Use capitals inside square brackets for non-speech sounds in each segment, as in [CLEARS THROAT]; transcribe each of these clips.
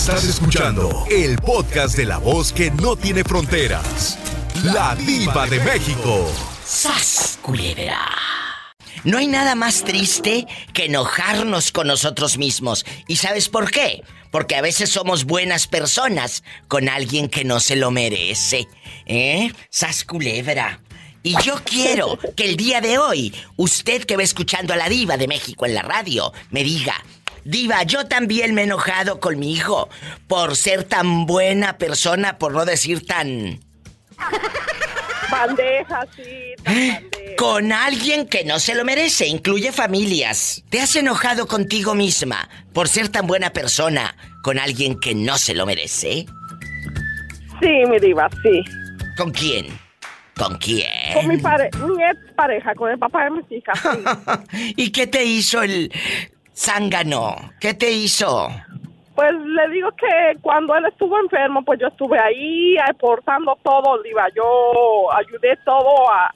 Estás escuchando el podcast de la voz que no tiene fronteras. La diva de México. ¡Sas, culebra! No hay nada más triste que enojarnos con nosotros mismos. ¿Y sabes por qué? Porque a veces somos buenas personas con alguien que no se lo merece. ¿Eh? ¡Sas, culebra! Y yo quiero que el día de hoy, usted que va escuchando a la diva de México en la radio, me diga, Diva, yo también me he enojado con mi hijo por ser tan buena persona, por no decir tan... Bandeja, sí, tan bandeja. Con alguien que no se lo merece, incluye familias. ¿Te has enojado contigo misma por ser tan buena persona con alguien que no se lo merece? Sí, mi diva, sí. ¿Con quién? ¿Con quién? Con mi, pare mi ex pareja, con el papá de mis hijas. sí. [LAUGHS] ¿Y qué te hizo el zángano? ¿Qué te hizo? Pues le digo que cuando él estuvo enfermo, pues yo estuve ahí aportando todo, diva. Yo ayudé todo a...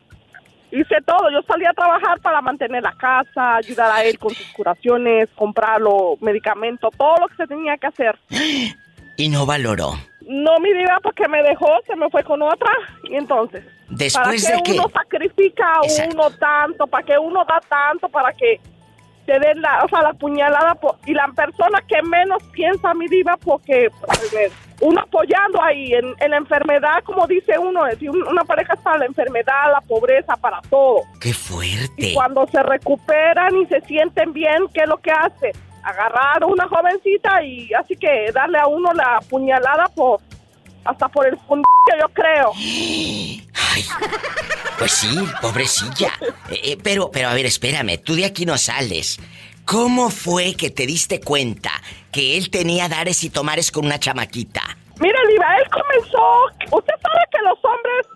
Hice todo, yo salí a trabajar para mantener la casa, ayudar a él con sus curaciones, comprar los medicamentos, todo lo que se tenía que hacer. [GASPS] Y no valoró. No, mi diva, porque me dejó, se me fue con otra, y entonces... Después ¿Para de que uno sacrifica a uno tanto? ¿Para que uno da tanto? Para que te den la, o sea, la puñalada po- y la persona que menos piensa mi diva porque pues, uno apoyando ahí en, en la enfermedad, como dice uno, es decir, un- una pareja es para la enfermedad, la pobreza, para todo. ¡Qué Y fuerte! cuando se recuperan y se sienten bien, ¿qué es lo que hace? Agarrar a una jovencita y así que darle a uno la puñalada por hasta por el fondo, yo creo. [GASPS] [GASPS] Pues sí, pobrecilla. Eh, eh, pero, pero a ver, espérame, tú de aquí no sales. ¿Cómo fue que te diste cuenta que él tenía dares y tomares con una chamaquita? Mire, Diva, él comenzó. Usted sabe que los hombres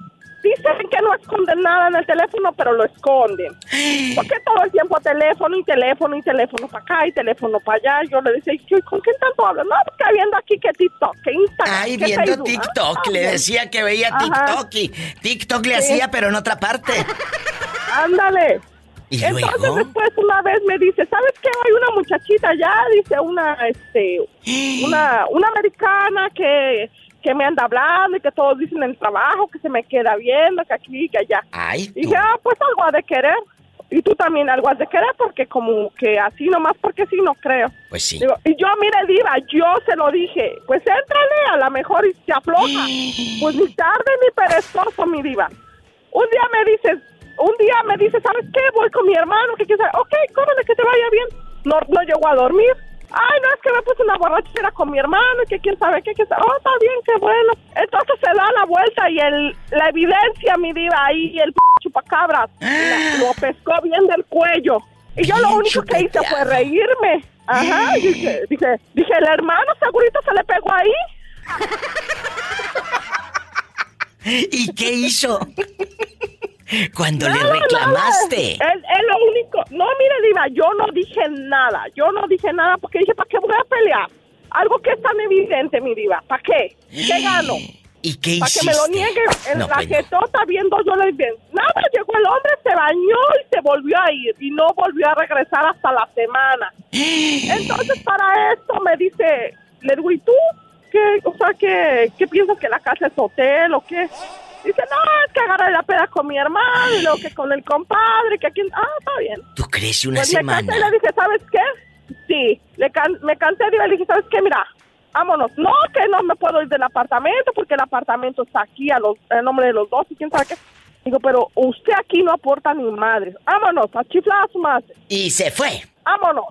dicen que no esconden nada en el teléfono, pero lo esconden. [GASPS] Porque todo el tiempo teléfono y teléfono y teléfono para acá y teléfono para allá. Yo le decía, "¿Y ¿con quién tanto hablas? No, porque viendo aquí que TikTok, que Instagram. Ay, que viendo Facebook". TikTok, Ah, le decía que veía Ajá. TikTok y TikTok le Sí. hacía, pero en otra parte. [LAUGHS] Ándale. ¿Y Entonces luego? después una vez me dice, ¿sabes qué? Hay una muchachita ya, dice una, este, [GASPS] una, una americana que, que me anda hablando y que todos dicen en el trabajo que se me queda viendo, que aquí, que allá. Ay, Y dije, ah, pues algo has de querer. Y tú también algo has de querer porque como que así nomás porque sí no creo. Pues sí. Digo, y yo, mire, Diva, yo se lo dije, pues éntrale, a lo mejor y se afloja. [GASPS] Pues ni tarde ni perezoso, mi Diva. Un día me dices, un día me dice, ¿sabes qué? Voy con mi hermano, que sabe. Ok, córrele, que te vaya bien. No, no llegó a dormir. Ay, no, es que me puse una borrachera con mi hermano, y que quién sabe qué, sabe. Oh, está bien, qué bueno. Entonces se da la vuelta y el, la evidencia, mi diva, ahí el p chupacabras la- [GASPS] lo pescó bien del cuello. Y yo lo único que hice fue reírme. Ajá, y dije, dije, dije, el hermano segurito se le pegó ahí. [LAUGHS] ¿Y qué hizo? [LAUGHS] Cuando le reclamaste. Es, es lo único. No, mire, Diva, yo no dije nada. Yo no dije nada porque dije, ¿para qué voy a pelear? Algo que es tan evidente, mi Diva. ¿Para qué? ¿Qué gano? ¿Y qué Para que hiciste? me lo niegue en No, la pues no. jetota viendo yo la. Nada, llegó el hombre, se bañó y se volvió a ir. Y no volvió a regresar hasta la semana. [GASPS] Entonces, para esto me dice, le digo, ¿y tú? ¿Qué, o sea, ¿qué, qué piensas que la casa es hotel o qué? Dice, no, es que agarré la peda con mi hermano y luego que con el compadre, que aquí... Ah, está bien. ¿Tú crees una Pues me semana? cansé y le dije, ¿sabes qué? Sí, le can- me cansé y le dije, ¿sabes qué? Mira, vámonos. No, que no me puedo ir del apartamento porque el apartamento está aquí a los, el nombre de los dos y quién sabe qué. Digo, pero usted aquí no aporta ni madre. Vámonos, a chiflar a su madre. Y se fue. Vámonos.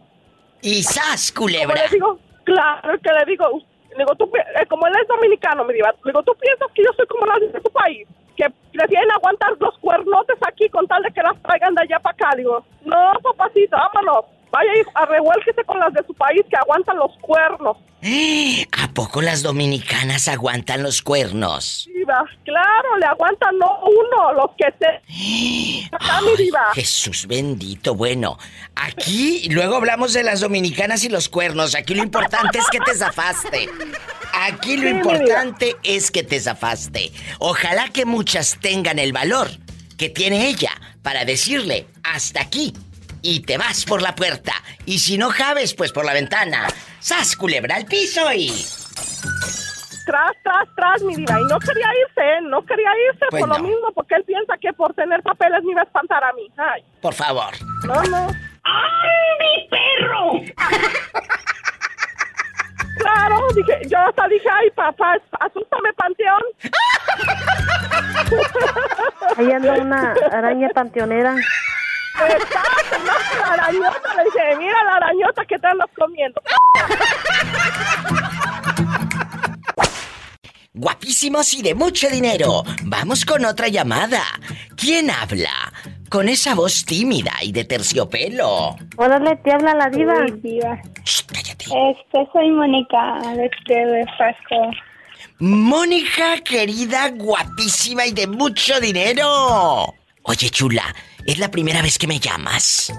Y sas, Como culebra. le digo, claro que le digo, digo, tú, eh, como él es dominicano, me diga, le digo, tú piensas que yo soy como las de tu país, que prefieren aguantar los cuernotes aquí con tal de que las traigan de allá para acá. Digo, no, papacito, vámonos. Vaya y a revuélquese con las de su país que aguantan los cuernos. ¿A poco las dominicanas aguantan los cuernos? Diva, claro, le aguantan no uno, los que se... [GASPS] Acá, mi diva. Jesús bendito, bueno, aquí luego hablamos de las dominicanas y los cuernos, aquí lo importante es que te zafaste. Aquí lo Sí, importante es que te zafaste. Ojalá que muchas tengan el valor que tiene ella para decirle hasta aquí y te vas por la puerta y si no cabes pues por la ventana. ¡Sas culebra al piso y tras, tras, tras, mi diva. Y no quería irse, ¿eh? no quería irse Pues por no. lo mismo, porque él piensa que por tener papeles me iba a espantar a mí. Ay, Por favor. no, no. ¡Ay, mi perro! [LAUGHS] Claro, dije, yo hasta dije, ay, papá, asústame, Panteón. Ahí anda una araña panteonera. Exacto, no, la arañota. Le dije, mira la arañota que te andas comiendo. Guapísimos y de mucho dinero. Vamos con otra llamada. ¿Quién habla? Con esa voz tímida y de terciopelo. Órale, te habla la diva. Sí, diva. Shh, cállate. Este, soy Mónica, de de Pasco. Mónica, querida, guapísima y de mucho dinero. Oye, chula, ¿es la primera vez que me llamas?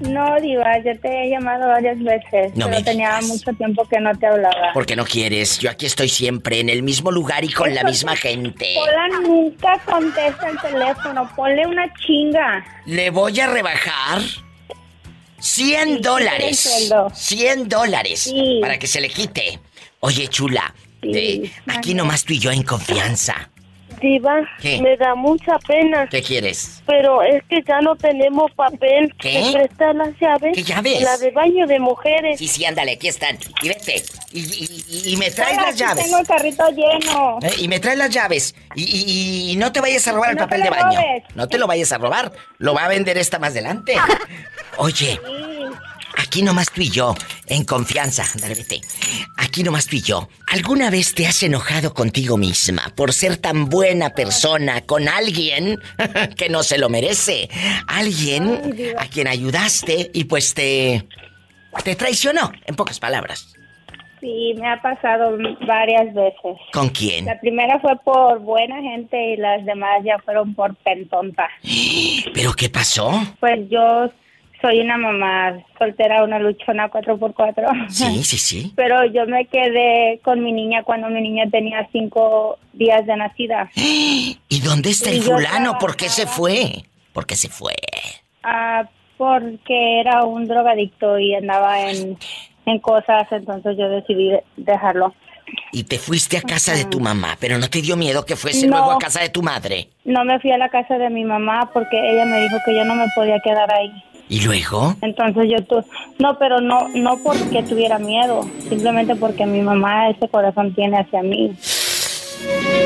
No, diva, yo te he llamado varias veces, No pero me tenía digas. mucho tiempo que no te hablaba. Porque no quieres. Yo aquí estoy siempre en el mismo lugar y con la misma gente. Hola, nunca contesta el teléfono, ponle una chinga. Le voy a rebajar 100 Sí, el dólares. sueldo. 100 dólares. Sí. Para que se le quite. Oye, chula. Sí, eh, aquí nomás tú y yo en confianza. Diva, ¿Qué? me da mucha pena. ¿Qué quieres? Pero es que ya no tenemos papel. ¿Qué? ¿Me prestas las llaves? ¿Qué llaves? La de baño de mujeres. Sí, sí, ándale, aquí están. Y vete. Y, y- y- y me traes Hola, las llaves. Tengo el carrito lleno. Eh, Y me traes las llaves. Y, no te vayas a robar el No papel de baño. robes. No te lo vayas a robar. Lo va a vender esta más adelante. [LAUGHS] Oye, Sí. Aquí nomás tú y yo, en confianza. Dale, vete. Aquí nomás tú y yo. ¿Alguna vez te has enojado contigo misma por ser tan buena persona con alguien [LAUGHS] que no se lo merece? Alguien a quien ayudaste y pues te. te traicionó, en pocas palabras. Sí, me ha pasado varias veces. ¿Con quién? La primera fue por buena gente y las demás ya fueron por pentonta. [GASPS] ¿Pero qué pasó? Pues yo soy una mamá soltera, una luchona 4x4. Sí, [LAUGHS] sí, sí. Pero yo me quedé con mi niña cuando mi niña tenía cinco días de nacida. [GASPS] ¿Y dónde está el Y fulano? ¿Por qué se fue? ¿Por qué se fue? Ah, porque era un drogadicto y andaba en, en cosas, entonces yo decidí dejarlo. Y te fuiste a casa de tu mamá, pero no te dio miedo que fuese No. luego a casa de tu madre. No me fui a la casa de mi mamá porque ella me dijo que yo no me podía quedar ahí. ¿Y luego? Entonces yo tu no, pero no no porque tuviera miedo, simplemente porque mi mamá ese corazón tiene hacia mí.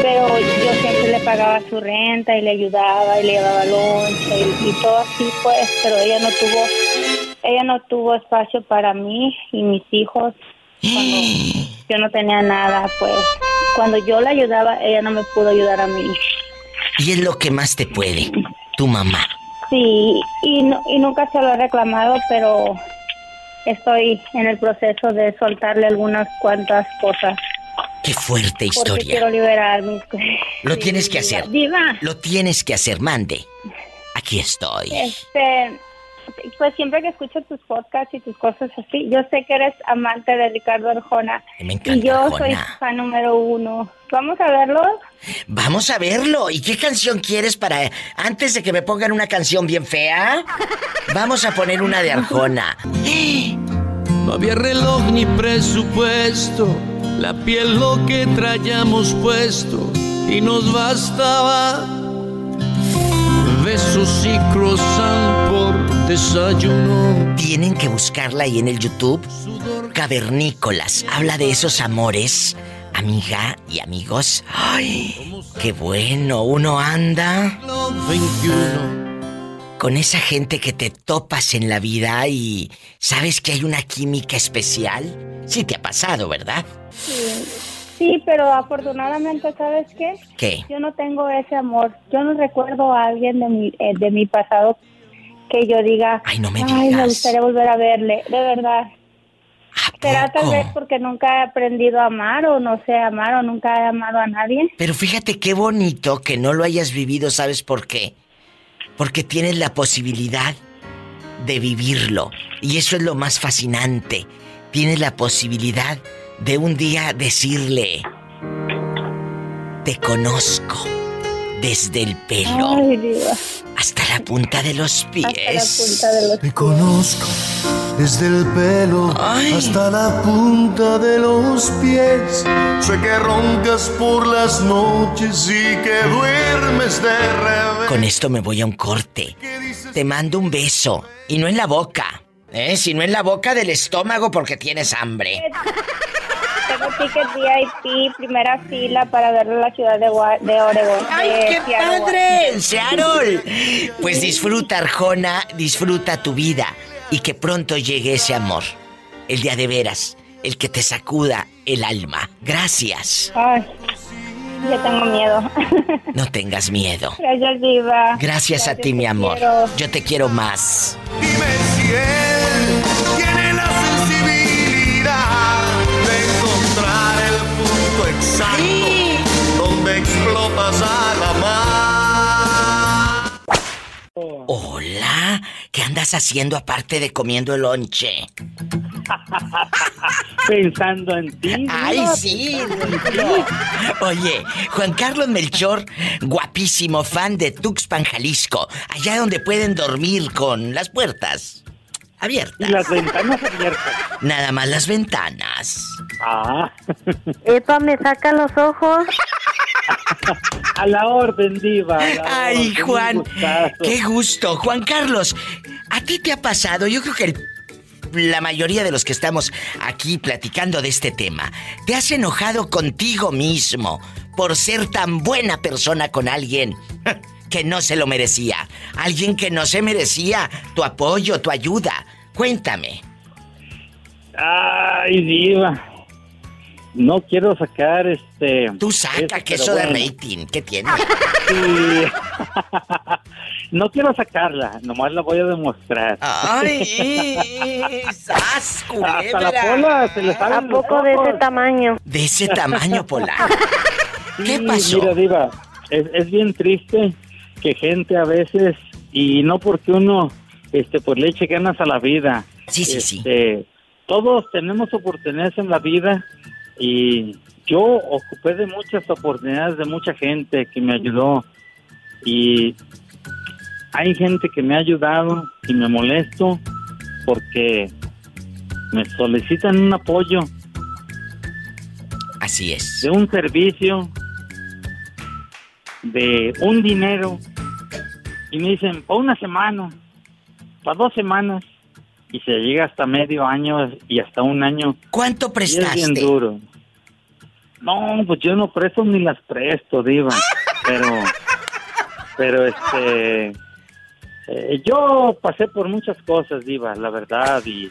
Pero yo siempre le pagaba su renta y le ayudaba y le llevaba lonche y, y todo así pues, pero ella no tuvo ella no tuvo espacio para mí y mis hijos cuando [GASPS] yo no tenía nada, pues cuando yo la ayudaba ella no me pudo ayudar a mí. Y es lo que más te puede, tu mamá. Sí, y, no- y nunca se lo he reclamado, pero estoy en el proceso de soltarle algunas cuantas cosas. Qué fuerte Porque quiero historia. liberar mis... Lo Sí, tienes que [LAUGHS] hacer. Diva, Lo tienes que hacer, mande. Aquí estoy. este, pues siempre que escucho tus podcasts y tus cosas así, yo sé que eres amante de Ricardo Arjona. Me encanta Y yo soy fan número uno. ¿Vamos a verlo? Vamos a verlo. ¿Y qué canción quieres para... Antes de que me pongan una canción bien fea? Vamos a poner una de Arjona. [GASPS] No había reloj ni presupuesto, la piel lo que traíamos puesto y nos bastaba. Besos y croissant por desayuno. Tienen que buscarla ahí en el YouTube. Cavernícolas. Habla de esos amores, amiga y amigos. Ay, qué bueno. Uno anda 21. con esa gente que te topas en la vida y sabes que hay una química especial. Sí te ha pasado, ¿verdad? Sí, pero afortunadamente, ¿sabes qué? ¿Qué? Yo no tengo ese amor. Yo no recuerdo a alguien de mi, eh, de mi pasado que yo diga, Ay, no me "Ay, me digas". gustaría volver a verle. De verdad. ¿A ¿Será tal vez porque nunca he aprendido a amar o no sé amar o nunca he amado a nadie? Pero fíjate qué bonito que no lo hayas vivido, ¿sabes por qué? Porque tienes la posibilidad de vivirlo. Y eso es lo más fascinante. Tienes la posibilidad de un día decirle, te conozco desde el pelo Ay, diva. hasta la punta de los Hasta la pies. punta de los Te conozco desde el pelo Ay. hasta la punta de los pies. Sé que roncas por las noches y que duermes de revés. Con esto me voy a un corte. Te mando un beso y no en la boca, ¿eh? Sino en la boca del estómago porque tienes hambre. [LAUGHS] Tengo ticket VIP, primera fila para ver la ciudad de, Gua- de Oregon. ¡Ay, de qué Seattle, padre! ¡En Seattle! Pues disfruta, Arjona, disfruta tu vida y que pronto llegue ese amor. El día de veras, el que te sacuda el alma. Gracias. Ay, ya tengo miedo. No tengas miedo. Gracias, Diva. Gracias a ti, mi amor. quiero. Yo te quiero más. Dime si Hola, ¿qué andas haciendo aparte de comiendo el lonche? [LAUGHS] Pensando en ti. ¡Ay, sí! [LAUGHS] Oye, Juan Carlos Melchor, guapísimo fan de Tuxpan, Jalisco, allá donde pueden dormir con las puertas Y abiertas. las ventanas abiertas. Nada más las ventanas. Ah, Epa, me saca los ojos. [LAUGHS] a la orden, diva. la Ay, orden, Juan, qué gusto. Juan Carlos, ¿a ti te ha pasado? Yo creo que el- la mayoría de los que estamos aquí platicando de este tema, ¿te has enojado contigo mismo por ser tan buena persona con alguien que no se lo merecía? Alguien que no se merecía tu apoyo, tu ayuda. Cuéntame. Ay, diva. No quiero sacar este. Tú saca eso, que pero eso de rating, ¿qué tiene? [LAUGHS] [LAUGHS] No quiero sacarla, nomás la voy a demostrar. ¡Ay! [LAUGHS] ¡Sas, Hasta la pola se le ¿A salen los poco de ese tamaño? De ese tamaño, Pola. ¿Qué Sí, pasó? Mira, Diva, es, es bien triste que gente a veces, y no porque uno este, pues le eche ganas a la vida. Sí, sí, sí. Este, Todos tenemos oportunidades en la vida y yo ocupé de muchas oportunidades de mucha gente que me ayudó. Y hay gente que me ha ayudado y me molesto porque me solicitan un apoyo Así es. de un servicio, de un dinero, y me dicen, para una semana, para dos semanas, y se llega hasta medio año y hasta un año, ¿Cuánto y es prestaste? bien duro. No, pues yo no presto ni las presto, diva, [LAUGHS] pero, pero este, eh, yo pasé por muchas cosas, diva, la verdad, y,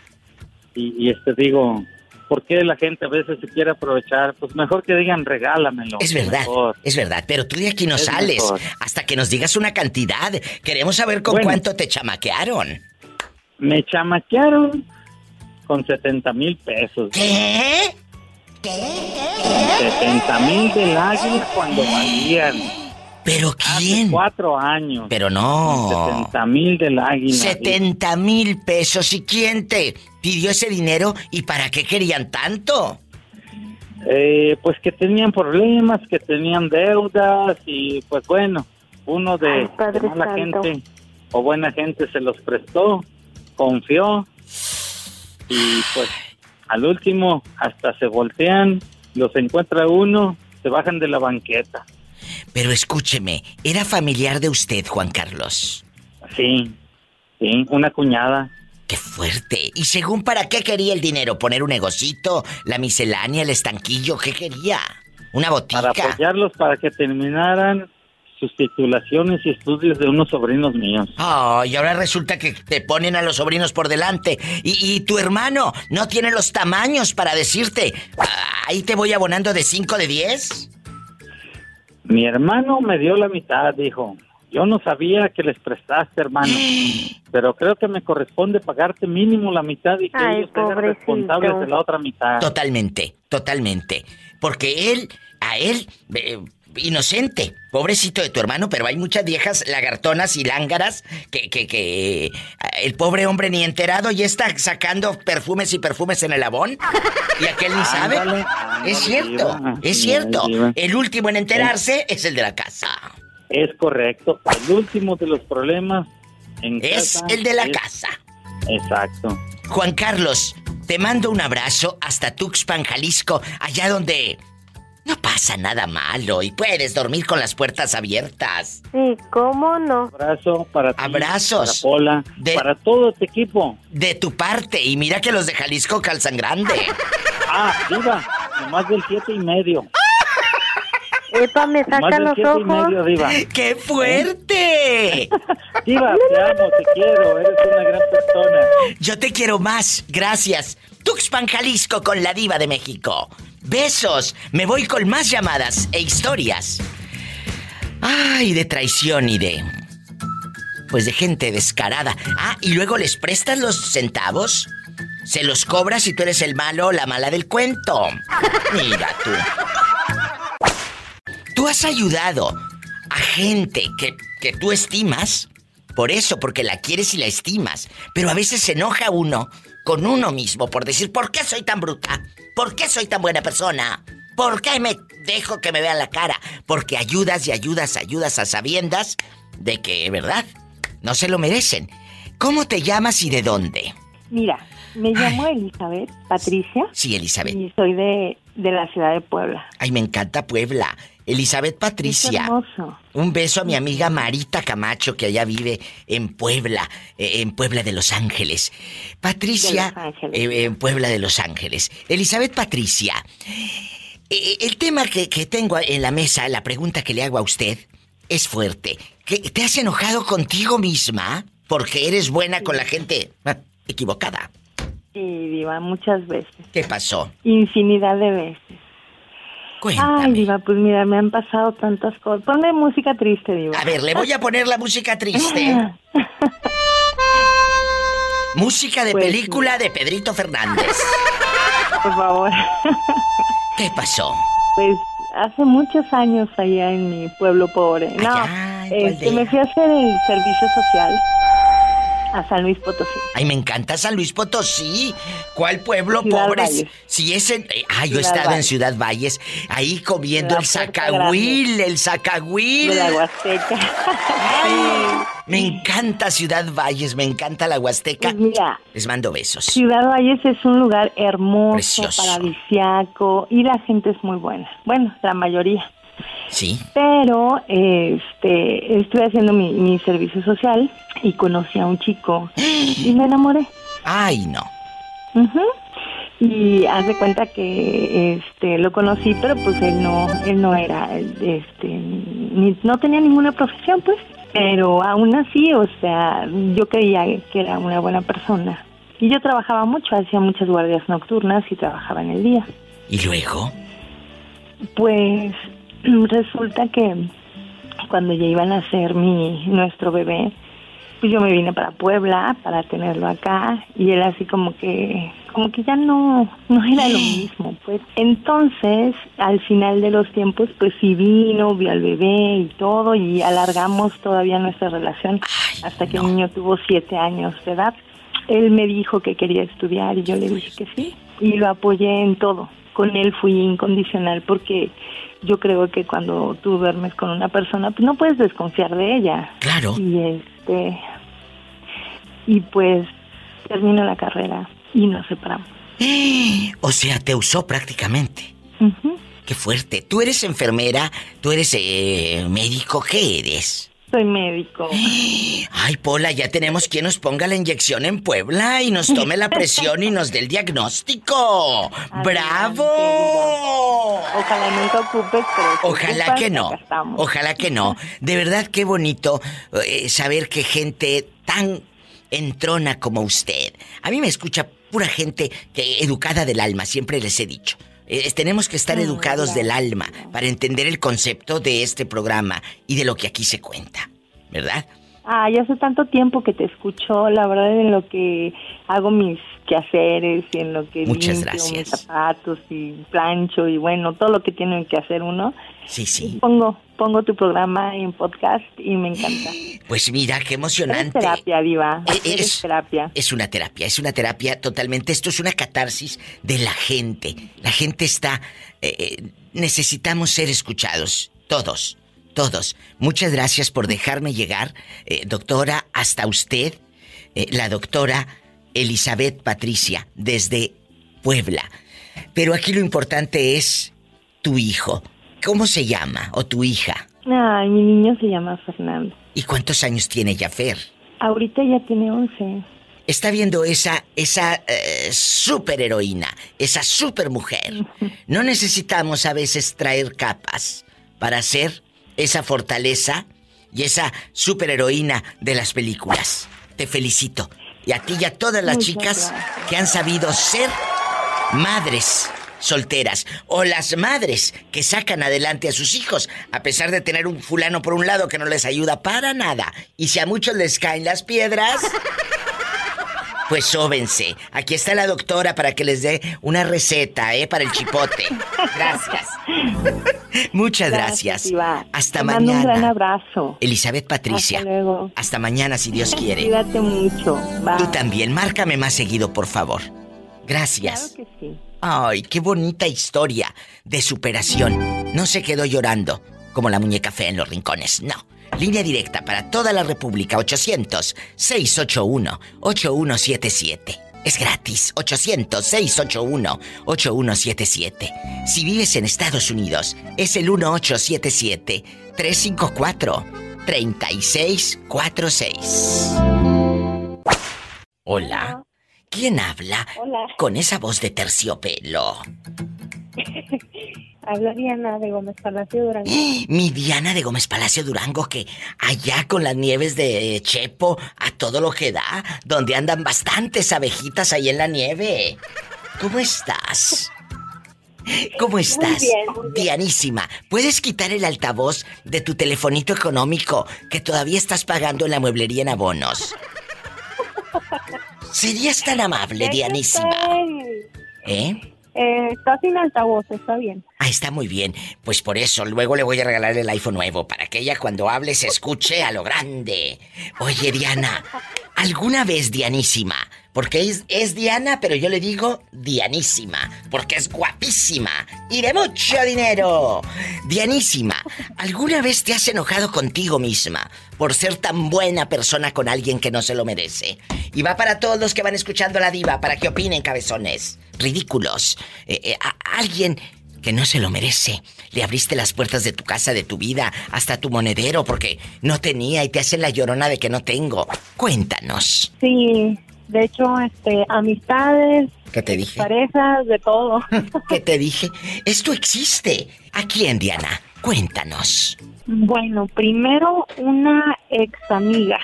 y, y, este digo, ¿por qué la gente a veces se quiere aprovechar? Pues mejor que digan regálamelo. Es verdad, mejor. es verdad, pero tú de aquí no Es sales mejor. hasta que nos digas una cantidad. Queremos saber con Bueno. cuánto te chamaquearon. Me chamaquearon con 70 mil pesos. ¿Qué? 70 mil del águila cuando valían. ¿Pero Hace quién? cuatro años. Pero no. 70 mil del águila. 70 mil pesos. ¿Y quién te pidió ese dinero y para qué querían tanto? Eh, pues que tenían problemas, que tenían deudas y pues bueno, uno de, Ay, de mala Santo. gente o buena gente se los prestó, confió y pues al último hasta se voltean, los encuentra uno, se bajan de la banqueta. Pero escúcheme, ¿era familiar de usted, Juan Carlos? Sí, sí, una cuñada. ¡Qué fuerte! ¿Y según para qué quería el dinero? ¿Poner un negocito? ¿La miscelánea? ¿El estanquillo? ¿Qué quería? ¿Una botica? para apoyarlos para que terminaran sus titulaciones y estudios de unos sobrinos míos. Oh, y ahora resulta que te ponen a los sobrinos por delante. Y, y tu hermano no tiene los tamaños para decirte, "Ah, ahí te voy abonando de 5 de 10. Mi hermano me dio la mitad, dijo. Yo no sabía que les prestaste, hermano, [GASPS] pero creo que me corresponde pagarte mínimo la mitad y que Ay, ellos sean responsables de la otra mitad. Totalmente, totalmente. Porque él, a él, eh, inocente, pobrecito de tu hermano, pero hay muchas viejas lagartonas y lángaras que, que, que eh, el pobre hombre ni enterado ya está sacando perfumes y perfumes en el abón y aquel ni sabe. Ándale, ándale, es cierto, es cierto. El último en enterarse es el de la casa. Es correcto. El último de los problemas en Es casa el de la es- casa. Exacto. Juan Carlos, te mando un abrazo hasta Tuxpan, Jalisco, allá donde no pasa nada malo y puedes dormir con las puertas abiertas. Sí, ¿cómo no? Abrazo para ti, Abrazos. para Pola, De- para todo este equipo. De tu parte, y mira que los de Jalisco calzan grande. [LAUGHS] Ah, Diva, más del siete y medio. Epa, me saca los siete y ojos. medio, Diva. [LAUGHS] ¡Qué fuerte! Diva, te amo, te quiero, eres una gran persona. Yo te quiero más, gracias. Tuxpan, Jalisco con la diva de México. Besos, me voy con más llamadas e historias. Ay, de traición y de... Pues de gente descarada. Ah, y luego les prestas los centavos. Se los cobras y tú eres el malo o la mala del cuento. Mira tú. Tú has ayudado a gente que, que tú estimas. Por eso, porque la quieres y la estimas. Pero a veces se enoja uno con uno mismo por decir, ¿por qué soy tan bruta? ¿Por qué soy tan buena persona? ¿Por qué me dejo que me vean la cara? Porque ayudas y ayudas, ayudas a sabiendas de que, ¿verdad? No se lo merecen. ¿Cómo te llamas y de dónde? Mira, me llamo Elizabeth Patricia Sí, Elizabeth. y soy de, de la ciudad de Puebla. Ay, me encanta Puebla. Elizabeth Patricia. Un beso a mi amiga Marita Camacho, que allá vive en Puebla, eh, en Puebla de Los Ángeles. Patricia, De Los Ángeles. eh, en Puebla de Los Ángeles. Elizabeth Patricia, eh, el tema que, que tengo en la mesa, la pregunta que le hago a usted, es fuerte. ¿Que ¿Te has enojado contigo misma? Porque eres buena con la gente ah, equivocada. Sí, Diva, muchas veces. ¿Qué pasó? Infinidad de veces. Cuéntame. Ay, Diva, pues mira, me han pasado tantas cosas. Ponme música triste, Diva. A ver, le voy a poner la música triste. [LAUGHS] Música de Pues, película de Pedrito Fernández. [LAUGHS] Por favor. [LAUGHS] ¿Qué pasó? Pues hace muchos años allá en mi pueblo pobre. No, Allá, ¿en cuál este, de me fui a hacer el servicio social a San Luis Potosí. Ay, me encanta San Luis Potosí. ¿Cuál pueblo Ciudad pobre? Valles. Si es en... eh, Ah, yo he estado en. Ciudad Valles, ahí comiendo el Puerta zacahuil, el zacahuil. De la Huasteca. [LAUGHS] Me encanta Ciudad Valles, me encanta la Huasteca. Pues mira, Les mando besos. Ciudad Valles es un lugar hermoso, Precioso. paradisiaco y la gente es muy buena. Bueno, la mayoría. Sí. Pero este estuve haciendo mi, mi servicio social y conocí a un chico y me enamoré. Ay, no. Y haz de cuenta que este lo conocí, pero pues él no él no era este ni- no tenía ninguna profesión, pues. Pero aún así, o sea, yo creía que era una buena persona. Y yo trabajaba mucho, hacía muchas guardias nocturnas y trabajaba en el día. ¿Y luego? Pues [CLEARS THROAT] resulta que cuando ya iban a hacer mi nuestro bebé, pues yo me vine para Puebla para tenerlo acá y él así como que como que ya no no era lo [GASPS] mismo, pues. Entonces, al final de los tiempos pues sí vino, vio al bebé y todo y alargamos todavía nuestra relación hasta que el niño tuvo siete años de edad. Él me dijo que quería estudiar y yo le dije que sí y lo apoyé en todo. Con él fui incondicional porque yo creo que cuando tú duermes con una persona pues no puedes desconfiar de ella. Claro. Y este y pues termino la carrera y nos separamos. [GASPS] O sea, te usó prácticamente. Qué fuerte. ¿Tú eres enfermera? ¿Tú eres eh, médico? ¿Qué eres? Soy médico. [GASPS] Ay, Pola, ya tenemos quien nos ponga la inyección en Puebla y nos tome la presión y nos dé el diagnóstico. ¡Bravo! Ojalá nunca ocupes, pero Ojalá ocupas, que no. Ojalá que no. De verdad qué bonito eh, saber que gente tan entrona como usted. A mí me escucha pura gente que educada del alma, siempre les he dicho. Eh, tenemos que estar educados del alma para entender el concepto de este programa y de lo que aquí se cuenta. ¿Verdad? Ah, ya hace tanto tiempo que te escucho, la verdad, en lo que hago mis quehaceres y en lo que Muchas limpio mis gracias. zapatos y plancho y bueno, todo lo que tiene que hacer uno. Sí, sí. Pongo, pongo tu programa en podcast y me encanta. Pues mira, qué Es emocionante. terapia, Diva. Eh, Eres es- terapia. Es una terapia, es una terapia totalmente. Esto es una catarsis de la gente. La gente está. eh, eh, necesitamos ser escuchados. Todos. todos. Muchas gracias por dejarme llegar, eh, doctora, hasta usted, eh, la doctora Elizabeth Patricia, desde Puebla. Pero aquí lo importante es tu hijo. ¿Cómo se llama? ¿O tu hija? Ay, mi niño se llama Fernando. ¿Y cuántos años tiene Jafer? Ahorita ya tiene 11. Está viendo esa, esa eh, super heroína, esa super mujer. [LAUGHS] No necesitamos a veces traer capas para ser esa fortaleza y esa super heroína de las películas. Te felicito. Y a ti y a todas las Muchas chicas gracias. que han sabido ser madres solteras o las madres que sacan adelante a sus hijos a pesar de tener un fulano por un lado que no les ayuda para nada y si a muchos les caen las piedras pues sóbense. Aquí está la doctora para que les dé una receta, ¿eh? Para el chipote. Gracias. Muchas gracias. Hasta Te mando un gran mañana. abrazo. Elizabeth Patricia. Hasta luego. Hasta mañana, si Dios quiere. Cuídate mucho. Bye. Tú también, márcame más seguido, por favor. Gracias. Claro que sí. Ay, qué bonita historia de superación. No se quedó llorando como la muñeca fea en los rincones, no. Línea directa para toda la República 800-681-8177. Es gratis, 800-681-8177. Si vives en Estados Unidos, es el 1877-354-3646. Hola. ¿Quién habla? Hola. Con esa voz de terciopelo. [LAUGHS] Habla Diana de Gómez Palacio Durango. [GASPS] Mi Diana de Gómez Palacio Durango, que allá con las nieves de Chepo, a todo lo que da, donde andan bastantes abejitas ahí en la nieve. ¿Cómo estás? ¿Cómo estás? bien, muy bien. Dianísima, ¿puedes quitar el altavoz de tu telefonito económico que todavía estás pagando en la mueblería en abonos? [LAUGHS] ¿Serías tan amable, Dianísima? ¿Eh? Eh, está sin altavoz, está bien. Ah, está muy bien. Pues por eso, luego le voy a regalar el iPhone nuevo, para que ella cuando hable se escuche a lo grande. Oye, Diana, ¿alguna vez Dianísima? Porque es, es Diana, pero yo le digo Dianísima, porque es guapísima y de mucho dinero. Dianísima, ¿alguna vez te has enojado contigo misma por ser tan buena persona con alguien que no se lo merece? Y va para todos los que van escuchando a la diva, para que opinen, cabezones. Ridículos. Eh, eh, a- alguien que no se lo merece. Le abriste las puertas de tu casa, de tu vida, hasta tu monedero porque no tenía y te hacen la llorona de que no tengo. Cuéntanos. Sí, de hecho, este, amistades, ¿Qué te dije? parejas, de todo. [LAUGHS] ¿Qué te dije? Esto existe. ¿A quién, Diana? Cuéntanos. bueno, primero una ex amiga.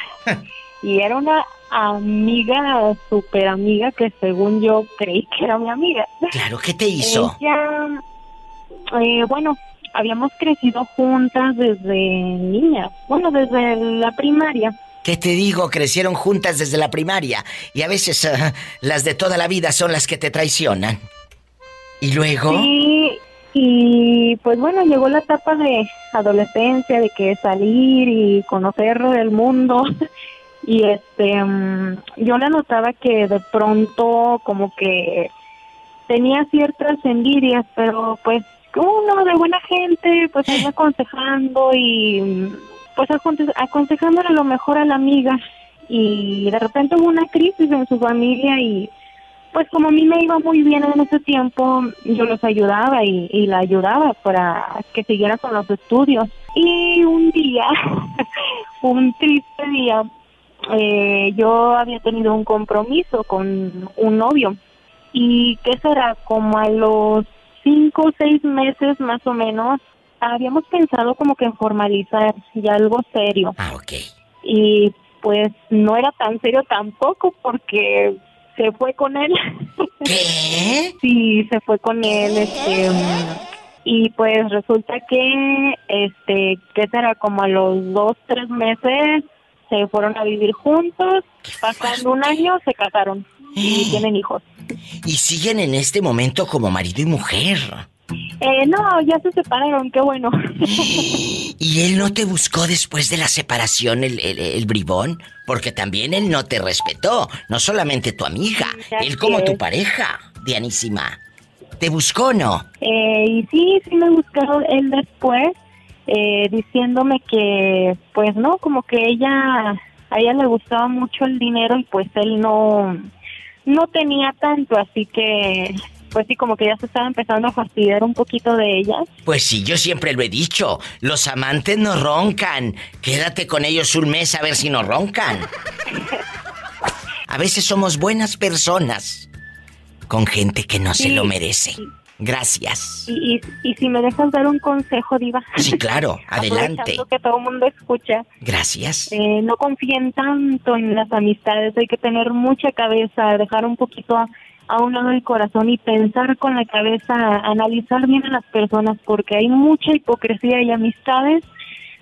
Y era una amiga, super amiga, que según yo creí que era mi amiga. Claro, ¿qué te hizo? Ella, eh, bueno, habíamos crecido juntas desde niñas, bueno, desde la primaria. ¿Qué te digo? Crecieron juntas desde la primaria y a veces ah, las de toda la vida son las que te traicionan. ¿Y luego? Sí, y pues bueno, llegó la etapa de adolescencia, de que salir y conocer el mundo. [LAUGHS] Y este, mm, yo le notaba que de pronto como que tenía ciertas envidias, pero pues uno de buena gente, pues iba [LAUGHS] aconsejando y pues aconse- aconsejándole lo mejor a la amiga. Y de repente hubo una crisis en su familia y pues como a mí me iba muy bien en ese tiempo, yo los ayudaba y, y la ayudaba para que siguiera con los estudios. Y un día, [LAUGHS] un triste día, eh, yo había tenido un compromiso con un novio. ¿Y qué será? Como a los cinco o seis meses más o menos, habíamos pensado como que en formalizar ya algo serio. Ah, ok. Y pues no era tan serio tampoco porque se fue con él. [LAUGHS] ¿Qué? sí, se fue con él, este y pues resulta que este qué será como a los dos tres meses se fueron a vivir juntos, pasando un año se casaron y tienen hijos. Y siguen en este momento como marido y mujer. Eh, no, ya se separaron, qué bueno. [GASPS] ¿Y él no te buscó después de la separación el, el- el bribón? Porque también él no te respetó, no solamente tu amiga, él como tu pareja, Dianísima. ¿Te buscó o no? Eh, y sí, sí me buscaron él después. Eh, diciéndome que, pues no, como que ella, a ella le gustaba mucho el dinero y pues él no, no tenía tanto, así que, pues sí, como que ya se estaba empezando a fastidiar un poquito de ella. Pues sí, yo siempre lo he dicho, los amantes no roncan. Quédate con ellos un mes a ver si no roncan. [LAUGHS] A veces somos buenas personas con gente que no se lo merece. sí. Gracias. Y, y, y si me dejas dar un consejo, Diva. Sí, claro, [LAUGHS] adelante. Que todo el mundo escucha. Gracias. Eh, no confíen tanto en las amistades, hay que tener mucha cabeza, dejar un poquito a, a un lado el corazón y pensar con la cabeza, analizar bien a las personas, porque hay mucha hipocresía y amistades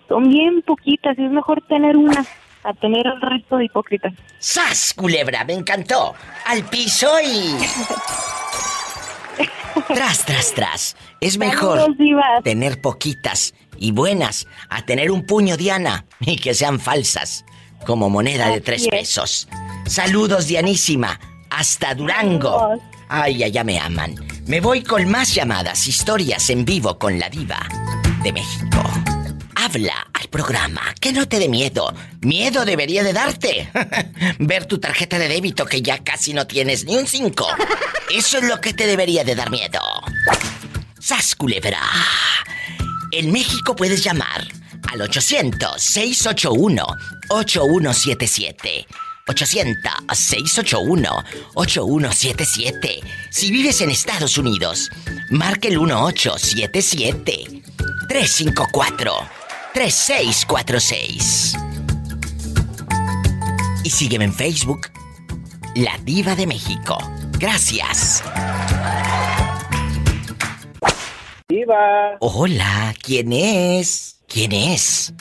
son bien poquitas y es mejor tener una a tener el resto de hipócritas. ¡Sas, culebra! Me encantó. Al piso y... [LAUGHS] Tras, tras, tras. Es mejor Saludos, tener poquitas y buenas a tener un puño Diana y que sean falsas, como moneda de tres es. pesos. Saludos, Dianísima. Hasta Durango. Saludos. Ay, allá me aman. Me voy con más llamadas, historias en vivo con la diva de México. Habla al programa, que no te dé miedo. Miedo debería de darte. [LAUGHS] Ver tu tarjeta de débito que ya casi no tienes ni un 5. Eso es lo que te debería de dar miedo. ¡Sas, culebra! En México puedes llamar al 800-681-8177. 800-681-8177. Si vives en Estados Unidos, marque el 1877-354-3646. Y sígueme en Facebook, La Diva de México. Gracias. Diva. Hola, ¿quién es? ¿Quién es?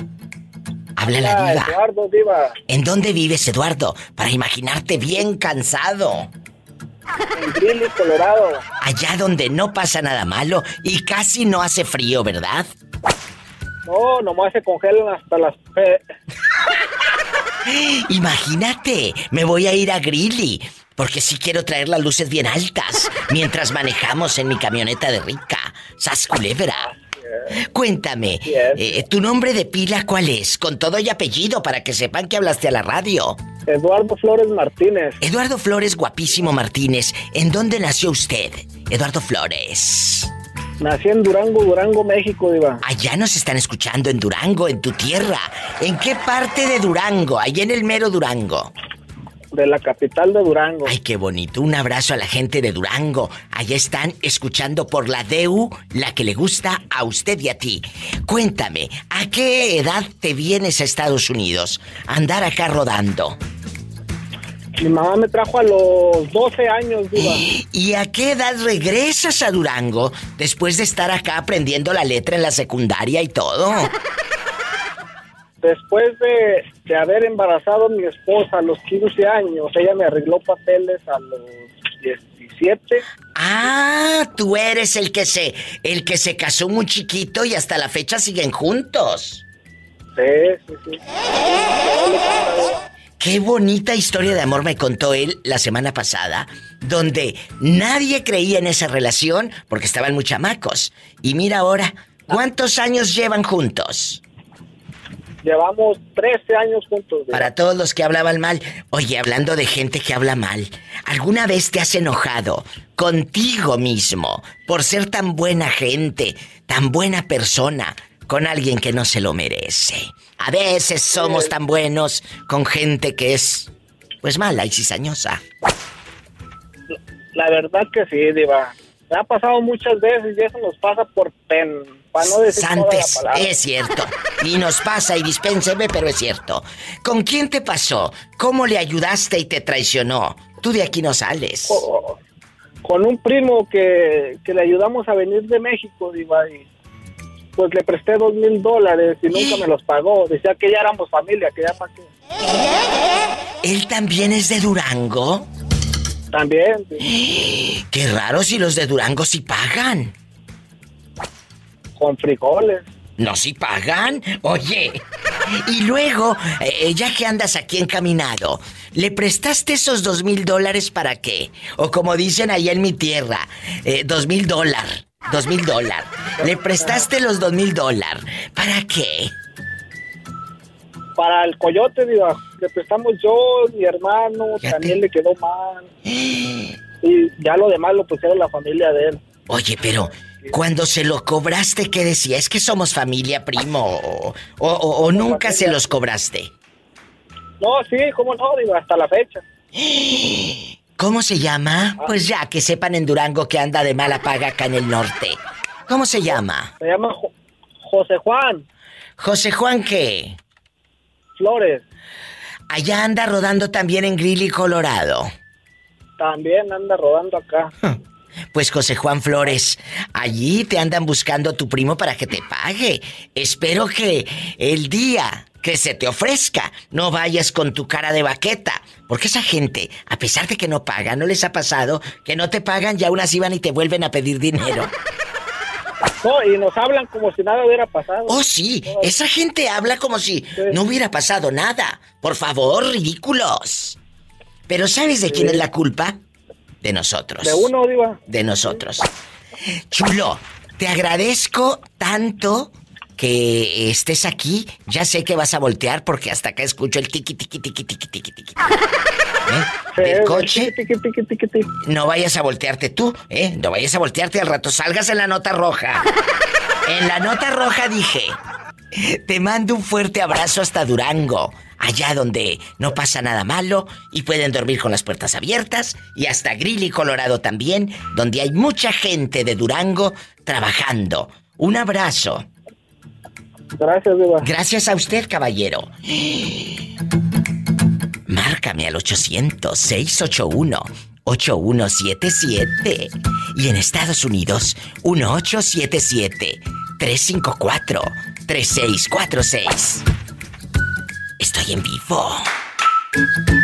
Habla la diva. Eduardo Diva. ¿En dónde vives, Eduardo? Para imaginarte bien cansado. En Colorado. Allá donde no pasa nada malo y casi no hace frío, ¿verdad? No, nomás se congelan hasta las... [LAUGHS] Imagínate, me voy a ir a Greeley. Porque sí quiero traer las luces bien altas mientras manejamos en mi camioneta de rica. ¡Sas culebra! Cuéntame, es. eh, ¿tu nombre de pila cuál es? Con todo y apellido para que sepan que hablaste a la radio. Eduardo Flores Martínez. Eduardo Flores, guapísimo Martínez. ¿En dónde nació usted? Eduardo Flores. Nací en Durango, Durango, México, Diva. Allá nos están escuchando en Durango, en tu tierra. ¿En qué parte de Durango? Allá en el mero Durango. De la capital de Durango. Ay, qué bonito. Un abrazo a la gente de Durango. Allá están escuchando por la DEU, la que le gusta a usted y a ti. Cuéntame, ¿a qué edad te vienes a Estados Unidos? Andar acá rodando. Mi mamá me trajo a los 12 años, Diva. ¿Y a qué edad regresas a Durango después de estar acá aprendiendo la letra en la secundaria y todo? Después de, de haber embarazado a mi esposa a los 15 años, ella me arregló papeles a los 17. Ah, tú eres el que se el que se casó muy chiquito y hasta la fecha siguen juntos. Sí, sí, sí. Qué bonita historia de amor me contó él la semana pasada, donde nadie creía en esa relación porque estaban muy chamacos. Y mira ahora, ¿cuántos años llevan juntos? Llevamos 13 años juntos. Para todos los que hablaban mal. Oye, hablando de gente que habla mal, ¿alguna vez te has enojado contigo mismo por ser tan buena gente, tan buena persona, con alguien que no se lo merece? A veces somos tan buenos con gente que es, pues mala y cizañosa. La verdad que sí, Diva. Me ha pasado muchas veces y eso nos pasa por pen. Para no decir toda la Santes, es cierto. Y nos pasa y dispénseme, pero es cierto. ¿Con quién te pasó? ¿Cómo le ayudaste y te traicionó? Tú de aquí no sales. Co- Con un primo que, que le ayudamos a venir de México, Diva, y pues le presté dos mil dólares y nunca me los pagó. Decía que ya éramos familia, que ya para qué. ¿Él también es de Durango? También, sí, [GASPS] Qué raro si los de Durango sí pagan. con frijoles. No, sí pagan. Oye. Y luego, eh, ya que andas aquí encaminado, ¿le prestaste esos dos mil dólares para qué? O como dicen allá en mi tierra, eh, dos mil dólares. Dos mil dólares. Le prestaste los dos mil dólares. ¿Para qué? Para el coyote, diva. Le prestamos yo, mi hermano, también le quedó mal. [GASPS] Y ya lo demás lo pusieron la familia de él. Oye, pero cuando se lo cobraste, ¿qué decía? ¿Es que somos familia, primo? ¿O, o- nunca se los cobraste? No, sí, cómo no, diva, hasta la fecha. [GASPS] ¿Cómo se llama? Pues ya, que sepan en Durango que anda de mala paga acá en el norte. ¿Cómo se llama? Se llama Jo- José Juan José Juan, ¿qué? Flores. Allá anda rodando también en Greeley, Colorado. También anda rodando acá. [LAUGHS] Pues José Juan Flores, allí te andan buscando tu primo para que te pague. Espero que el día que se te ofrezca no vayas con tu cara de baqueta. Porque esa gente, a pesar de que no paga, ¿no les ha pasado que no te pagan y aún así van y te vuelven a pedir dinero? No, y nos hablan como si nada hubiera pasado. Oh, sí, esa gente habla como si no hubiera pasado nada. Por favor, ridículos. Pero ¿sabes de quién es la culpa? De nosotros. De uno, diva. De nosotros. Chulo, te agradezco tanto que estés aquí. Ya sé que vas a voltear porque hasta acá escucho el tiqui tiqui tiqui tiqui tiqui tiqui. ¿Eh? Del coche. No vayas a voltearte tú, ¿eh? No vayas a voltearte al rato. Salgas en la nota roja. En la nota roja dije. Te mando un fuerte abrazo hasta Durango, allá donde no pasa nada malo y pueden dormir con las puertas abiertas, y hasta Greeley, Colorado también, donde hay mucha gente de Durango trabajando. Un abrazo. Gracias, Diva. Gracias a usted, caballero. Márcame al 800-681-8177. Y en Estados Unidos, 1877-354-3646. Estoy en vivo.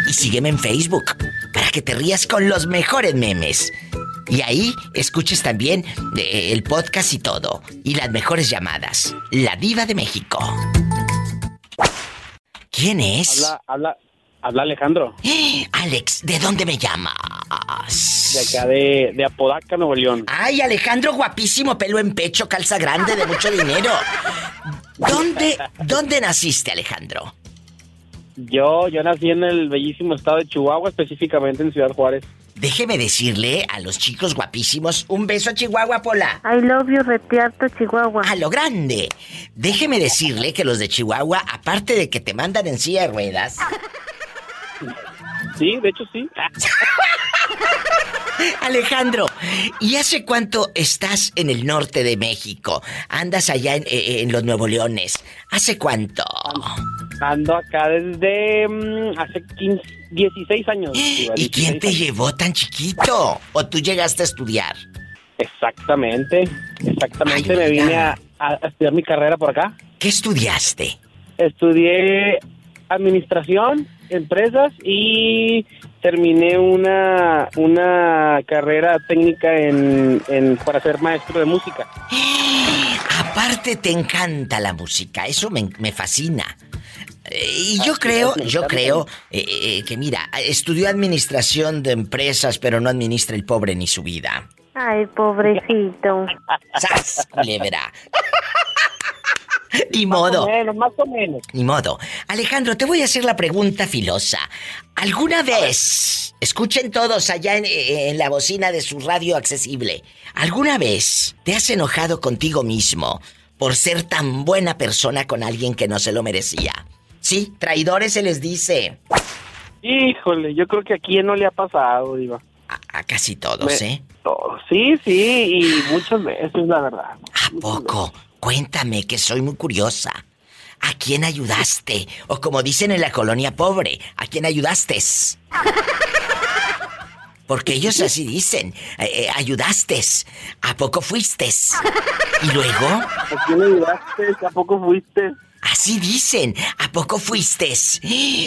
Y sígueme en Facebook para que te rías con los mejores memes. Y ahí escuches también eh, el podcast y todo. Y las mejores llamadas. La Diva de México. ¿Quién es? Habla, habla, habla Alejandro, [GASPS] Alex, ¿de dónde me llamas? de acá de, de Apodaca, Nuevo León. Ay, Alejandro, guapísimo, pelo en pecho, calza grande, de mucho dinero. ¿Dónde, dónde naciste, Alejandro? Yo, yo nací en el bellísimo estado de Chihuahua, específicamente en Ciudad Juárez. Déjeme decirle a los chicos guapísimos un beso a Chihuahua, Pola. I love you, Retiarto, Chihuahua. A lo grande. Déjeme decirle que los de Chihuahua, aparte de que te mandan en silla de ruedas, [LAUGHS] Sí, de hecho sí. [LAUGHS] Alejandro, ¿y hace cuánto estás en el norte de México? Andas allá en, eh, en los Nuevo Leones. ¿Hace cuánto? Ando acá desde mm, hace 15, 16 años. ¿Y quién 16 te años. llevó tan chiquito? ¿O tú llegaste a estudiar? Exactamente, exactamente. Ay, Me vine a estudiar mi carrera por acá. ¿Qué estudiaste? Estudié administración, empresas y terminé una, una carrera técnica en, en- para ser maestro de música. [GASPS] Aparte te encanta la música, eso me, me fascina. Eh, Y yo creo, yo creo eh, eh, que mira, estudió administración de empresas, pero no administra el pobre ni su vida. Ay, pobrecito. [LAUGHS] ¡Sas, culebra! [LAUGHS] Ni Más modo. o menos, más o menos. Ni modo. Alejandro, te voy a hacer la pregunta filosa. ¿Alguna vez, escuchen todos allá en, en la bocina de su radio accesible, ¿alguna vez te has enojado contigo mismo por ser tan buena persona con alguien que no se lo merecía? Sí, traidores se les dice. Híjole, yo creo que a quién no le ha pasado, Diva. A, a casi todos, Me- ¿eh? Todo. Sí, sí, y muchas veces, la verdad. ¿A poco? Cuéntame, que soy muy curiosa. ¿A quién ayudaste? O como dicen en la colonia pobre, ¿a quién ayudaste? Porque ellos así dicen, eh, eh, ayudaste, ¿a poco fuiste? Y luego, ¿A quién ayudaste? ¿A poco fuiste? Así dicen, ¿a poco fuiste?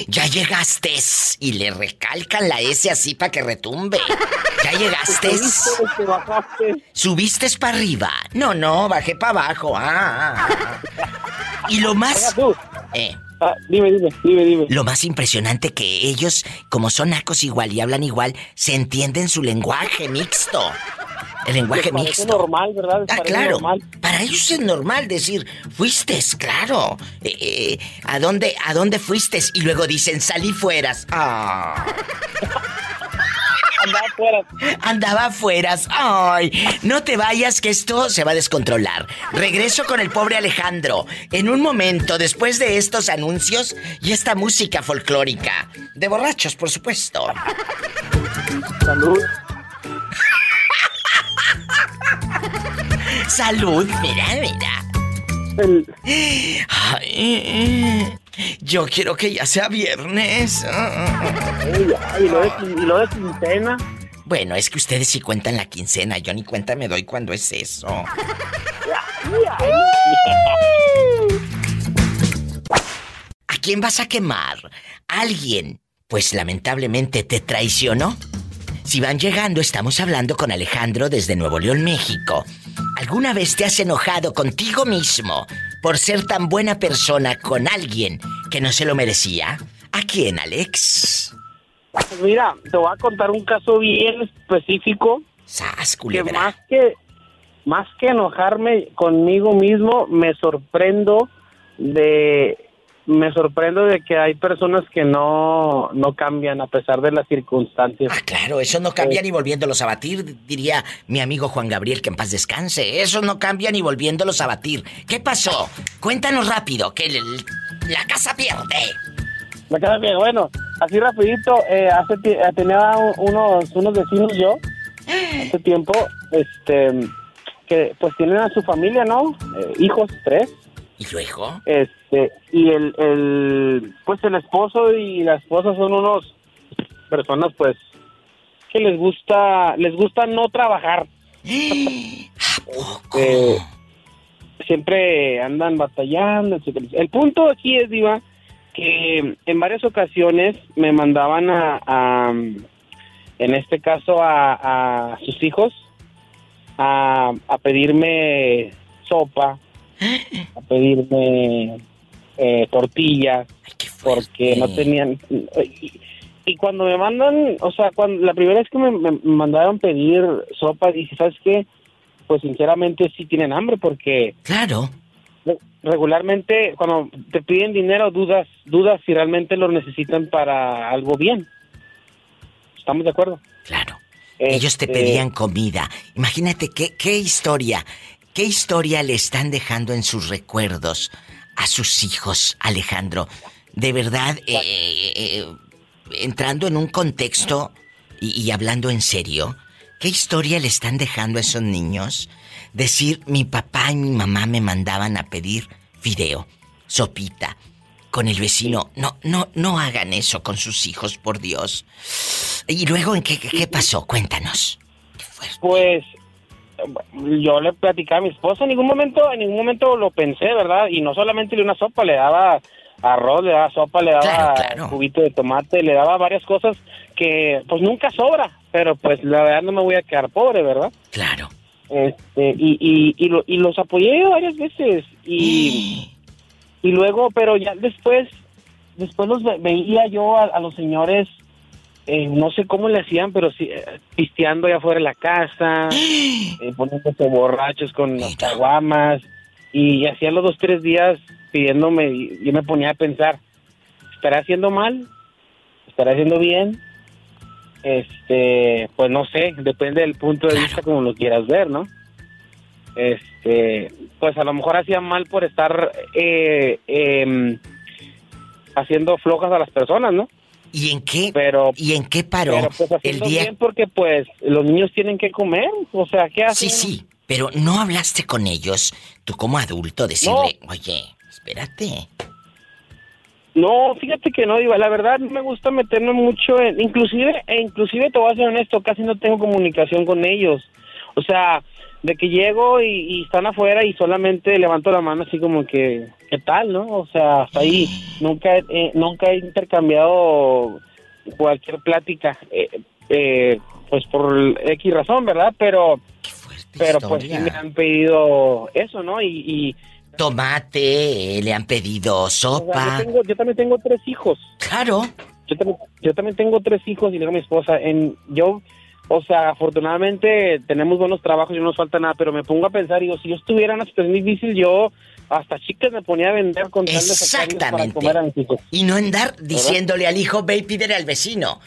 Ya llegaste. Y le recalcan la S así para que retumbe. Ya llegaste. [LAUGHS] ¿Te subiste para arriba? No, no, bajé para abajo. Ah, ah, ah. Y lo más... Eh, Ah, dime, dime, dime, dime. lo más impresionante que ellos, como son nacos igual y hablan igual, se entienden su lenguaje mixto. El lenguaje Les mixto. normal, ¿verdad? Les Ah, claro. normal. Para ellos es normal decir, fuiste, claro. Eh, eh, ¿A dónde, a dónde fuiste? Y luego dicen, salí fueras. Ah. [LAUGHS] Andaba fuera. Andaba afueras. Ay, no te vayas que esto se va a descontrolar. Regreso con el pobre Alejandro. En un momento, después de estos anuncios y esta música folclórica. De borrachos, por supuesto. Salud. [LAUGHS] Salud, mira, mira. Ay, yo quiero que ya sea viernes. Y lo de, y lo de quincena. Bueno, es que ustedes sí cuentan la quincena. Yo ni cuenta me doy cuando es eso. ¿A quién vas a quemar? ¿Alguien? Pues lamentablemente te traicionó. Si van llegando, estamos hablando con Alejandro desde Nuevo León, México. ¿Alguna vez te has enojado contigo mismo por ser tan buena persona con alguien que no se lo merecía? ¿A quién, Alex? Pues mira, te voy a contar un caso bien específico. Sas, que más que más que enojarme conmigo mismo, me sorprendo de me sorprendo de que hay personas que no no cambian a pesar de las circunstancias. Ah, claro, eso no cambia ni volviéndolos a batir, diría mi amigo Juan Gabriel, que en paz descanse. Eso no cambia ni volviéndolos a batir. ¿Qué pasó? Cuéntanos rápido, que el- el- la casa pierde. Me queda bien, bueno, así rapidito, eh, hace eh, tenía un- unos unos vecinos yo hace tiempo, este que pues tienen a su familia, ¿no? Eh, hijos, tres. ¿Y luego? Este, y el, el, pues el esposo y la esposa son unos personas, pues, que les gusta, les gusta no trabajar. [GASPS] Este, siempre andan batallando, etcétera. El punto aquí es, Diva, que en varias ocasiones me mandaban a, a, en este caso, a, a sus hijos a, a pedirme sopa, a pedirme eh, tortillas, porque no tenían... Y, y cuando me mandan, o sea, cuando la primera vez que me, me mandaron pedir sopa, dije, ¿sabes qué? Pues sinceramente sí tienen hambre porque... Claro. Regularmente cuando te piden dinero dudas, dudas si realmente lo necesitan para algo bien. ¿Estamos de acuerdo? Claro. Ellos te Este, pedían comida. Imagínate qué, qué historia, qué historia le están dejando en sus recuerdos a sus hijos, Alejandro. De verdad, eh, eh, eh, entrando en un contexto y, hablando en serio, ¿qué historia le están dejando a esos niños? Decir, mi papá y mi mamá me mandaban a pedir fideo, sopita, con el vecino. No, no, no hagan eso con sus hijos, por Dios. Y luego, ¿en qué- qué pasó? Cuéntanos. Pues yo le platicaba a mi esposa, en ningún momento, en ningún momento lo pensé, ¿verdad? Y no solamente le una sopa, le daba arroz, le daba sopa, le daba cubito de tomate, le daba varias cosas que pues nunca sobra, pero pues la verdad no me voy a quedar pobre, ¿verdad? Claro. Este, y, y, y, lo- y los apoyé varias veces y, [GASPS] y luego, pero ya después, después los ve- veía yo a, a los señores, eh, no sé cómo le hacían, pero sí, eh, pisteando allá afuera de la casa, [GASPS] eh, poniéndose borrachos con las caguamas y hacía los dos, tres días pidiéndome y yo me ponía a pensar, ¿estaré haciendo mal? ¿Estaré haciendo bien? Este, pues no sé, depende del punto de vista como lo quieras ver, ¿no? Este, pues a lo mejor hacía mal por estar eh, em, haciendo flojas a las personas, ¿no? ¿Y en qué? Pero, ¿Y en qué paró pero pues el día? bien porque pues los niños tienen que comer, o sea, ¿qué hacen? Sí, sí, pero no hablaste con ellos, tú como adulto, decirle, oye, espérate. No, fíjate que no, Diva, la verdad no me gusta meterme mucho en, inclusive, e inclusive te voy a ser honesto, casi no tengo comunicación con ellos. O sea, de que llego y, y están afuera y solamente levanto la mano así como que, ¿qué tal, no? O sea, hasta ahí nunca, he- eh, nunca he intercambiado cualquier plática, eh, eh, pues por X razón, ¿verdad? Pero, pero pues sí me han pedido eso, ¿no? Y, y Tomate, eh, le han pedido o sea, sopa. yo, tengo, yo también tengo tres hijos. Claro. Yo también, yo también tengo tres hijos y luego mi esposa. En, yo o sea, afortunadamente tenemos buenos trabajos y no nos falta nada, pero me pongo a pensar, digo, si yo estuviera en una situación difícil, yo hasta chicas me ponía a vender con tal sacarles para Exactamente. comer. Y no andar diciéndole al hijo, ve y pídele al vecino.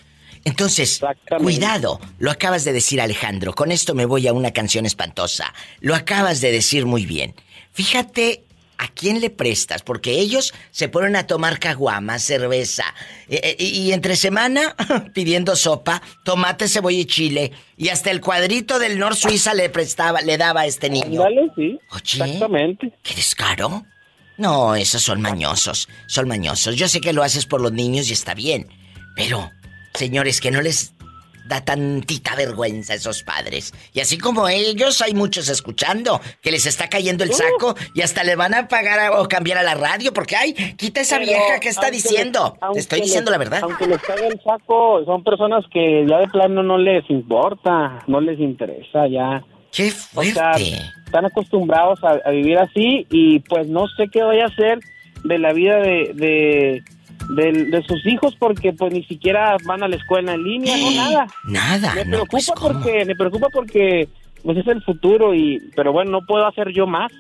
Entonces, cuidado, lo acabas de decir Alejandro, con esto me voy a una canción espantosa. Lo acabas de decir muy bien. Fíjate a quién le prestas, porque ellos se ponen a tomar caguamas, cerveza, eh, eh, y, y entre semana [LAUGHS] pidiendo sopa, tomate, cebolla y chile, y hasta el cuadrito del Nor Suiza le prestaba, le daba a este niño. Ándale, sí. Oye, Exactamente. ¿Qué descaro? No, esos son mañosos, son mañosos. Yo sé que lo haces por los niños y está bien, pero, señores, que no les da tantita vergüenza a esos padres. Y así como ellos, hay muchos escuchando que les está cayendo el saco y hasta le van a pagar a- o cambiar a la radio porque, ay, quita esa Pero, vieja que está diciendo. Te estoy diciendo la verdad. Aunque les caiga el saco, son personas que ya de plano no les importa, no les interesa ya. ¡Qué fuerte! están acostumbrados a, a vivir así y pues no sé qué voy a hacer de la vida de, de, de- de sus hijos porque pues ni siquiera van a la escuela en línea, no nada. Nada, Me no, preocupa pues, porque, me preocupa porque pues es el futuro y, pero bueno, no puedo hacer yo más,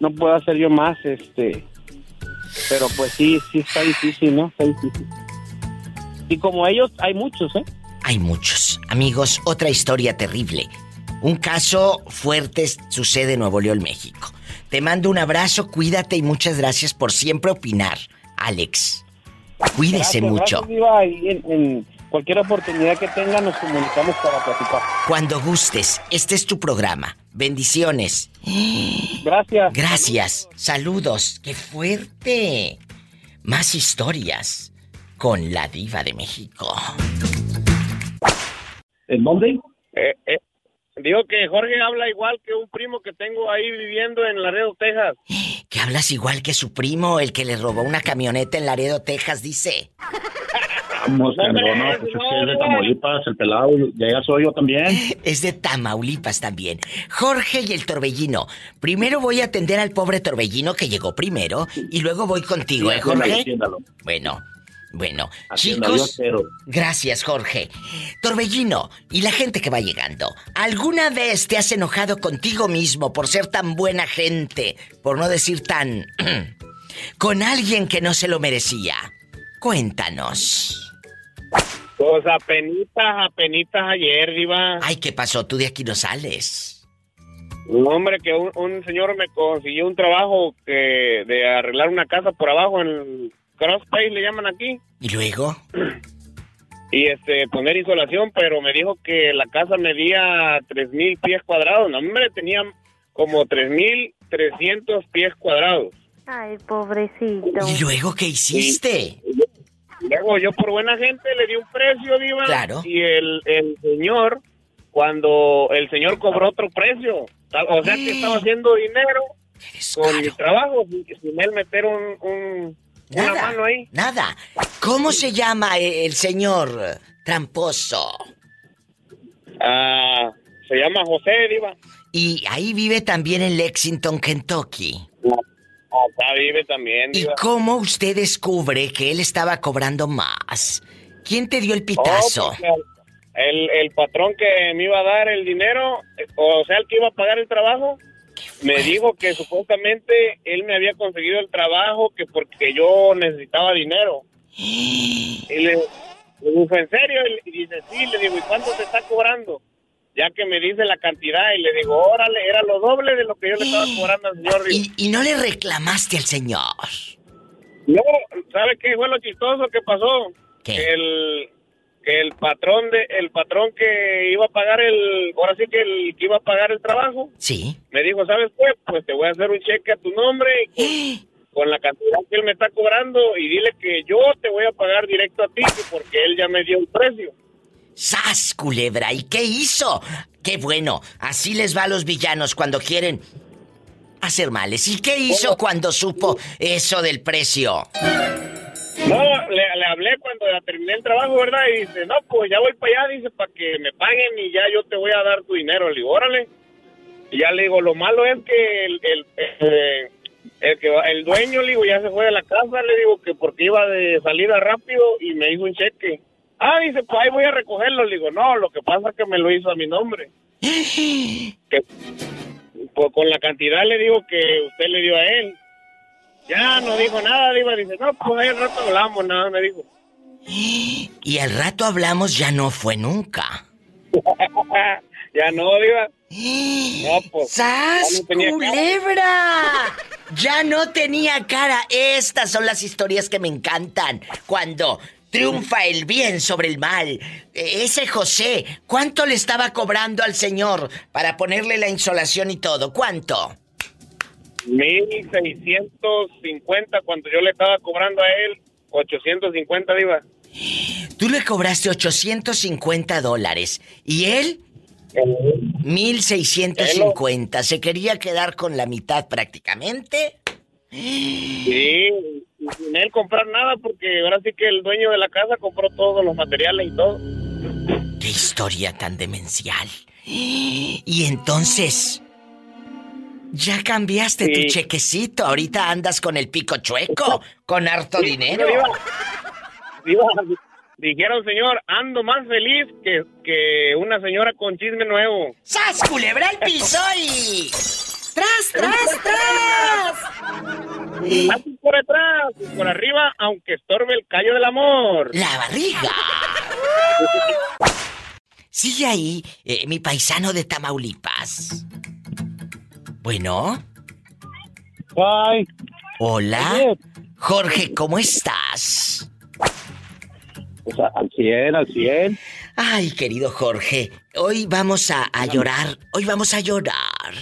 no puedo hacer yo más, este, pero pues sí, sí está difícil, ¿no? Está difícil. Y como ellos, hay muchos, ¿eh? Hay muchos. Amigos, otra historia terrible. Un caso fuerte sucede en Nuevo León, México. Te mando un abrazo, cuídate y muchas gracias por siempre opinar, Alex. Cuídese Gracias, mucho. gracias, Diva, y en, en cualquier oportunidad que tenga nos comunicamos para platicar. Cuando gustes, este es tu programa. Bendiciones. Gracias. Gracias. Saludos. ¡Qué fuerte! Más historias con la diva de México. ¿En dónde? Eh, eh, digo que Jorge habla igual que un primo que tengo ahí viviendo en Laredo, Texas. [GASPS] Que hablas igual que su primo, el que le robó una camioneta en Laredo, Texas, dice. Vamos, no, no, [LAUGHS] pues es que es de Tamaulipas, el pelado, ya, ya soy yo también. [LAUGHS] Es de Tamaulipas también. Jorge y el Torbellino. Primero voy a atender al pobre Torbellino que llegó primero y luego voy contigo, Sí, ¿eh, Jorge? Bueno, bueno. Chicos, gracias, Jorge. Torbellino y la gente que va llegando. ¿Alguna vez te has enojado contigo mismo por ser tan buena gente, por no decir tan... [CLEARS THROAT] con alguien que no se lo merecía? Cuéntanos. Pues apenitas, apenitas ayer, Diva. Ay, ¿qué pasó? Tú de aquí no sales. Un hombre que un, un señor me consiguió un trabajo que de arreglar una casa por abajo en Crosspace le llaman aquí ¿Y luego? y este poner insolación, pero me dijo que la casa medía tres mil pies cuadrados. No, hombre, tenía como tres mil trescientos pies cuadrados. Ay, pobrecito. ¿Y luego qué hiciste? Luego yo por buena gente le di un precio, Diva. Claro. Y el, el señor, cuando el señor cobró otro precio, tal- o sea que estaba haciendo dinero con mi trabajo, sin, sin él meter un, un- una Nada, mano ahí. nada. ¿Cómo se llama e- el señor tramposo? Ah, se llama José, Diva. Y ahí vive también en Lexington, Kentucky. Acá vive también, ¿Y cómo usted descubre que él estaba cobrando más? ¿Quién te dio el Oh, pitazo? porque el, el patrón que me iba a dar el dinero, eh, o sea, el que iba a pagar el trabajo, me dijo que supuestamente él me había conseguido el trabajo que porque yo necesitaba dinero. Y le, le dije, ¿en serio? Y dice, sí, le digo, ¿y cuánto te está cobrando? Ya que me dice la cantidad y le digo, órale, era lo doble de lo que yo le estaba cobrando al señor. ¿Y no le reclamaste al señor? No, ¿sabe qué fue lo chistoso que pasó? ¿Qué? Que el que el patrón de el patrón que iba a pagar el ahora sí que el que iba a pagar el trabajo Sí. me dijo, ¿sabes qué? Pues te voy a hacer un cheque a tu nombre y con, [GASPS] con la cantidad que él me está cobrando y dile que yo te voy a pagar directo a ti porque él ya me dio el precio. ¡Sas, culebra! ¿Y qué hizo? ¡Qué bueno! Así les va a los villanos cuando quieren hacer males. ¿Y qué hizo cuando supo eso del precio? No, le, le hablé cuando ya terminé el trabajo, ¿verdad? Y dice, no, pues ya voy para allá, dice, para que me paguen y ya yo te voy a dar tu dinero. Le digo, órale. Y ya le digo, lo malo es que el, el, eh, el que el dueño, le digo, ya se fue de la casa, le digo que porque iba de salida rápido y me hizo un cheque Ah, dice, pues ahí voy a recogerlo. Le digo, no, lo que pasa es que me lo hizo a mi nombre. [GASPS] que, pues con la cantidad le digo que usted le dio a él. Ya no dijo nada, Diva. Dice, no, pues al rato hablamos, nada, me dijo. [GASPS] Y al rato hablamos ya no fue nunca. [LAUGHS] ya no, Diva. [GASPS] No, pues. ¡Sas, ya no tenía cara. culebra! Ya no tenía cara. Estas son las historias que me encantan. Cuando triunfa el bien sobre el mal. E- Ese José, ¿cuánto le estaba cobrando al señor para ponerle la insolación y todo? ¿Cuánto? 1650 cuando yo le estaba cobrando a él 850 diva. Tú le cobraste 850 dólares y él 1650. Se quería quedar con la mitad prácticamente. Sí, sin él comprar nada porque ahora sí que el dueño de la casa compró todos los materiales y todo. Qué historia tan demencial. Y entonces, ya cambiaste tu chequecito. Ahorita andas con el pico chueco, con harto dinero. Diva, Diva, dijeron señor, ando más feliz que, que una señora con chisme nuevo. ¡Sas, culebra al piso y... ¡Tras, tras, tras! Así por atrás y por arriba, aunque estorbe el callo del amor. La barriga. [LAUGHS] Sigue ahí, eh, mi paisano de Tamaulipas. Bueno. Ay. Hola. Jorge, ¿cómo estás? Pues al 100, al 100. Ay, querido Jorge, hoy vamos a, a llorar, hoy vamos a llorar.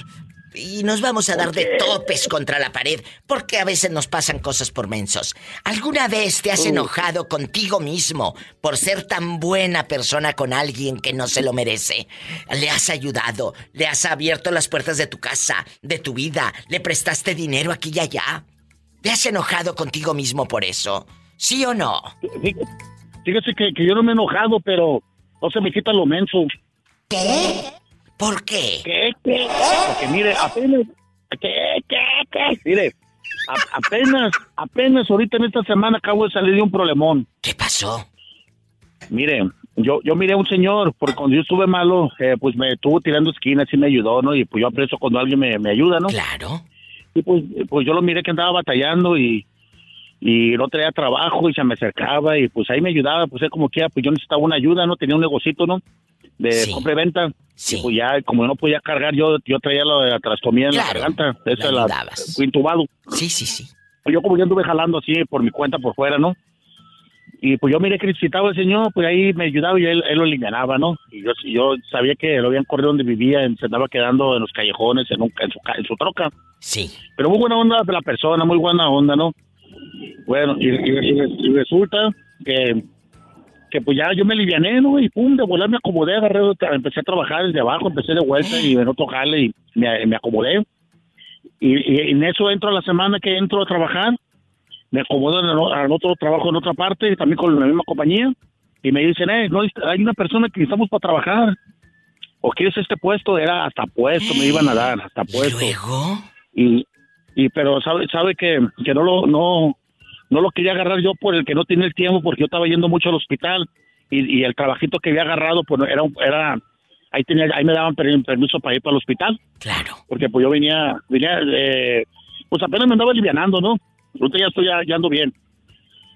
Y nos vamos a dar de topes contra la pared, porque a veces nos pasan cosas por mensos. ¿Alguna vez te has enojado contigo mismo por ser tan buena persona con alguien que no se lo merece? Le has ayudado, le has abierto las puertas de tu casa, de tu vida, le prestaste dinero aquí y allá. ¿Te has enojado contigo mismo por eso? ¿Sí o no? Fíjese que, que yo no me he enojado, pero no se me quita lo menso. ¿Qué? ¿Por qué? ¿Qué? ¿Qué? Porque mire, apenas... ¿Qué? ¿Qué? ¿Qué? Mire, a- apenas, apenas ahorita en esta semana acabo de salir de un problemón. ¿Qué pasó? Mire, yo, yo miré a un señor, porque cuando yo estuve malo, eh, pues me estuvo tirando esquinas y me ayudó, ¿no? Y pues yo aprecio cuando alguien me, me ayuda, ¿no? Claro. Y pues, pues yo lo miré que andaba batallando y, y no traía trabajo y se me acercaba y pues ahí me ayudaba, pues él como quiera, pues yo necesitaba una ayuda, ¿no? Tenía un negocito, ¿no? De compra y venta. Y pues ya, como no podía cargar, yo, yo traía lo de la trastomía en Claro, la garganta. Esa la, fui intubado. Sí, sí, sí. Yo como yo anduve jalando así por mi cuenta por fuera, ¿no? Y pues yo miré que necesitaba el señor, pues ahí me ayudaba y él, él lo alivianaba, ¿no? Y yo, yo sabía que lo habían corrido donde vivía, se andaba quedando en los callejones, en, un- en su, en su troca. Sí. Pero muy buena onda de la persona, muy buena onda, ¿no? Bueno, y- y- y resulta que, que pues ya yo me aliviané, ¿no? Y pum, de volar me acomodé, agarré, empecé a trabajar desde abajo, empecé de vuelta y en otro jale y me, me acomodé. Y, y en eso entro a la semana que entro a trabajar, me acomodo en otro trabajo en otra parte, también con la misma compañía, y me dicen, eh, no, hay una persona que necesitamos para trabajar. ¿O quieres este puesto? Era hasta puesto, me iban a dar, hasta puesto. Y, y pero sabe, sabe que, que no lo, no, no lo quería agarrar yo por el que no tenía el tiempo, porque yo estaba yendo mucho al hospital, y, y el trabajito que había agarrado, pues era, un- era, ahí tenía, ahí me daban per- permiso para ir para el hospital. Claro. Porque pues yo venía, venía, eh, pues apenas me andaba alivianando, ¿no? Ahorita ya estoy, ya, ya ando bien.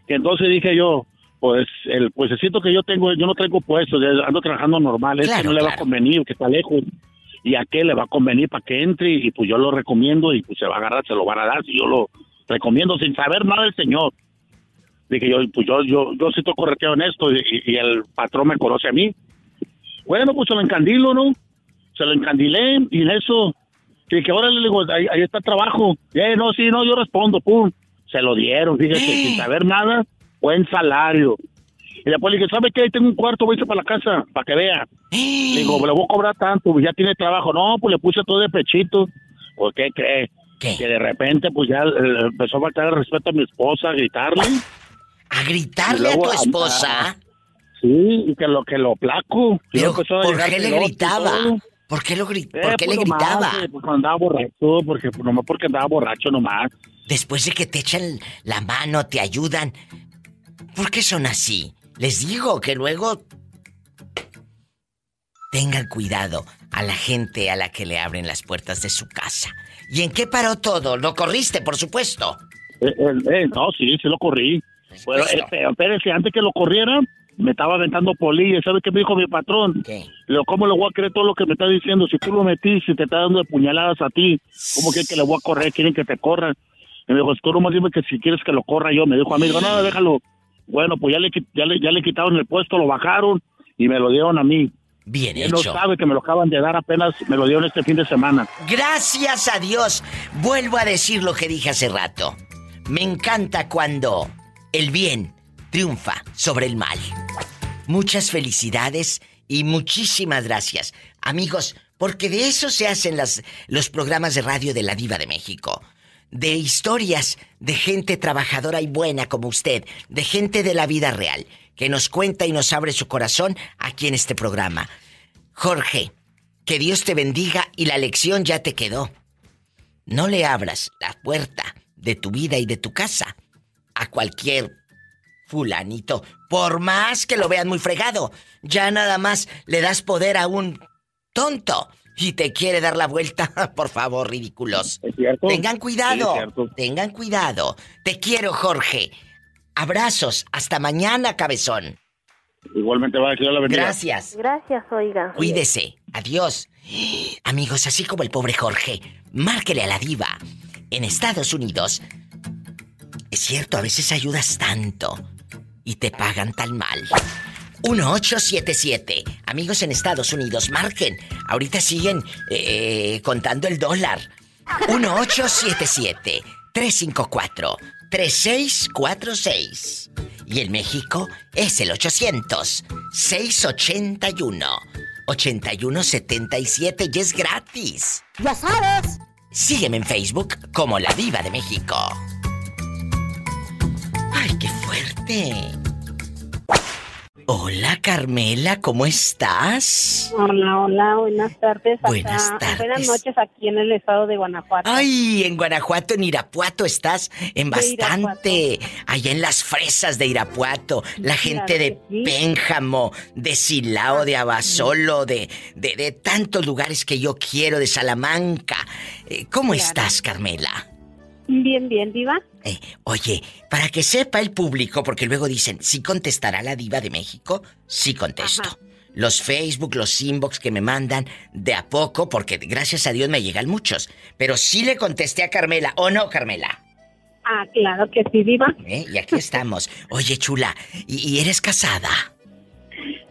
Y entonces dije yo, pues el puestecito que yo tengo, yo no traigo puesto, ando trabajando normal, este Claro, no le va a convenir, que está lejos. Y a qué le va a convenir para que entre, y pues yo lo recomiendo, y pues se va a agarrar, se lo van a dar, si yo lo recomiendo sin saber nada del señor. Dije yo, pues yo, yo, yo sí en esto, y, y el patrón me conoce a mí. Bueno, pues se lo encandilo, ¿no? Se lo encandilé, y en eso, que ahora le digo, ahí, ahí está el trabajo. Eh, no, sí, no, yo respondo, pum. Se lo dieron, fíjate, sin saber nada, buen salario. Y después le dije, ¿sabe qué? Ahí Tengo un cuarto, voy a irse para la casa, para que vea. Le digo, le voy a cobrar tanto, pues ya tiene trabajo. No, pues le puse todo de pechito. ¿Por qué cree? Que de repente, pues ya eh, empezó a faltar el respeto a mi esposa, a gritarle. ¿A gritarle a tu esposa? Sí, y que lo que lo placo. Pero, luego a ¿por qué le gritaba? ¿Por qué, lo gri- Eh, ¿por qué pues le nomás, gritaba? eh, pues cuando andaba borracho, porque, pues nomás porque andaba borracho nomás. Después de que te echan la mano, te ayudan. ¿Por qué son así? Les digo que luego tengan cuidado a la gente a la que le abren las puertas de su casa. ¿Y en qué paró todo? ¿Lo corriste, por supuesto? Eh, eh, no, sí, sí lo corrí. Bueno, eh, pero espérese, antes que lo corriera, me estaba aventando polilla. ¿Sabe qué me dijo mi patrón? ¿Qué? Le digo, ¿cómo le voy a creer todo lo que me está diciendo? Si tú lo metiste, te está dando de puñaladas a ti, ¿cómo que, que le voy a correr? ¿Quieren que te corran? Y me dijo, tú nomás dime que si quieres que lo corra yo. Me dijo a mí, digo, no, déjalo. Bueno, pues ya le, ya le, ya le quitaron el puesto, lo bajaron y me lo dieron a mí. Bien Él hecho. sabe que me lo acaban de dar apenas, me lo dieron este fin de semana. Gracias a Dios. Vuelvo a decir lo que dije hace rato. Me encanta cuando el bien triunfa sobre el mal. Muchas felicidades y muchísimas gracias. Amigos, porque de eso se hacen las, los programas de radio de la Diva de México. De historias de gente trabajadora y buena como usted, de gente de la vida real, que nos cuenta y nos abre su corazón aquí en este programa. Jorge, que Dios te bendiga y la lección ya te quedó. No le abras la puerta de tu vida y de tu casa a cualquier fulanito, por más que lo vean muy fregado. Ya nada más le das poder a un tonto y te quiere dar la vuelta. [LAUGHS] Por favor, ridículos. cierto? Tengan Sí, cuidado. es cierto. tengan cuidado. Te quiero, Jorge. Abrazos. Hasta mañana, cabezón. Igualmente va a decir la bendiga. Gracias. Gracias, oiga. Cuídese. Adiós. [GASPS] Amigos, así como el pobre Jorge, márquele a la diva. En Estados Unidos, es cierto, a veces ayudas tanto y te pagan tan mal. 1877. Amigos en Estados Unidos, marquen. Ahorita siguen eh, contando el dólar. 1877 354 3646. Y en México es el 800 681 8177 y es gratis. Ya sabes. Sígueme en Facebook como La Diva de México. ¡Ay, qué fuerte! Hola, Carmela, ¿cómo estás? Hola, hola, buenas tardes. acá- Buenas tardes. Buenas noches aquí en el estado de Guanajuato. Ay, en Guanajuato, en Irapuato estás en bastante. Allá en las fresas de Irapuato. La gente de Pénjamo, de Silao, de Abasolo, de, de, de tantos lugares que yo quiero, de Salamanca. Eh, ¿Cómo Claro. estás, Carmela? Bien, bien, Diva. Eh, oye, para que sepa el público, porque luego dicen, ¿sí contestará la diva de México? Sí contesto. Los Facebook, los inbox que me mandan de a poco, porque gracias a Dios me llegan muchos. Pero sí le contesté a Carmela, ¿o no, Carmela? Ah, claro que sí, Diva. ¿Eh? Y aquí estamos. Oye, chula, ¿y, y eres casada?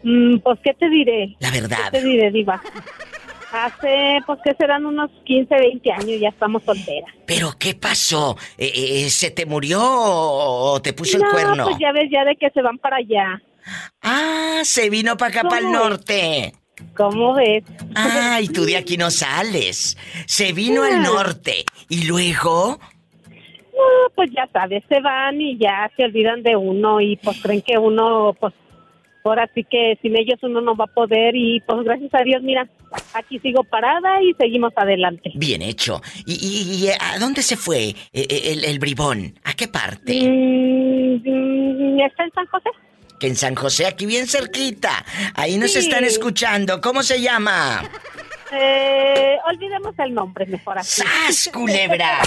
Mm, pues, ¿qué te diré? La verdad. ¿Qué te diré, Diva? [LAUGHS] Hace, pues, que serán unos 15, 20 años, ya estamos solteras. ¿Pero qué pasó? Eh, eh, ¿Se te murió o te puso no, el cuerno? pues ya ves ya de que se van para allá. Ah, se vino para acá, ¿Cómo para el norte. ¿Cómo ves? Ah, y tú de aquí no sales. Se vino al norte. ¿Y luego? No, pues ya sabes, se van y ya se olvidan de uno y pues creen que uno, pues, ahora sí que sin ellos uno no va a poder y pues gracias a Dios, mira, aquí sigo parada y seguimos adelante. Bien hecho. ¿Y, y- y a dónde se fue eh, eh, el, el bribón? ¿A qué parte? Mm, mm, ¿Está en San José? Que en San José, aquí bien cerquita. Ahí nos Sí. están escuchando. ¿Cómo se llama? Eh, olvidemos el nombre mejor así. ¡Sas, culebra!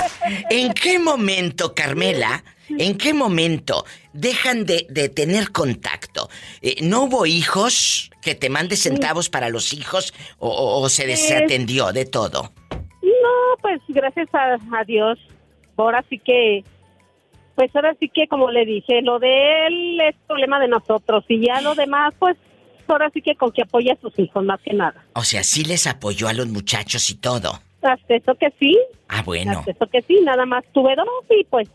¿En qué momento, Carmela, en qué momento dejan de, de tener contacto? Eh, ¿No hubo hijos que te mande centavos para los hijos o, o- o se desatendió de todo? No, pues gracias a, a Dios. Ahora sí que, pues ahora sí que como le dije, lo de él es problema de nosotros y ya lo demás, pues ahora sí que con que apoya a sus hijos más que nada. O sea, sí les apoyó a los muchachos y todo. Hasta eso que sí, Ah, bueno. hasta eso que sí, nada más tuve dos y pues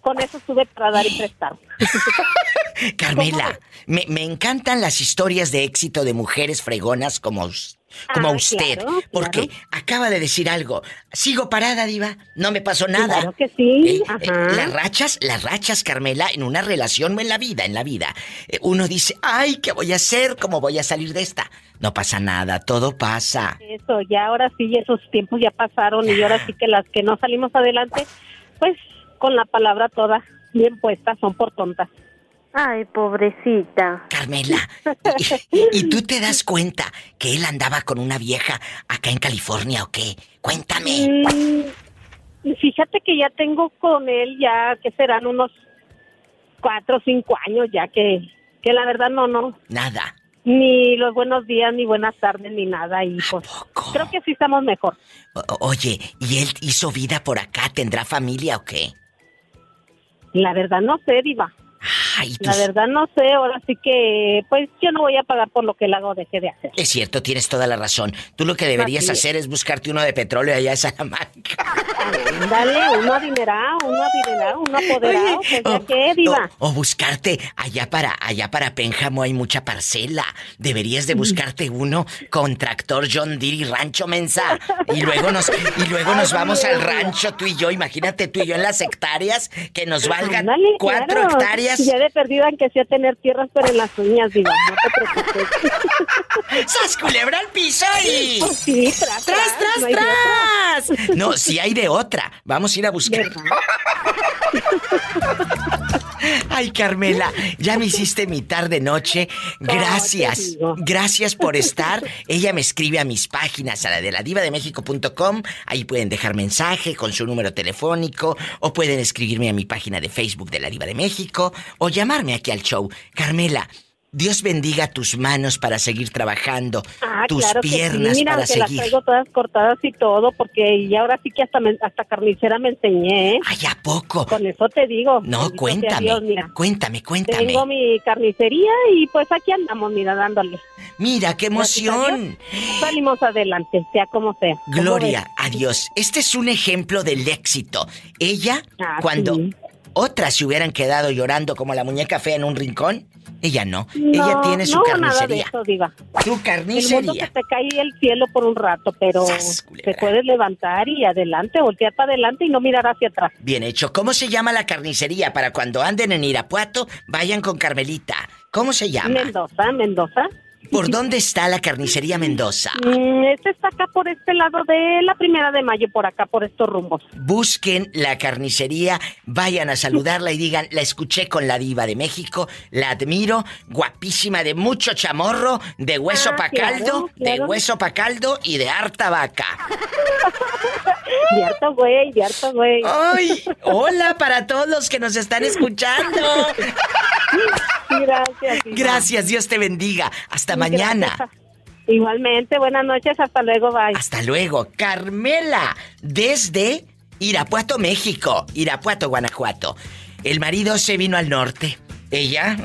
con eso estuve para dar y prestar. [LAUGHS] Carmela, me, me encantan las historias de éxito de mujeres fregonas como, us- como Ah, usted. claro, porque acaba de decir algo. Sigo parada, Diva. No me pasó nada. Claro que sí, Eh, eh, las rachas, las rachas, Carmela, en una relación o en la vida, en la vida. eh, uno dice, ay, ¿qué voy a hacer? ¿Cómo voy a salir de esta? No pasa nada, todo pasa. Eso, ya ahora sí, esos tiempos ya pasaron y ahora sí que las que no salimos adelante, pues con la palabra toda bien puesta son por tontas. Ay, pobrecita. Carmela, y, y tú te das cuenta que él andaba con una vieja acá en California o qué? Cuéntame. Fíjate que ya tengo con él ya que serán unos cuatro o cinco años ya que, que la verdad no, no. Nada. Ni los buenos días, ni buenas tardes, ni nada. Y pues creo que sí estamos mejor. O- oye, ¿y él hizo vida por acá? ¿Tendrá familia o qué? La verdad no sé, Diva. Ay, La verdad no sé, ahora sí que pues yo no voy a pagar por lo que él hago o deje de hacer. Es cierto, tienes toda la razón. Tú lo que deberías Así hacer es buscarte uno de petróleo allá en Salamanca. Dale, uno adinerado, uno adinerado, uno apoderado, pues ya qué, Diva. O buscarte allá para allá para Pénjamo hay mucha parcela. Deberías de buscarte uno con tractor John Deere y rancho mensa. Y luego nos y luego nos [LAUGHS] Ay, vamos al rancho tú y yo. Imagínate tú y yo en las hectáreas que nos valgan cuatro claro. hectáreas. Ya de perdida que sea tener tierras pero en las uñas, Diva, no te preocupes. [LAUGHS] ¡Sas culebra al piso y! Pues sí, tras, ¡Tras, tras, no de tras! No, si hay de otra. Vamos a ir a buscar. [LAUGHS] Ay, Carmela, ya me hiciste mi tarde noche. Gracias. Gracias por estar. Ella me escribe a mis páginas, a la de la diva de México.com. Ahí pueden dejar mensaje con su número telefónico o pueden escribirme a mi página de Facebook de la diva de México o llamarme aquí al show. Carmela, Dios bendiga tus manos para seguir trabajando, Ah, tus claro que sí. piernas Mira, para las seguir. traigo todas cortadas y todo, porque y ahora sí que hasta, me- hasta carnicera me enseñé. ¿eh? Ay, ¿a poco? Con eso te digo. No, cuéntame. Dios, mira. Cuéntame, cuéntame. Tengo mi carnicería y pues aquí andamos, mira, dándole. Mira, qué emoción. Salimos adelante, sea como sea. ¿Cómo Gloria a Dios. Este es un ejemplo del éxito. Ella, Ah, cuando sí. Otras se hubieran quedado llorando como la muñeca fea en un rincón, ella no. No, ella tiene su no, nada de carnicería. eso. Su El mundo carnicería. se te cae el cielo por un rato, pero te puedes levantar y adelante, voltear para adelante y no mirar hacia atrás. Bien hecho. ¿Cómo se llama la carnicería para cuando anden en Irapuato vayan con Carmelita? ¿Cómo se llama? Mendoza, Mendoza. ¿Por dónde está la carnicería Mendoza? Mm, Este está acá por este lado de la primera de mayo, por acá, por estos rumbos. Busquen la carnicería, vayan a saludarla y digan, la escuché con la diva de México, la admiro, guapísima de mucho chamorro, de hueso Ah, pa' claro, caldo, de hueso pa' caldo y de harta vaca. [LAUGHS] De harto güey, de harto güey. ¡Ay! [LAUGHS] Hola para todos los que nos están escuchando. [LAUGHS] Gracias. Gracias, Dios te bendiga. Hasta mañana. Gracias. Igualmente, buenas noches, hasta luego, bye. Hasta luego. Carmela, desde Irapuato, México. Irapuato, Guanajuato. El marido se vino al norte. Ella,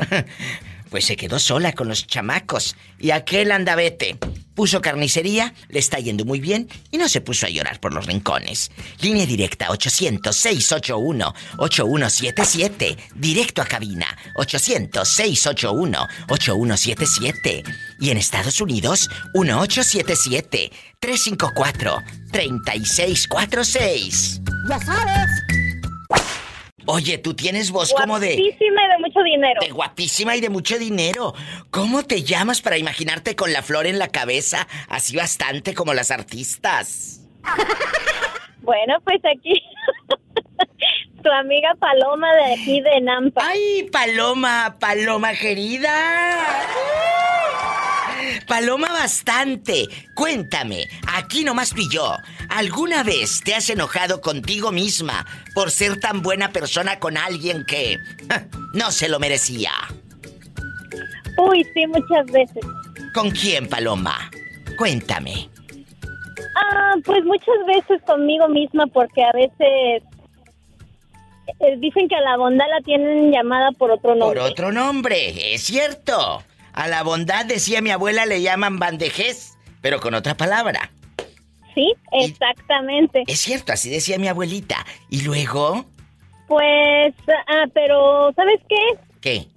pues se quedó sola con los chamacos. Y aquel andavete puso carnicería, le está yendo muy bien y no se puso a llorar por los rincones. Línea directa 800-681-8177. Directo a cabina 800-681-8177. Y en Estados Unidos 1877-354-3646. Ya sabes. Oye, tú tienes voz como de... Guapísima y de mucho dinero. De guapísima y de mucho dinero. ¿Cómo te llamas para imaginarte con la flor en la cabeza, así bastante como las artistas? [LAUGHS] Bueno, pues aquí [LAUGHS] tu amiga Paloma de aquí de Nampa. ¡Ay, Paloma, Paloma querida! Paloma bastante. Cuéntame, aquí nomás tú y yo, ¿alguna vez te has enojado contigo misma por ser tan buena persona con alguien que ja, no se lo merecía? Uy, sí, muchas veces. ¿Con quién, Paloma? Cuéntame. Ah, pues muchas veces conmigo misma porque a veces eh, dicen que a la bondad la tienen llamada por otro nombre. Por otro nombre, es cierto. A la bondad, decía mi abuela, le llaman bandejez, pero con otra palabra. Sí, exactamente. Es cierto, así decía mi abuelita. ¿Y luego? Pues, ah, pero ¿sabes qué? ¿Qué?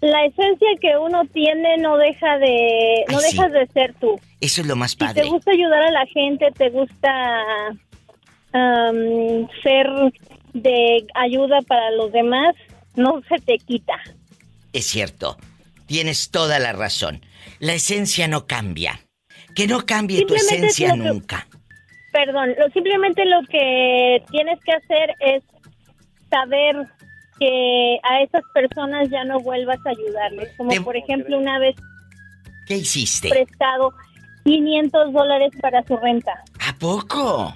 La esencia que uno tiene no deja de no sí. dejas de ser tú. Eso es lo más Si padre. te gusta ayudar a la gente, te gusta ser de ayuda para los demás, no se te quita. Es cierto. Tienes toda la razón. La esencia no cambia. Que no cambie tu esencia que- nunca. Perdón, lo, simplemente lo que tienes que hacer es saber que a esas personas ya no vuelvas a ayudarles. Como por ejemplo una vez ¿Qué hiciste? prestado 500 dólares para su renta. ¿A poco?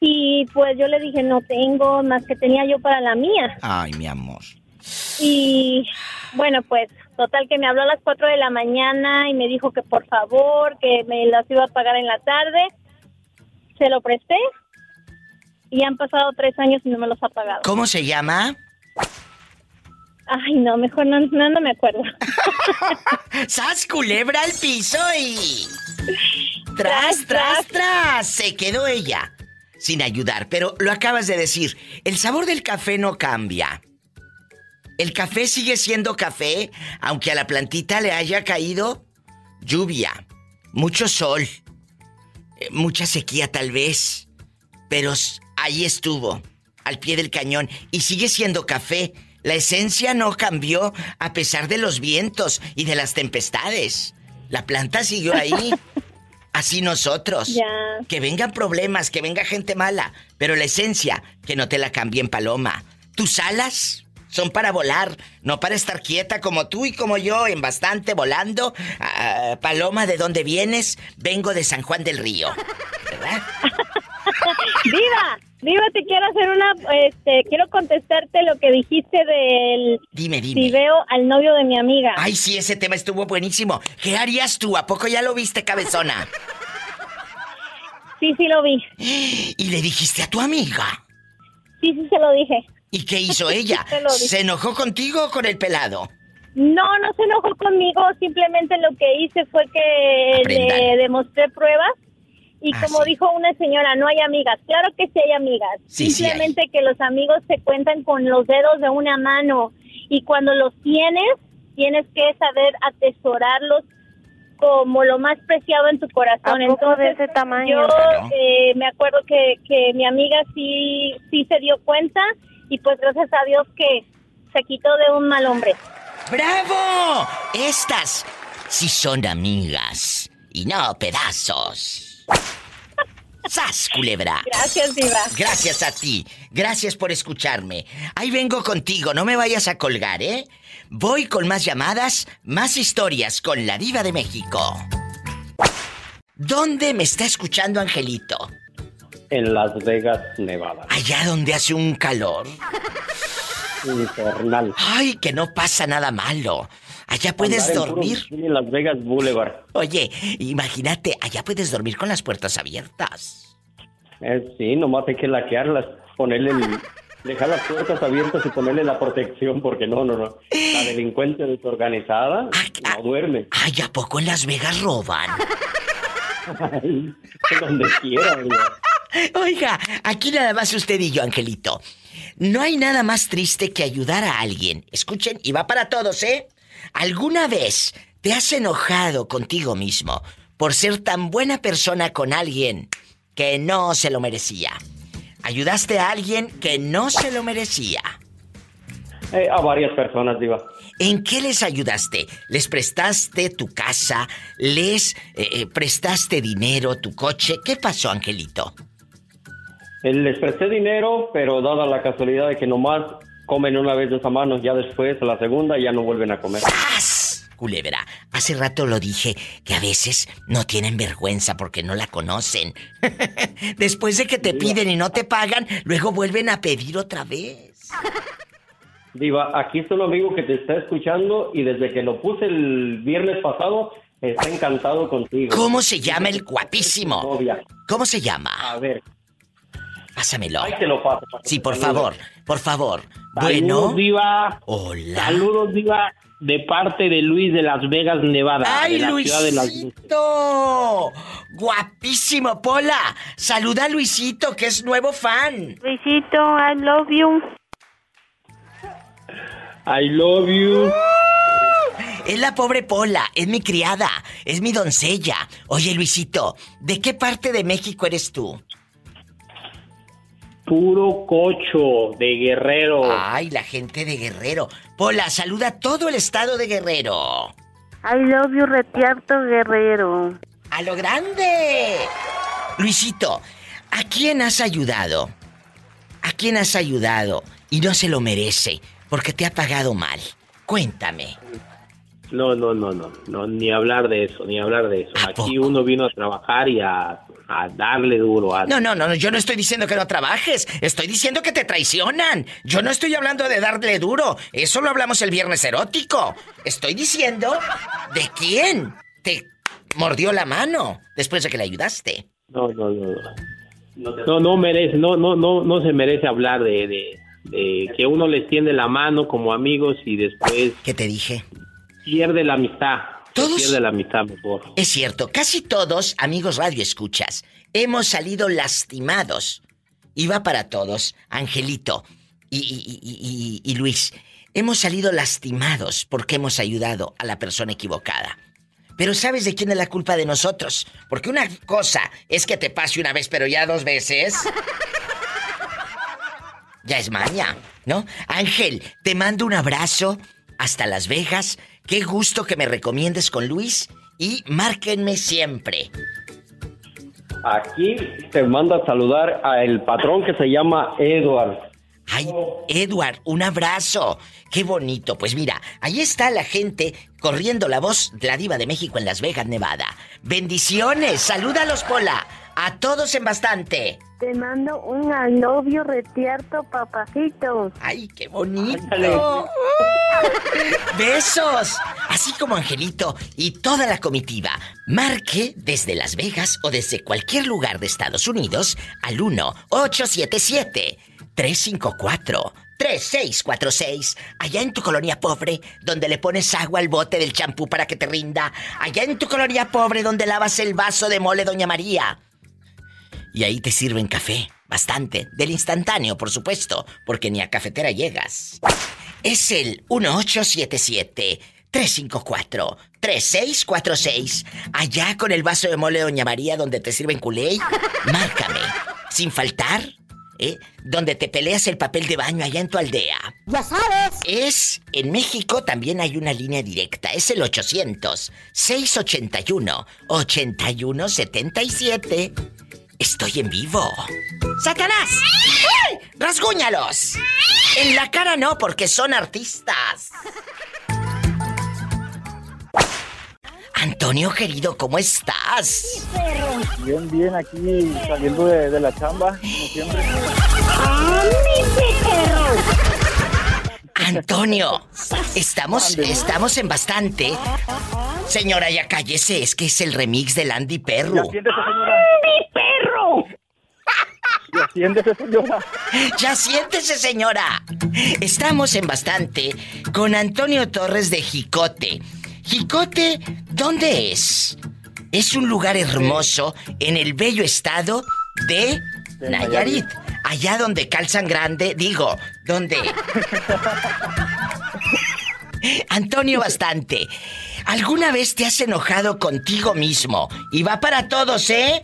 Y pues yo le dije, no tengo, más que tenía yo para la mía. Ay, mi amor. Y bueno, pues total que me habló a las 4 de la mañana y me dijo que por favor, que me las iba a pagar en la tarde. Se lo presté y han pasado tres años y no me los ha pagado. ¿Cómo se llama? Ay, no, mejor no, no, no me acuerdo. [LAUGHS] ¡Sas culebra al piso y... [LAUGHS] Tras, tras, tras. Se quedó ella. Sin ayudar, pero lo acabas de decir. El sabor del café no cambia. El café sigue siendo café, aunque a la plantita le haya caído lluvia, mucho sol, eh, mucha sequía tal vez. Pero ahí estuvo, al pie del cañón, y sigue siendo café. La esencia no cambió a pesar de los vientos y de las tempestades. La planta siguió ahí. [LAUGHS] Así nosotros. Ya. Que vengan problemas, que venga gente mala, pero la esencia, que no te la cambien paloma. Tus alas son para volar, no para estar quieta como tú y como yo, en bastante volando. Ah, paloma, ¿de dónde vienes? Vengo de San Juan del Río. ¿Verdad? [LAUGHS] Viva, Viva, te quiero hacer una, este, quiero contestarte lo que dijiste del Dime, dime. si veo al novio de mi amiga. Ay, sí, ese tema estuvo buenísimo. ¿Qué harías tú? ¿A poco ya lo viste, cabezona? Sí, sí lo vi. [GASPS] ¿Y le dijiste a tu amiga? Sí, sí se lo dije. ¿Y qué hizo ella? Se lo dije. ¿Se enojó contigo o con el pelado? No, no se enojó conmigo, simplemente lo que hice fue que Aprendan. le demostré pruebas y Ah, como dijo una señora, no hay amigas. Claro que sí hay amigas. Sí, sí simplemente que los amigos se cuentan con los dedos de una mano y cuando los tienes, tienes que saber atesorarlos como lo más preciado en tu corazón. ¿A poco de Entonces, ese tamaño? Yo Claro. eh, me acuerdo que, que mi amiga sí, sí se dio cuenta y pues gracias a Dios que se quitó de un mal hombre. ¡Bravo! Estas sí son amigas y no pedazos. ¡Sas, culebra! Gracias, Diva. Gracias a ti. Gracias por escucharme. Ahí vengo contigo, no me vayas a colgar, ¿eh? Voy con más llamadas, más historias con la diva de México. ¿Dónde me está escuchando Angelito? En Las Vegas, Nevada. Allá donde hace un calor. Infernal. Ay, que no pasa nada malo. Allá puedes Andar en dormir. bikini En Las Vegas Boulevard. Oye, imagínate, allá puedes dormir con las puertas abiertas. Eh, sí, nomás hay que laquearlas, ponerle el- [LAUGHS] dejar las puertas abiertas y ponerle la protección, porque no, no, no. La delincuencia desorganizada no duerme. Ay, ¿a poco en Las Vegas roban? [LAUGHS] Ay, donde quiera. Oiga, aquí nada más usted y yo, Angelito. No hay nada más triste que ayudar a alguien. Escuchen, y va para todos, ¿eh? ¿Alguna vez te has enojado contigo mismo por ser tan buena persona con alguien que no se lo merecía? Ayudaste a alguien que no se lo merecía. Eh, a varias personas, Diva. ¿En qué les ayudaste? ¿Les prestaste tu casa? ¿Les eh, eh, prestaste dinero, tu coche? ¿Qué pasó, Angelito? Les presté dinero, pero dada la casualidad de que nomás comen una vez de esa mano, ya después, a la segunda, ya no vuelven a comer. Culebra, hace rato lo dije, que a veces no tienen vergüenza porque no la conocen. [LAUGHS] Después de que te piden y no te pagan, luego vuelven a pedir otra vez. [LAUGHS] Diva, aquí está un amigo que te está escuchando y desde que lo puse el viernes pasado, está encantado contigo. ¿Cómo se llama el guapísimo? Novia. ¿Cómo se llama? A ver. Pásamelo. Ahí te lo paso. Sí, por favor, por favor. Saludos, Bueno. Diva. Hola. Saludos, Diva, de parte de Luis de Las Vegas, Nevada. ¡Ay, de la ciudad de Las Luisito! ¡Guapísimo, Pola! Saluda a Luisito, que es nuevo fan. Luisito, I love you. I love you. Es la pobre Pola, es mi criada, es mi doncella. Oye, Luisito, ¿de qué parte de México eres tú? Puro cocho de Guerrero. Ay, la gente de Guerrero. Pola, saluda a todo el estado de Guerrero. I love you, Retiarto Guerrero. ¡A lo grande! Luisito, ¿a quién has ayudado? ¿A quién has ayudado y no se lo merece porque te ha pagado mal. Cuéntame. No, no, no, no, no, ni hablar de eso, ni hablar de eso. Aquí uno vino a trabajar y a, a darle duro a... No, no, no, yo no estoy diciendo que no trabajes, estoy diciendo que te traicionan. Yo no estoy hablando de darle duro, eso lo hablamos el viernes erótico. Estoy diciendo de quién te mordió la mano después de que le ayudaste. No, no, no, no. No, no merece, no, no, no, no se merece hablar de, de, de que uno les tiende la mano como amigos y después... ¿Qué te dije? Pierde la amistad. Todos- Pierde la amistad mejor. Es cierto, casi todos, amigos radio escuchas, hemos salido lastimados. Y va para todos, Angelito y, y- y- y- y Luis. Hemos salido lastimados porque hemos ayudado a la persona equivocada. Pero ¿sabes de quién es la culpa de nosotros? Porque una cosa es que te pase una vez, pero ya dos veces. Ya es maña, ¿no? Ángel, te mando un abrazo hasta Las Vegas. Qué gusto que me recomiendes con Luis y márquenme siempre. Aquí te manda a saludar al patrón que se llama Edward. Ay, Edward, un abrazo. Qué bonito. Pues mira, ahí está la gente corriendo la voz de la diva de México en Las Vegas, Nevada. Bendiciones. Salúdalos, Pola. A todos en bastante. Te mando un alobio retierto, papacito. Ay, qué bonito. Besos. Así como Angelito y toda la comitiva. Marque desde Las Vegas o desde cualquier lugar de Estados Unidos al 1-877-354-3646. Allá en tu colonia pobre, donde le pones agua al bote del champú para que te rinda. Allá en tu colonia pobre, donde lavas el vaso de mole Doña María. Y ahí te sirven café, bastante, del instantáneo, por supuesto, porque ni a cafetera llegas. Es el 1877-354-3646. Allá con el vaso de mole Doña María donde te sirven culé. Márcame, sin faltar, ¿eh? Donde te peleas el papel de baño allá en tu aldea. Ya sabes. Es, en México también hay una línea directa, es el 800-681-8177. Estoy en vivo. ¡Satanás! ¡Ay! ¡Rasguñalos! En la cara no, porque son artistas. Antonio querido, ¿cómo estás? Bien, bien, aquí saliendo de, de la chamba, como siempre. Antonio, [LAUGHS] estamos, estamos en bastante. Señora, ya cállese, es que es el remix del Andy Perro. ¡Mi siéntese, señora. Ya siéntese, señora. Estamos en bastante con Antonio Torres de Jicote. Jicote, ¿dónde es? Es un lugar hermoso en el bello estado de De Nayarit. Allá donde calzan grande, digo, donde... Antonio Bastante, ¿alguna vez te has enojado contigo mismo? Y va para todos, ¿eh?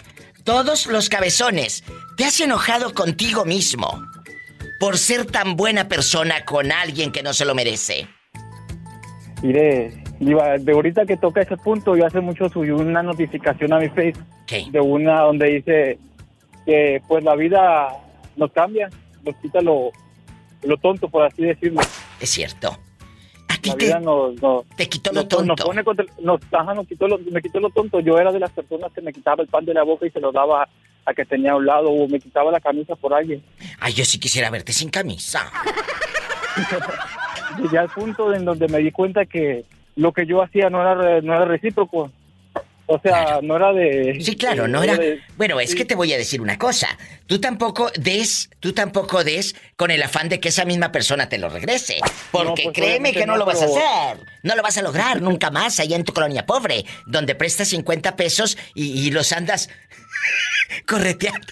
Todos los cabezones. ¿Te has enojado contigo mismo? Por ser tan buena persona con alguien que no se lo merece. Mire, Diva, de ahorita que toca ese punto, yo hace mucho subí una notificación a mi Face de una donde dice que pues la vida nos cambia, nos quita lo, lo tonto, por así decirlo. Es cierto. Vida nos, nos, te quitó lo tonto. Nos pone contra- nos, ajá, nos quitó lo, me quitó lo tonto. Yo era de las personas que me quitaba el pan de la boca y se lo daba a que tenía a un lado o me quitaba la camisa por alguien. Ay, yo sí quisiera verte sin camisa. [LAUGHS] Llegué al punto en donde me di cuenta que lo que yo hacía no era, no era recíproco. O sea, no era de... Sí, claro, no era. de- Bueno, es sí. que te voy a decir una cosa. Tú tampoco des, tú tampoco des con el afán de que esa misma persona te lo regrese. Porque pues, créeme que no, no, lo vas a hacer. No lo vas a lograr nunca más allá en tu colonia pobre, donde prestas 50 pesos y, y los andas [LAUGHS] correteando,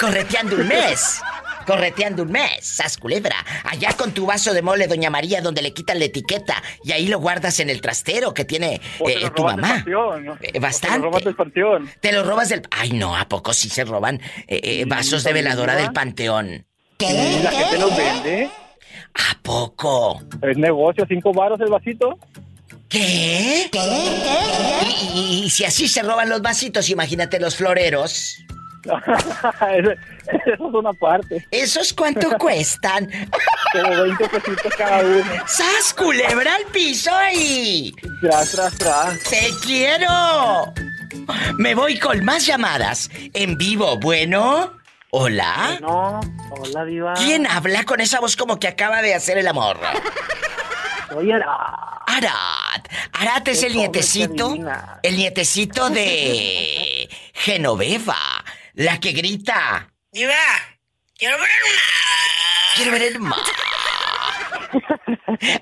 correteando un mes. Correteando un mes, sas culebra. Allá con tu vaso de mole, Doña María, donde le quitan la etiqueta y ahí lo guardas en el trastero que tiene O eh, lo tu robas del mamá. panteón. Eh, O se lo bastante. robas del panteón. Te lo robas del... Ay, no, ¿a poco sí se roban eh, eh, vasos de veladora del panteón? Y la gente los vende. ¿A poco? Es negocio, cinco baros el vasito. ¿Qué? Y, y- y si así se roban los vasitos, imagínate los floreros. [LAUGHS] Eso es una parte. ¿Esos cuánto [LAUGHS] cuestan? como 20 pesitos cada uno. ¡Sas, culebra al piso ahí! Tras, tras, tras. ¡Te quiero! Me voy con más llamadas. En vivo, bueno. ¿Hola? No, hola, Diva. ¿Quién habla con esa voz como que acaba de hacer el amor? Soy Arat. Arat. Es el nietecito. El nietecito de. [LAUGHS] Genoveva. La que grita. Diva, quiero ver Quiero ver el mar.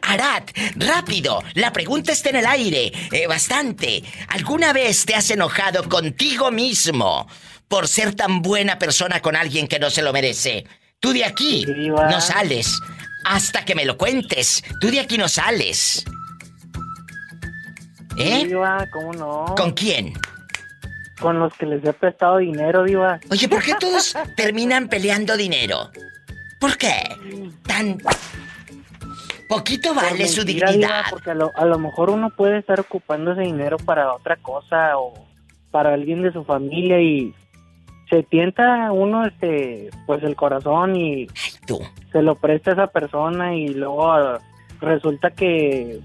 Arat, rápido. La pregunta está en el aire. Eh, bastante. ¿Alguna vez te has enojado contigo mismo por ser tan buena persona con alguien que no se lo merece? Tú de aquí Diva. no sales. Hasta que me lo cuentes. Tú de aquí no sales. ¿Eh? Diva, ¿cómo no? ¿Con quién? Con los que les he prestado dinero, Diva. Oye, ¿por qué todos terminan peleando dinero? ¿Por qué? Tan... Poquito vale su dignidad. Diva, porque a lo, a lo mejor uno puede estar ocupando ese dinero para otra cosa o para alguien de su familia y se tienta uno este pues el corazón y tú. se lo presta a esa persona y luego resulta que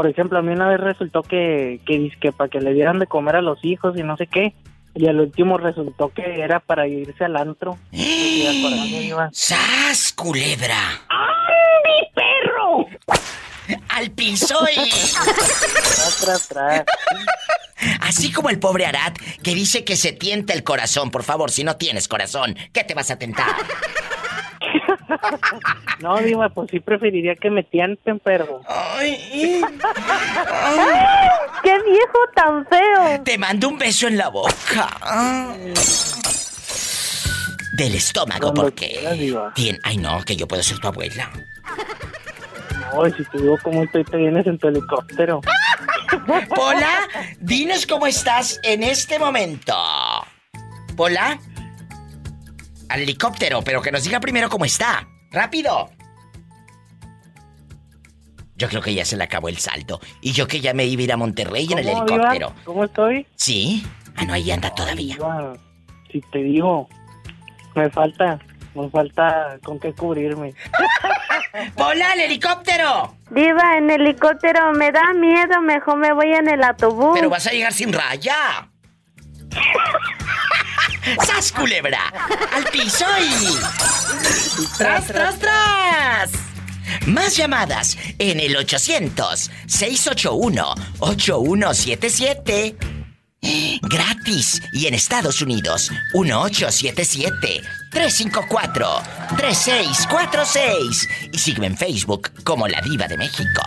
por ejemplo a mí una vez resultó que que dizque para que le dieran de comer a los hijos y no sé qué y al último resultó que era para irse al antro. [GASPS] ¡Sas, culebra! mi perro! ¡Al piso y... Tras, tras, tras. Así como el pobre Arat que dice que se tienta el corazón. Por favor, si no tienes corazón, ¿qué te vas a tentar? [LAUGHS] No, Diva, pues sí preferiría que me tienten, pero... ¡Ay! [LAUGHS] ¡Qué viejo tan feo! Te mando un beso en la boca. Del estómago, Cuando porque... quieras, Diva. Tien- Ay, no, que yo puedo ser tu abuela. Ay, si te digo cómo estoy, te vienes en tu helicóptero. Pola, dinos cómo estás en este momento. Pola. Al helicóptero, pero que nos diga primero cómo está. ¡Rápido! Yo creo que ya se le acabó el salto. Y yo que ya me iba a ir a Monterrey en el ¿Cómo, helicóptero. ¿Cómo estoy? ¿Sí? Ah, no, ahí anda todavía. Diva, si te digo, me falta, me falta con qué cubrirme. [LAUGHS] ¡Pola, al helicóptero! Diva, en helicóptero me da miedo, mejor me voy en el autobús. Pero vas a llegar sin raya. [LAUGHS] ¡Sas, culebra! ¡Al piso y... ¡Tras, tras, tras! Más llamadas en el 800-681-8177. Gratis. Y en Estados Unidos, 1877-354-3646. Y sígueme en Facebook como La Diva de México.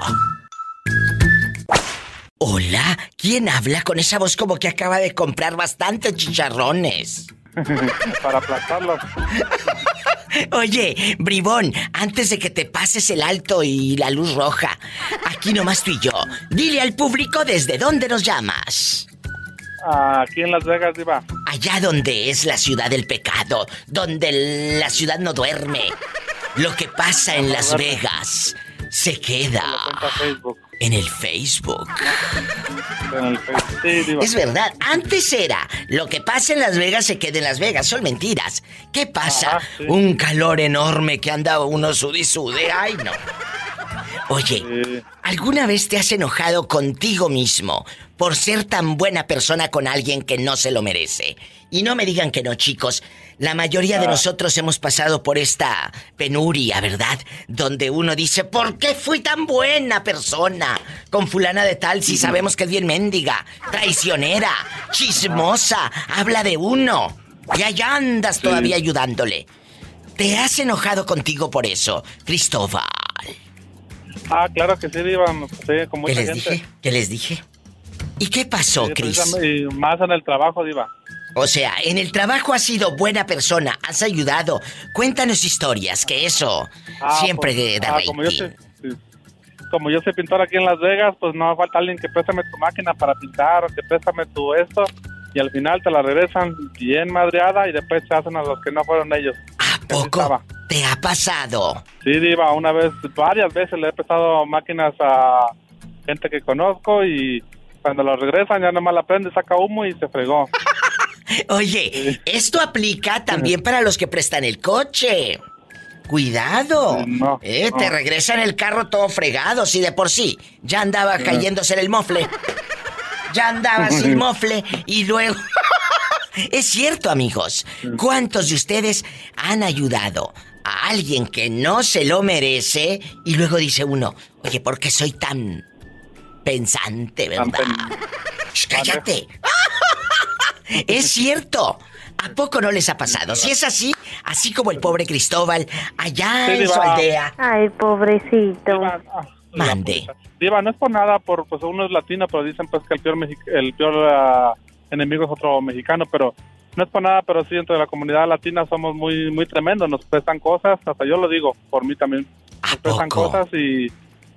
Hola, ¿quién habla con esa voz como que acaba de comprar bastantes chicharrones? [LAUGHS] Para aplastarlos. Oye, bribón, antes de que te pases el alto y la luz roja, aquí nomás tú y yo, dile al público desde dónde nos llamas. Aquí en Las Vegas, Diva. Allá donde es la ciudad del pecado, donde la ciudad no duerme. Lo que pasa en Las Vegas se queda Facebook. en el Facebook. En el Facebook. Sí, Diva. Es verdad, antes era lo que pasa en Las Vegas se queda en Las Vegas, son mentiras. ¿Qué pasa? Ajá, sí. Un calor enorme que anda uno sud y sude, ay no. Oye, ¿alguna vez te has enojado contigo mismo por ser tan buena persona con alguien que no se lo merece? Y no me digan que no, chicos. La mayoría de Ah. nosotros hemos pasado por esta penuria, ¿verdad? Donde uno dice, ¿por qué fui tan buena persona con fulana de tal si sabemos que es bien mendiga, traicionera, chismosa, habla de uno? Y allá andas todavía ayudándole. ¿Te has enojado contigo por eso, Cristóbal? Ah, claro que sí, Diva. Me pasé con ¿Qué mucha les gente. dije? ¿Qué les dije? ¿Y qué pasó, Sí, Cris? precisamente, Y más en el trabajo, Diva. O sea, en el trabajo has sido buena persona, has ayudado. Cuéntanos historias, que eso Ah, siempre pues, da ah, como yo sí. como yo soy pintor aquí en Las Vegas, pues no falta alguien que préstame tu máquina para pintar que préstame tu esto y al final te la regresan bien madreada y después se hacen a los que no fueron ellos. ¿A poco te ha pasado? Sí, Diva, una vez, varias veces le he prestado máquinas a gente que conozco y cuando lo regresan ya nomás la prende, saca humo y se fregó. [LAUGHS] Oye, esto aplica también para los que prestan el coche. Cuidado. No, eh, Te no. regresa en el carro todo fregado, si de por sí ya andaba cayéndose en el mofle. Ya andaba sin mofle y luego... [LAUGHS] es cierto, amigos. ¿Cuántos de ustedes han ayudado a alguien que no se lo merece y luego dice uno, oye, ¿por qué soy tan pensante, verdad? Shh, cállate. Es cierto. ¿A poco no les ha pasado? Si es así, así como el pobre Cristóbal, allá Sí, en su aldea. Ay, pobrecito. Mande. Diva, no es por nada, por, pues uno es latino, pero dicen pues que el peor, el peor ah, enemigo es otro mexicano, pero no es por nada, pero sí, dentro de la comunidad latina somos muy muy tremendos, nos prestan cosas, hasta yo lo digo, por mí también, nos prestan cosas y,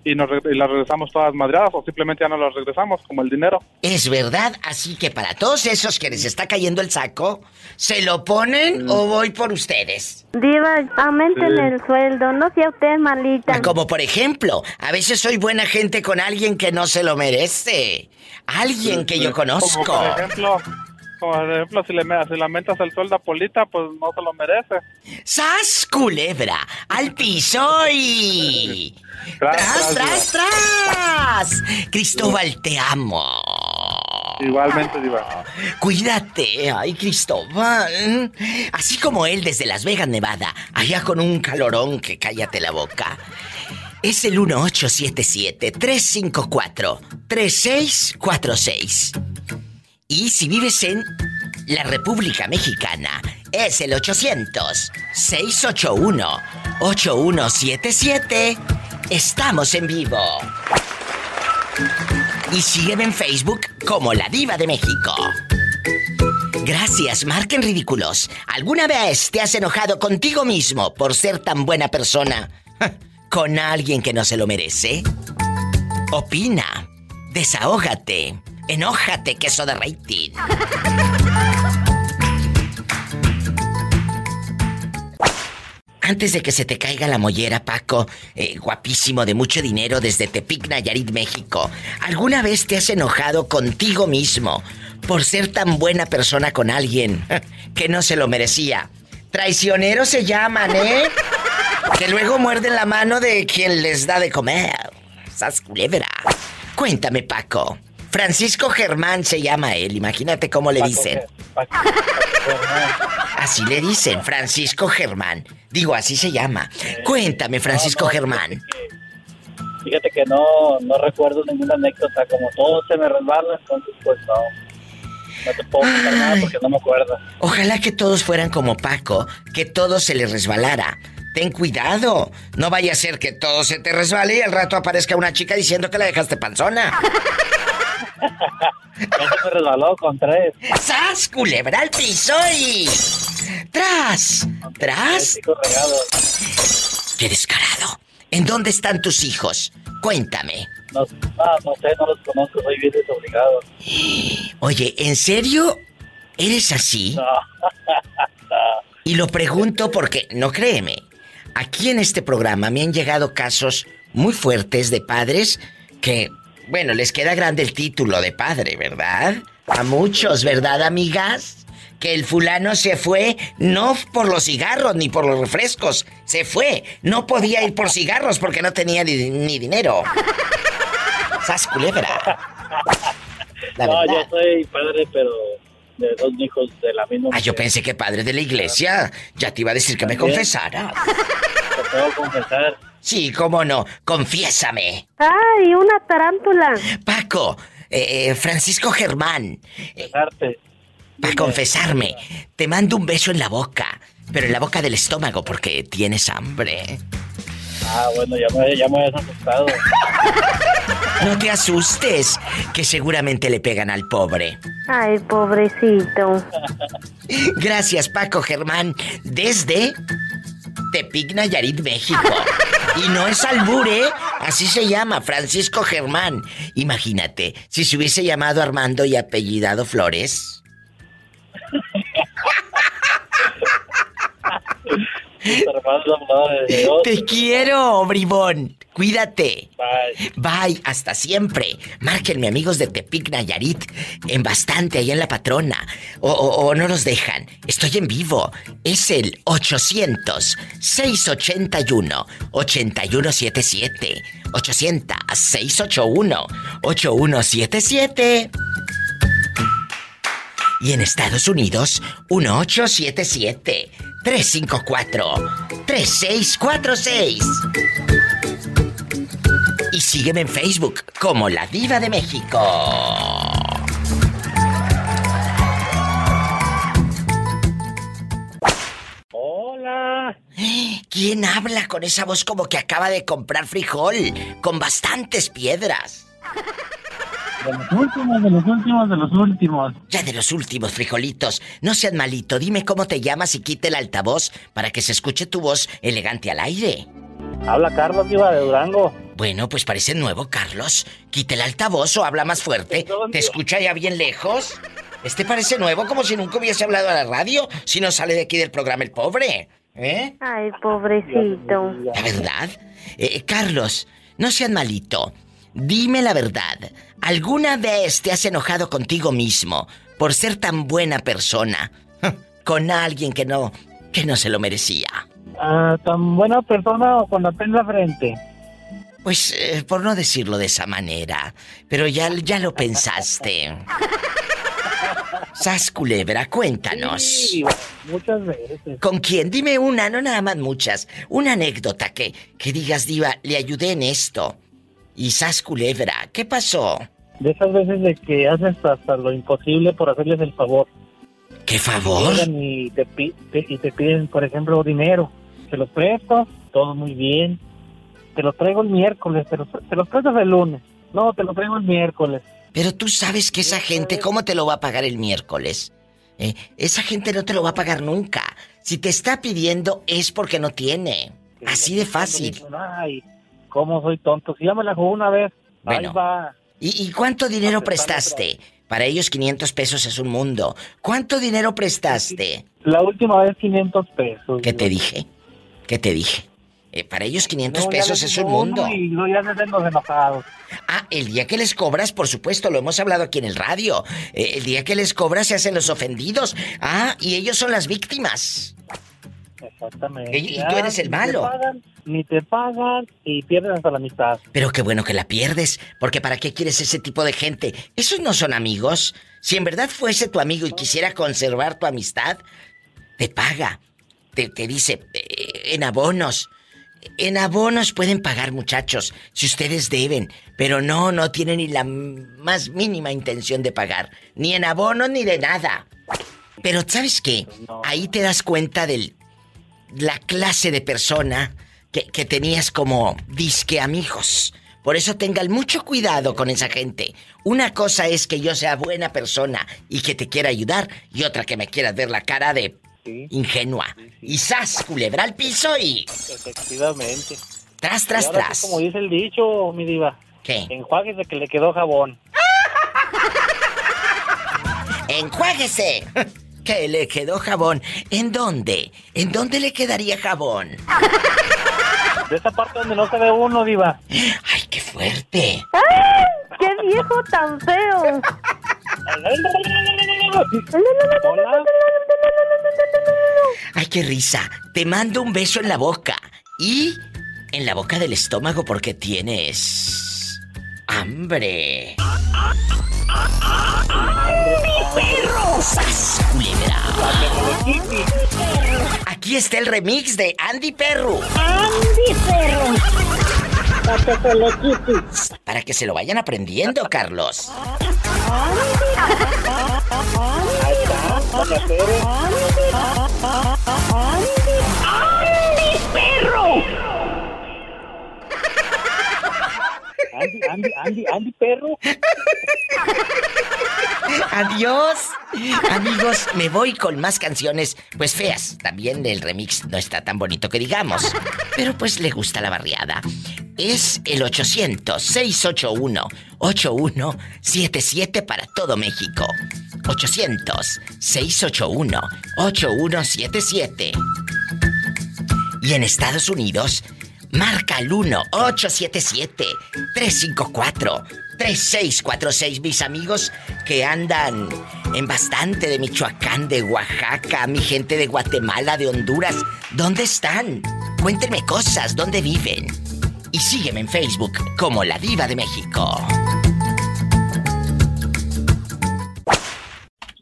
y, nos, y las regresamos todas madreadas o simplemente ya no las regresamos, como el dinero. Es verdad, así que para todos esos que les está cayendo el saco, ¿se lo ponen o voy por ustedes? Diva, aumenten Sí. el sueldo, no sea usted malita. Como por ejemplo, a veces soy buena gente con alguien que no se lo merece. Alguien que yo conozco. Como por ejemplo, como por ejemplo si le si lamentas el sueldo a Polita, pues no se lo merece. ¡Sas, culebra! ¡Al piso y... [LAUGHS] ¡Tras, tras, tras! Cristóbal, te amo. Igualmente, Diva. Cuídate, ay Cristóbal. Así como él desde Las Vegas, Nevada, allá con un calorón que cállate la boca. Es el 1877-354-3646. Y si vives en la República Mexicana, es el 800-681-8177. Estamos en vivo. Y sígueme en Facebook como La Diva de México. Gracias, marquen ridículos. ¿Alguna vez te has enojado contigo mismo por ser tan buena persona? [LAUGHS] ¿Con alguien que no se lo merece? Opina. Desahógate. Enójate, queso de rating. Antes de que se te caiga la mollera, Paco, eh, guapísimo de mucho dinero desde Tepic, Nayarit, México, ¿alguna vez te has enojado contigo mismo por ser tan buena persona con alguien [LAUGHS] que no se lo merecía? Traicioneros se llaman, ¿eh? Que luego muerden la mano de quien les da de comer. Sas culebra. Cuéntame, Paco. Francisco Germán se llama él, imagínate cómo le dicen. Así le dicen, Francisco Germán. Digo, así se llama. Cuéntame, Francisco Germán. Fíjate que no, no recuerdo ninguna anécdota, como todo se me resbala, entonces pues no. No te puedo contar nada porque no me acuerdo. Ojalá que todos fueran como Paco, que todo se le resbalara. Ten cuidado, no vaya a ser que todo se te resbale y al rato aparezca una chica diciendo que la dejaste panzona. [LAUGHS] Ya se me resbaló con tres. ¡Sas, culebra al piso y... ¡Tras! ¡Tras! ¡Qué descarado! ¿En dónde están tus hijos? Cuéntame. No, no, no sé, no los conozco, soy bien desobligado. Oye, ¿en serio eres así? Y lo pregunto porque, no créeme, aquí en este programa me han llegado casos muy fuertes de padres que, bueno, les queda grande el título de padre, ¿verdad? A muchos, ¿verdad, amigas? Que el fulano se fue no por los cigarros ni por los refrescos, se fue. No podía ir por cigarros porque no tenía ni, ni dinero. [LAUGHS] ¡Sas culebra! La no, verdad. yo soy padre, pero de dos hijos de la misma Ah, yo pensé que padre de la iglesia. Ya te iba a decir que me confesara. Te puedo confesar. Sí, cómo no. Confiésame. Ay, una tarántula. Paco, eh, eh, Francisco Germán. Confesarte. Para confesarme, te mando un beso en la boca, pero en la boca del estómago porque tienes hambre. Ah, bueno, ya me, ya me habías asustado. No te asustes, que seguramente le pegan al pobre. Ay, pobrecito. [LAUGHS] Gracias, Paco Germán, desde Tepic, Nayarit, México. Y no es albur, ¿eh? Así se llama, Francisco Germán. Imagínate, si se hubiese llamado Armando y apellidado Flores. [LAUGHS] Te quiero, bribón. Cuídate. Bye. Bye, hasta siempre. Márquenme amigos de Tepic Nayarit en bastante ahí en La Patrona. O, o- o no los dejan. Estoy en vivo. Es el 800-681-8177. 800-681-8177. Y en Estados Unidos, 1877-354-3646. Y sígueme en Facebook como La Diva de México. Hola. ¿Quién habla con esa voz como que acaba de comprar frijol con bastantes piedras? De los últimos, de los últimos, de los últimos. Ya de los últimos frijolitos. No seas malito, dime cómo te llamas y quite el altavoz para que se escuche tu voz elegante al aire. Habla Carlos, Diva, de Durango. Bueno, pues parece nuevo, Carlos. Quite el altavoz o habla más fuerte. ¿Te escucha ya bien lejos? Este parece nuevo, como si nunca hubiese hablado a la radio, si no sale de aquí del programa el pobre. ¿Eh? Ay, pobrecito. ¿La verdad? Eh, Carlos, no seas malito. Dime la verdad. ¿Alguna vez te has enojado contigo mismo por ser tan buena persona [LAUGHS] con alguien que no que no se lo merecía? Ah, tan buena persona con la pena frente. Pues eh, por no decirlo de esa manera, pero ya ya lo pensaste. [LAUGHS] Sas culebra, cuéntanos. Sí, muchas veces. ¿Con quién? Dime una, no nada más muchas. Una anécdota que, que digas, Diva, le ayudé en esto. Y Sas Culebra, ¿qué pasó? De esas veces de que haces hasta lo imposible por hacerles el favor. ¿Qué favor? Y te, te- y te piden, por ejemplo, dinero. Te lo presto, todo muy bien. Te lo traigo el miércoles, te lo, te lo prestas el lunes. No, te lo traigo el miércoles. Pero tú sabes que esa gente, ¿cómo te lo va a pagar el miércoles? Eh, esa gente no te lo va a pagar nunca. Si te está pidiendo es porque no tiene. Así de fácil. Ay, cómo soy tonto. Si ya me la jugó una vez, Bueno. ahí va. ¿Y, y cuánto dinero prestaste? Para ellos 500 pesos es un mundo. ¿Cuánto dinero prestaste? La última vez 500 pesos. ¿Qué te dije? ¿Qué te dije? Eh, para ellos 500 No, pesos es un mundo. Y no, ya se enojados. Ah, el día que les cobras, por supuesto, lo hemos hablado aquí en el radio. Eh, el día que les cobras se hacen los ofendidos. Ah, y ellos son las víctimas. Exactamente. Y- tú eres el ni te malo. pagan, Ni te pagan y pierden hasta la mitad. Pero qué bueno que la pierdes, porque ¿para qué quieres ese tipo de gente? Esos no son amigos. Si en verdad fuese tu amigo y quisiera conservar tu amistad, te paga. Te, te dice, eh, en abonos. En abonos pueden pagar muchachos, si ustedes deben, pero no, no tienen ni la más mínima intención de pagar, ni en abonos ni de nada. Pero ¿sabes qué? Ahí te das cuenta de la clase de persona que, que tenías como disque amigos. Por eso tengan mucho cuidado con esa gente. Una cosa es que yo sea buena persona y que te quiera ayudar, y otra que me quieras ver la cara de ingenua. Y sas, culebra al piso y Efectivamente. tras, tras, ahora tras. como dice el dicho, mi diva. ¿Qué? Enjuáguese que le quedó jabón. [LAUGHS] ¡Enjuáguese! Que le quedó jabón. ¿En dónde? ¿En dónde le quedaría jabón? De esa parte donde no se ve uno, diva. ¡Ay, qué fuerte! ¡Ay! ¡Qué viejo tan feo! ¡Ay, qué risa! Te mando un beso en la boca. Y en la boca del estómago porque tienes... hambre. perro! ¡Sas, culebra! Aquí está el remix de Andy Perro. ¡Andy Perro! Para que se le quite. Para que se lo vayan aprendiendo, Carlos. ¡Andy Andy, Andy, Andy, Andy, perro. Adiós. Amigos, me voy con más canciones, pues feas. También el remix no está tan bonito que digamos. Pero pues le gusta la barriada. Es el 800-681-8177 para todo México. 800-681-8177. Y en Estados Unidos, Marca al 1-877-354-3646. Mis amigos que andan en bastante de Michoacán, de Oaxaca, mi gente de Guatemala, de Honduras. ¿Dónde están? Cuéntenme cosas, ¿dónde viven? Y sígueme en Facebook como La Diva de México.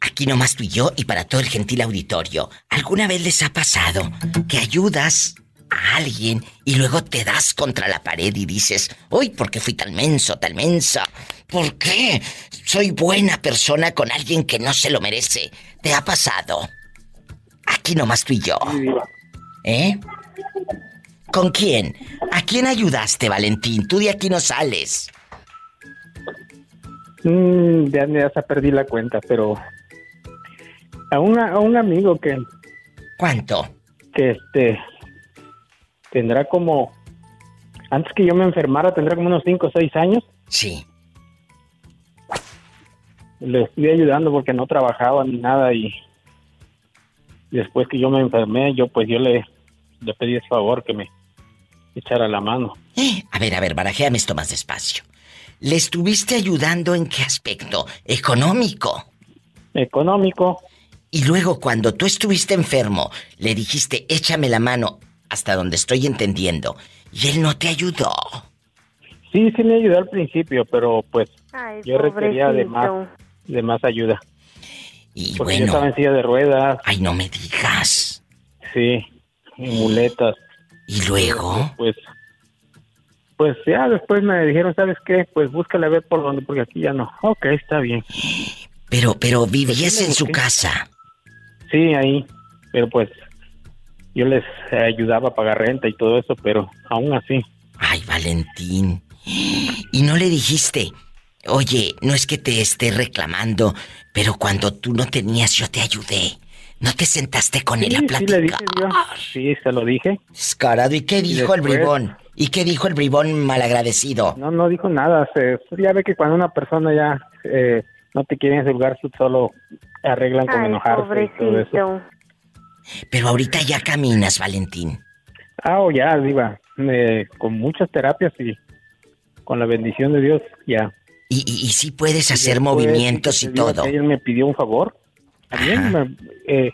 Aquí nomás tú y yo y para todo el gentil auditorio. ¿Alguna vez les ha pasado que ayudas a alguien y luego te das contra la pared y dices, uy, ¿por qué fui tan menso, tan mensa? ¿Por qué soy buena persona con alguien que no se lo merece? ¿Te ha pasado? Aquí nomás tú y yo. ¿Eh? ¿Con quién? ¿A quién ayudaste, Valentín? Tú de aquí no sales. Mm, ya, ya se perdí la cuenta, pero a, a un amigo que... ¿Cuánto? Que este... Tendrá como... Antes que yo me enfermara, tendrá como unos 5 o 6 años. Sí. Le estuve ayudando porque no trabajaba ni nada y después que yo me enfermé, yo pues yo le, le pedí ese favor que me echara la mano. Eh, a ver, a ver, barajéame esto más despacio. ¿Le estuviste ayudando en qué aspecto? ¿Económico? Económico. Y luego cuando tú estuviste enfermo, le dijiste, échame la mano, hasta donde estoy entendiendo, y él no te ayudó. Sí, sí me ayudó al principio, pero pues yo requería de más, de más ayuda. Y Porque bueno. yo estaba en silla de ruedas. Ay, no me digas. Sí, muletas. ¿Y luego? Pues, pues ya después me dijeron, ¿sabes qué? Pues búscale a ver por dónde, porque aquí ya no. Ok, está bien. Pero, pero vivías Pues me en su casa. Sí, ahí. Pero pues yo les ayudaba a pagar renta y todo eso, pero aún así. Ay, Valentín. Y no le dijiste, oye, no es que te esté reclamando, pero cuando tú no tenías yo te ayudé. ¿No te sentaste con él a Sí, sí, platicar? le dije, Dios. Sí, se lo dije. Descarado. ¿Y qué dijo el bribón? ¿Y qué dijo el bribón malagradecido? No, no dijo nada. Se, ya ve que cuando una persona ya eh, no te quiere en ese lugar, solo arreglan con enojarse y todo eso. Pero ahorita ya caminas, Valentín. Ah, o ya, Diva. eh, con muchas terapias y con la bendición de Dios, ya. Y, y, y sí puedes hacer movimientos y todo. Él me pidió un favor. También me- eh,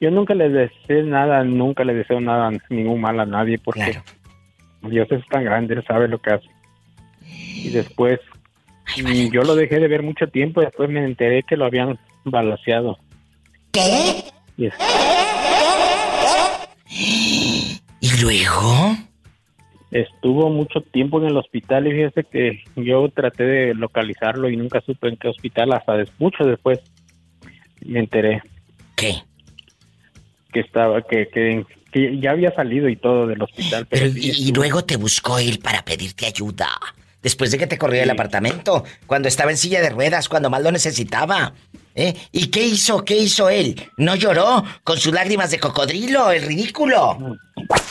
yo nunca le deseé nada, nunca le deseo nada, ningún mal a nadie, porque Dios es tan grande, Él sabe lo que hace. Y después, mm, yo lo dejé de ver mucho tiempo, después me enteré que lo habían balaseado. ¿Qué? Y es- ¿Y luego? Estuvo mucho tiempo en el hospital y fíjese que yo traté de localizarlo y nunca supe en qué hospital, hasta mucho después me enteré. ¿Qué? Que estaba, que, que, que ya había salido y todo del hospital. Pero, y, y luego te buscó él para pedirte ayuda. Después de que te corrió del apartamento, cuando estaba en silla de ruedas, cuando más lo necesitaba. ¿Eh? ¿Y qué hizo? ¿Qué hizo él? ¿No lloró con sus lágrimas de cocodrilo? ¿El ridículo?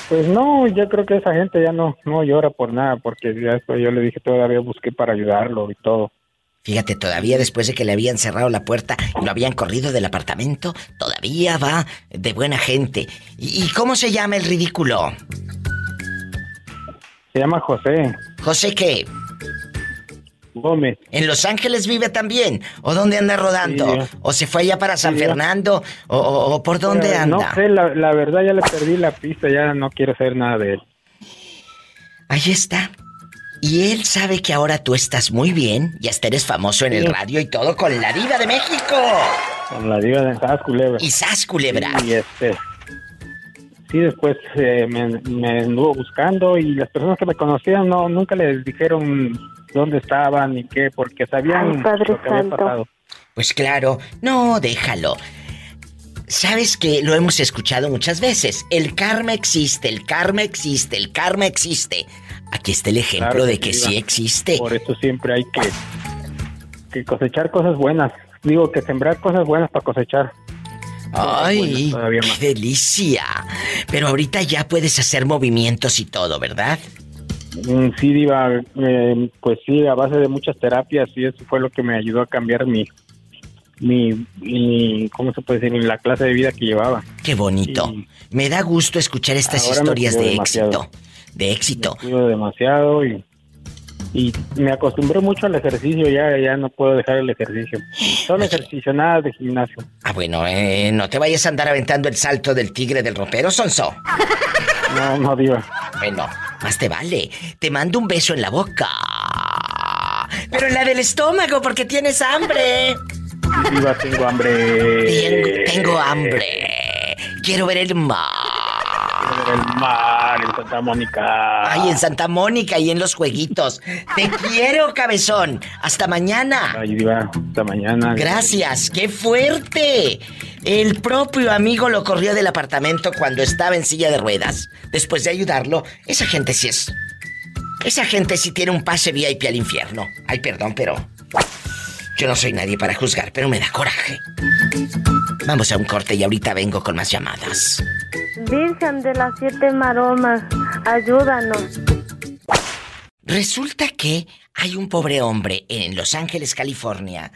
Pues no, yo creo que esa gente ya no, no llora por nada, porque ya yo le dije todavía busqué para ayudarlo y todo. Fíjate, todavía después de que le habían cerrado la puerta y lo habían corrido del apartamento, todavía va de buena gente. ¿Y, y cómo se llama el ridículo? Se llama José. ¿José qué? Gómez. ¿En Los Ángeles vive también? ¿O dónde anda rodando? Sí. ¿O se fue allá para San Sí. Fernando? ¿O, por dónde Pero anda? No sé, la, la verdad ya le perdí la pista, ya no quiero saber nada de él. Ahí está. Y él sabe que ahora tú estás muy bien y hasta eres famoso en el Sí. radio y todo con la diva de México. Con la diva de Sas Culebra. Y Sas Culebra. Y este. Sí, después eh, me, me anduvo buscando y las personas que me conocían no nunca les dijeron dónde estaban ni qué, porque sabían Ay, Padre lo que había pasado. Pues claro, no, déjalo. Sabes que lo hemos escuchado muchas veces. El karma existe, el karma existe, el karma existe. Aquí está el ejemplo Claro de que sí, existe. Por eso siempre hay que, que cosechar cosas buenas. Digo que sembrar cosas buenas para cosechar. Ay, todavía qué delicia. Pero ahorita ya puedes hacer movimientos y todo, ¿verdad? Mm, Sí, Diva, eh, pues sí, a base de muchas terapias y eso fue lo que me ayudó a cambiar mi, mi, mi ¿cómo se puede decir? La clase de vida que llevaba. Qué bonito. Me da gusto escuchar estas historias de demasiado. éxito. de éxito. Me cuido demasiado y, y me acostumbré mucho al ejercicio, ya, ya no puedo dejar el ejercicio. Solo ejercicio, nada de gimnasio. Ah, bueno, eh, no te vayas a andar aventando el salto del tigre del ropero, Sonso. [LAUGHS] No, no, diva. Bueno, más te vale. Te mando un beso en la boca. Pero en la del estómago, porque tienes hambre. Diva, tengo hambre. Tengo, tengo hambre. Quiero ver el mar. El mar en Santa Mónica. Ay, en Santa Mónica y en los jueguitos. Te quiero, cabezón. Hasta mañana. Ay, Diva, hasta mañana. Gracias, qué fuerte. El propio amigo lo corrió del apartamento cuando estaba en silla de ruedas. Después de ayudarlo, esa gente sí es. Esa gente sí tiene un pase VIP al infierno. Ay, perdón, pero. Yo no soy nadie para juzgar, pero me da coraje. Vamos a un corte y ahorita vengo con más llamadas. Virgen de las siete maromas, ayúdanos. Resulta que hay un pobre hombre en Los Ángeles, California,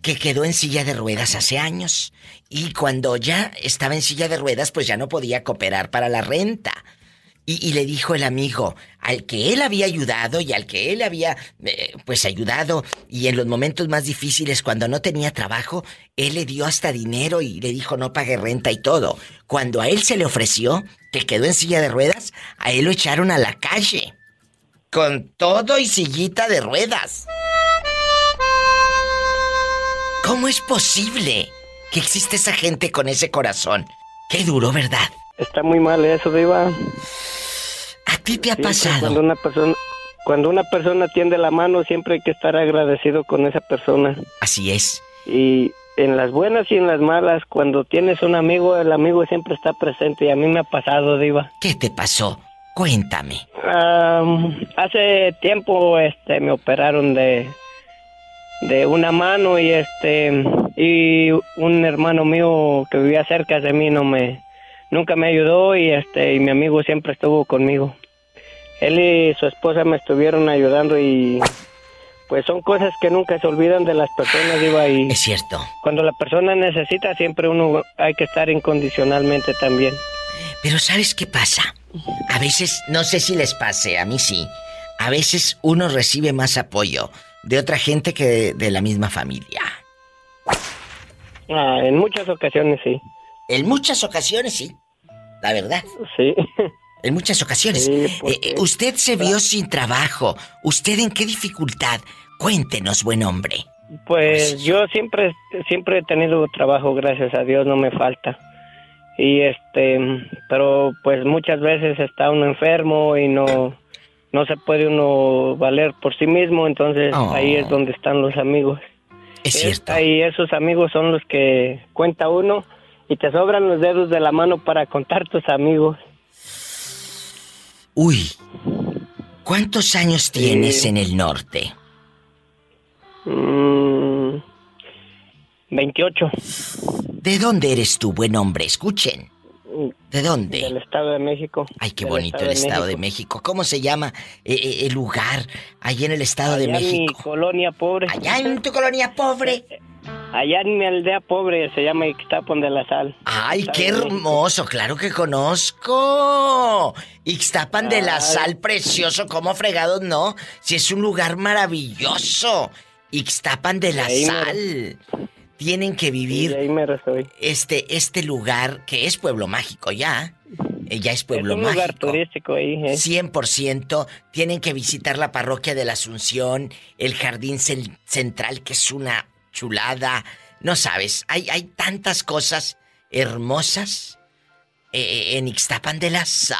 que quedó en silla de ruedas hace años. Y cuando ya estaba en silla de ruedas, pues ya no podía cooperar para la renta. Y, le dijo el amigo, al que él había ayudado y al que él había, eh, pues, ayudado, y en los momentos más difíciles, cuando no tenía trabajo, él le dio hasta dinero y le dijo no pague renta y todo. Cuando a él se le ofreció, que quedó en silla de ruedas, a él lo echaron a la calle. Con todo y sillita de ruedas. ¿Cómo es posible que existe esa gente con ese corazón? Qué duro, ¿verdad? Está muy mal eso, Diva. ¿A ti te ha Sí, pasado? Cuando una persona cuando una persona tiende la mano siempre hay que estar agradecido con esa persona. Así es. Y en las buenas y en las malas, cuando tienes un amigo, el amigo siempre está presente y a mí me ha pasado, Diva. ¿Qué te pasó? Cuéntame. Am, hace tiempo este me operaron de de una mano y este y un hermano mío que vivía cerca de mí no me nunca me ayudó y este y mi amigo siempre estuvo conmigo. Él y su esposa me estuvieron ayudando y pues son cosas que nunca se olvidan de las personas, Diva, y Es cierto. cuando la persona necesita siempre uno hay que estar incondicionalmente también. Pero ¿sabes qué pasa? A veces, no sé si les pase, a mí sí. A veces uno recibe más apoyo de otra gente que de, de la misma familia. Ah, en muchas ocasiones sí. En muchas ocasiones sí. La verdad. Sí. En muchas ocasiones. Sí, Eh, porque- eh, usted se vio sin trabajo. ¿Usted en qué dificultad? Cuéntenos, buen hombre. Pues yo siempre siempre he tenido trabajo, gracias a Dios, no me falta. Y este, pero pues muchas veces está uno enfermo y no no se puede uno valer por sí mismo, entonces Oh. ahí es donde están los amigos. Es cierto. Ahí esos amigos son los que cuenta uno y te sobran los dedos de la mano para contar tus amigos. Uy. ¿Cuántos años tienes en el norte? Mm, 28. ¿De dónde eres tú, buen hombre? Escuchen. ¿De dónde? Del Estado de México. Ay, qué bonito el Estado de México. ¿Cómo se llama eh, eh, el lugar ahí en el Estado de Allá en mi México? colonia pobre. Allá en tu colonia pobre. Allá en mi aldea pobre se llama Ixtapon de la Sal. Ay, qué México. hermoso, claro que conozco. Ixtapan de la. Sal, precioso, ¿cómo fregados no? Si es un lugar maravilloso. Ixtapan de la mero. Tienen que vivir ahí este este lugar que es pueblo mágico ya. Eh, ya es pueblo es un lugar mágico. turístico ahí. ¿eh? 100% tienen que visitar la parroquia de la Asunción, el jardín cen- central que es una chulada. No sabes, hay, hay tantas cosas hermosas eh, en Ixtapan de la Sal.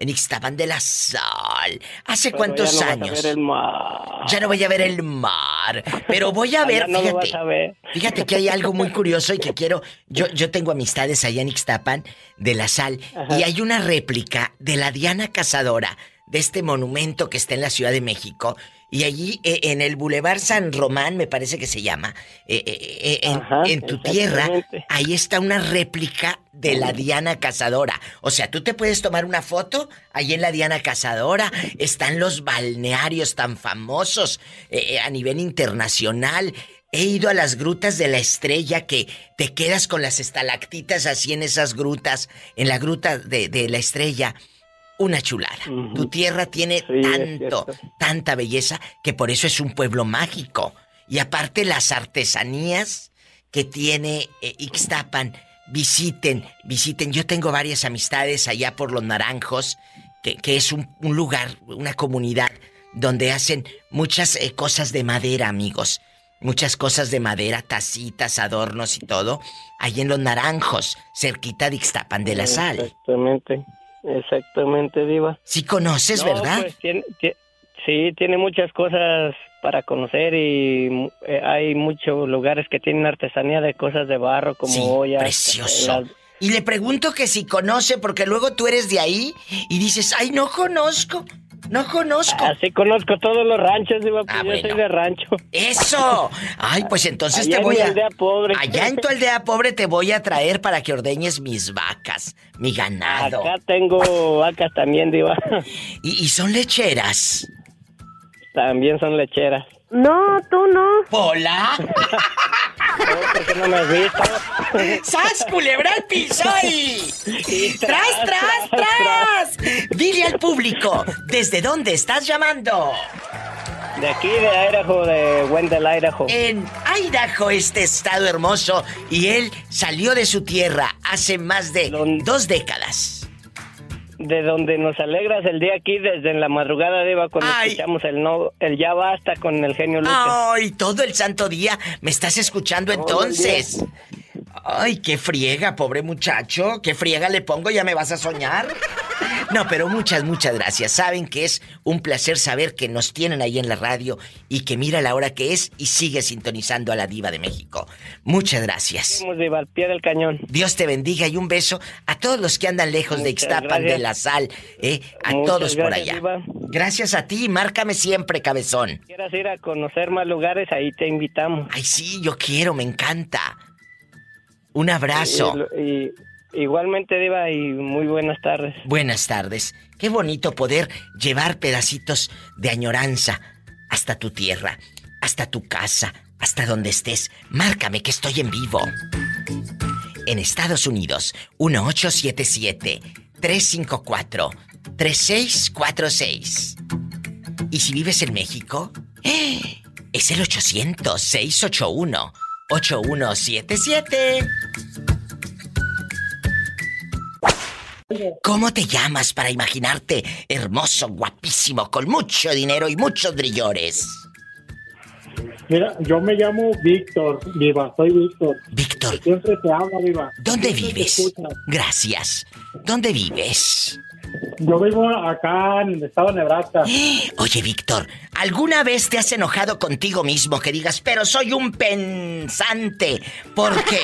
En Ixtapan de la Sal. ¿Hace Pero cuántos ya no vas a años? ver el mar. Ya no voy a ver el mar, pero voy a [LAUGHS] ver, Allá no fíjate. a ver. Fíjate que hay algo muy curioso y que quiero. Yo, yo tengo amistades allá en Ixtapan de la sal Ajá. y hay una réplica de la Diana Cazadora de este monumento que está en la Ciudad de México. Y allí eh, en el Boulevard San Román, me parece que se llama, eh, eh, en, Ajá, en tu tierra, ahí está una réplica de la Diana Cazadora. O sea, tú te puedes tomar una foto ahí en la Diana Cazadora. Están los balnearios tan famosos a nivel internacional. He ido a las grutas de la estrella que te quedas con las estalactitas así en esas grutas, en la gruta de, de la estrella. Una chulada. Tu tierra tiene tanto, tanta belleza que por eso es un pueblo mágico. Y aparte las artesanías que tiene eh, Ixtapan, visiten, visiten. Yo tengo varias amistades allá por los Naranjos, que, que es un, un, lugar, una comunidad donde hacen muchas eh, cosas de madera, amigos. Muchas cosas de madera, tacitas, adornos y todo, ahí en los Naranjos, cerquita de Ixtapan de la Sal. Exactamente. Exactamente, Diva. Sí conoces, ¿verdad? Pues, sí, tiene muchas cosas para conocer y eh, hay muchos lugares que tienen artesanía de cosas de barro como sí, ollas. Precioso. Y le pregunto que si conoce, porque luego tú eres de ahí y dices, ay, no conozco. No conozco. Así conozco todos los ranchos, Diva, pues yo soy de rancho. ¡Eso! Ay, pues entonces Allá te voy en a. aldea pobre. Allá en tu aldea pobre te voy a traer para que ordeñes mis vacas, mi ganado. Acá tengo vacas también, Diva. ¿Y, y son lecheras? También son lecheras. No, tú no. ¿Pola? [LAUGHS] ¿Por qué no me has visto? ¡Sas, culebra al piso y... ¡Tras, tras, tras! Dile al público, ¿desde dónde estás llamando? De aquí, de Idaho, de Wendell, Idaho. En Idaho, este estado hermoso, y él salió de su tierra hace más de dos décadas. De donde nos alegras el día aquí, desde la madrugada, Diva, cuando Ay. escuchamos el no, el ya basta con el genio Lucas. Ay, todo el santo día me estás escuchando Todo entonces. Ay, qué friega, pobre muchacho. ¿Qué friega le pongo? ¿Ya me vas a soñar? No, pero muchas, muchas gracias. Saben que es un placer saber que nos tienen ahí en la radio y que mira la hora que es y sigue sintonizando a la diva de México. Muchas gracias. Diva, al pie del cañón. Dios te bendiga y un beso a todos los que andan lejos de Ixtapan, gracias. de La Sal, ¿eh? a Muchas todos por allá. Diva. Gracias a ti, márcame siempre, cabezón. quieras ir a conocer más lugares, ahí te invitamos. Ay, sí, yo quiero, me encanta. Un abrazo. Y, y- igualmente, Diva, y muy buenas tardes. Buenas tardes. Qué bonito poder llevar pedacitos de añoranza hasta tu tierra, hasta tu casa, hasta donde estés. Márcame que estoy en vivo. En Estados Unidos, 1877-354-3646. ¿Y si vives en México? ¡eh! Es el 800-681-8177. ¿Cómo te llamas para imaginarte hermoso, guapísimo, con mucho dinero y muchos brillores? Mira, yo me llamo Víctor, Viva, soy Víctor. Víctor. Siempre te habla, Viva. ¿Dónde Siempre vives? Gracias. ¿Dónde vives? Yo vivo acá en el estado de Nebraska. [GASPS] Oye, Víctor, ¿alguna vez te has enojado contigo mismo que digas, pero soy un pensante? ¿Por qué?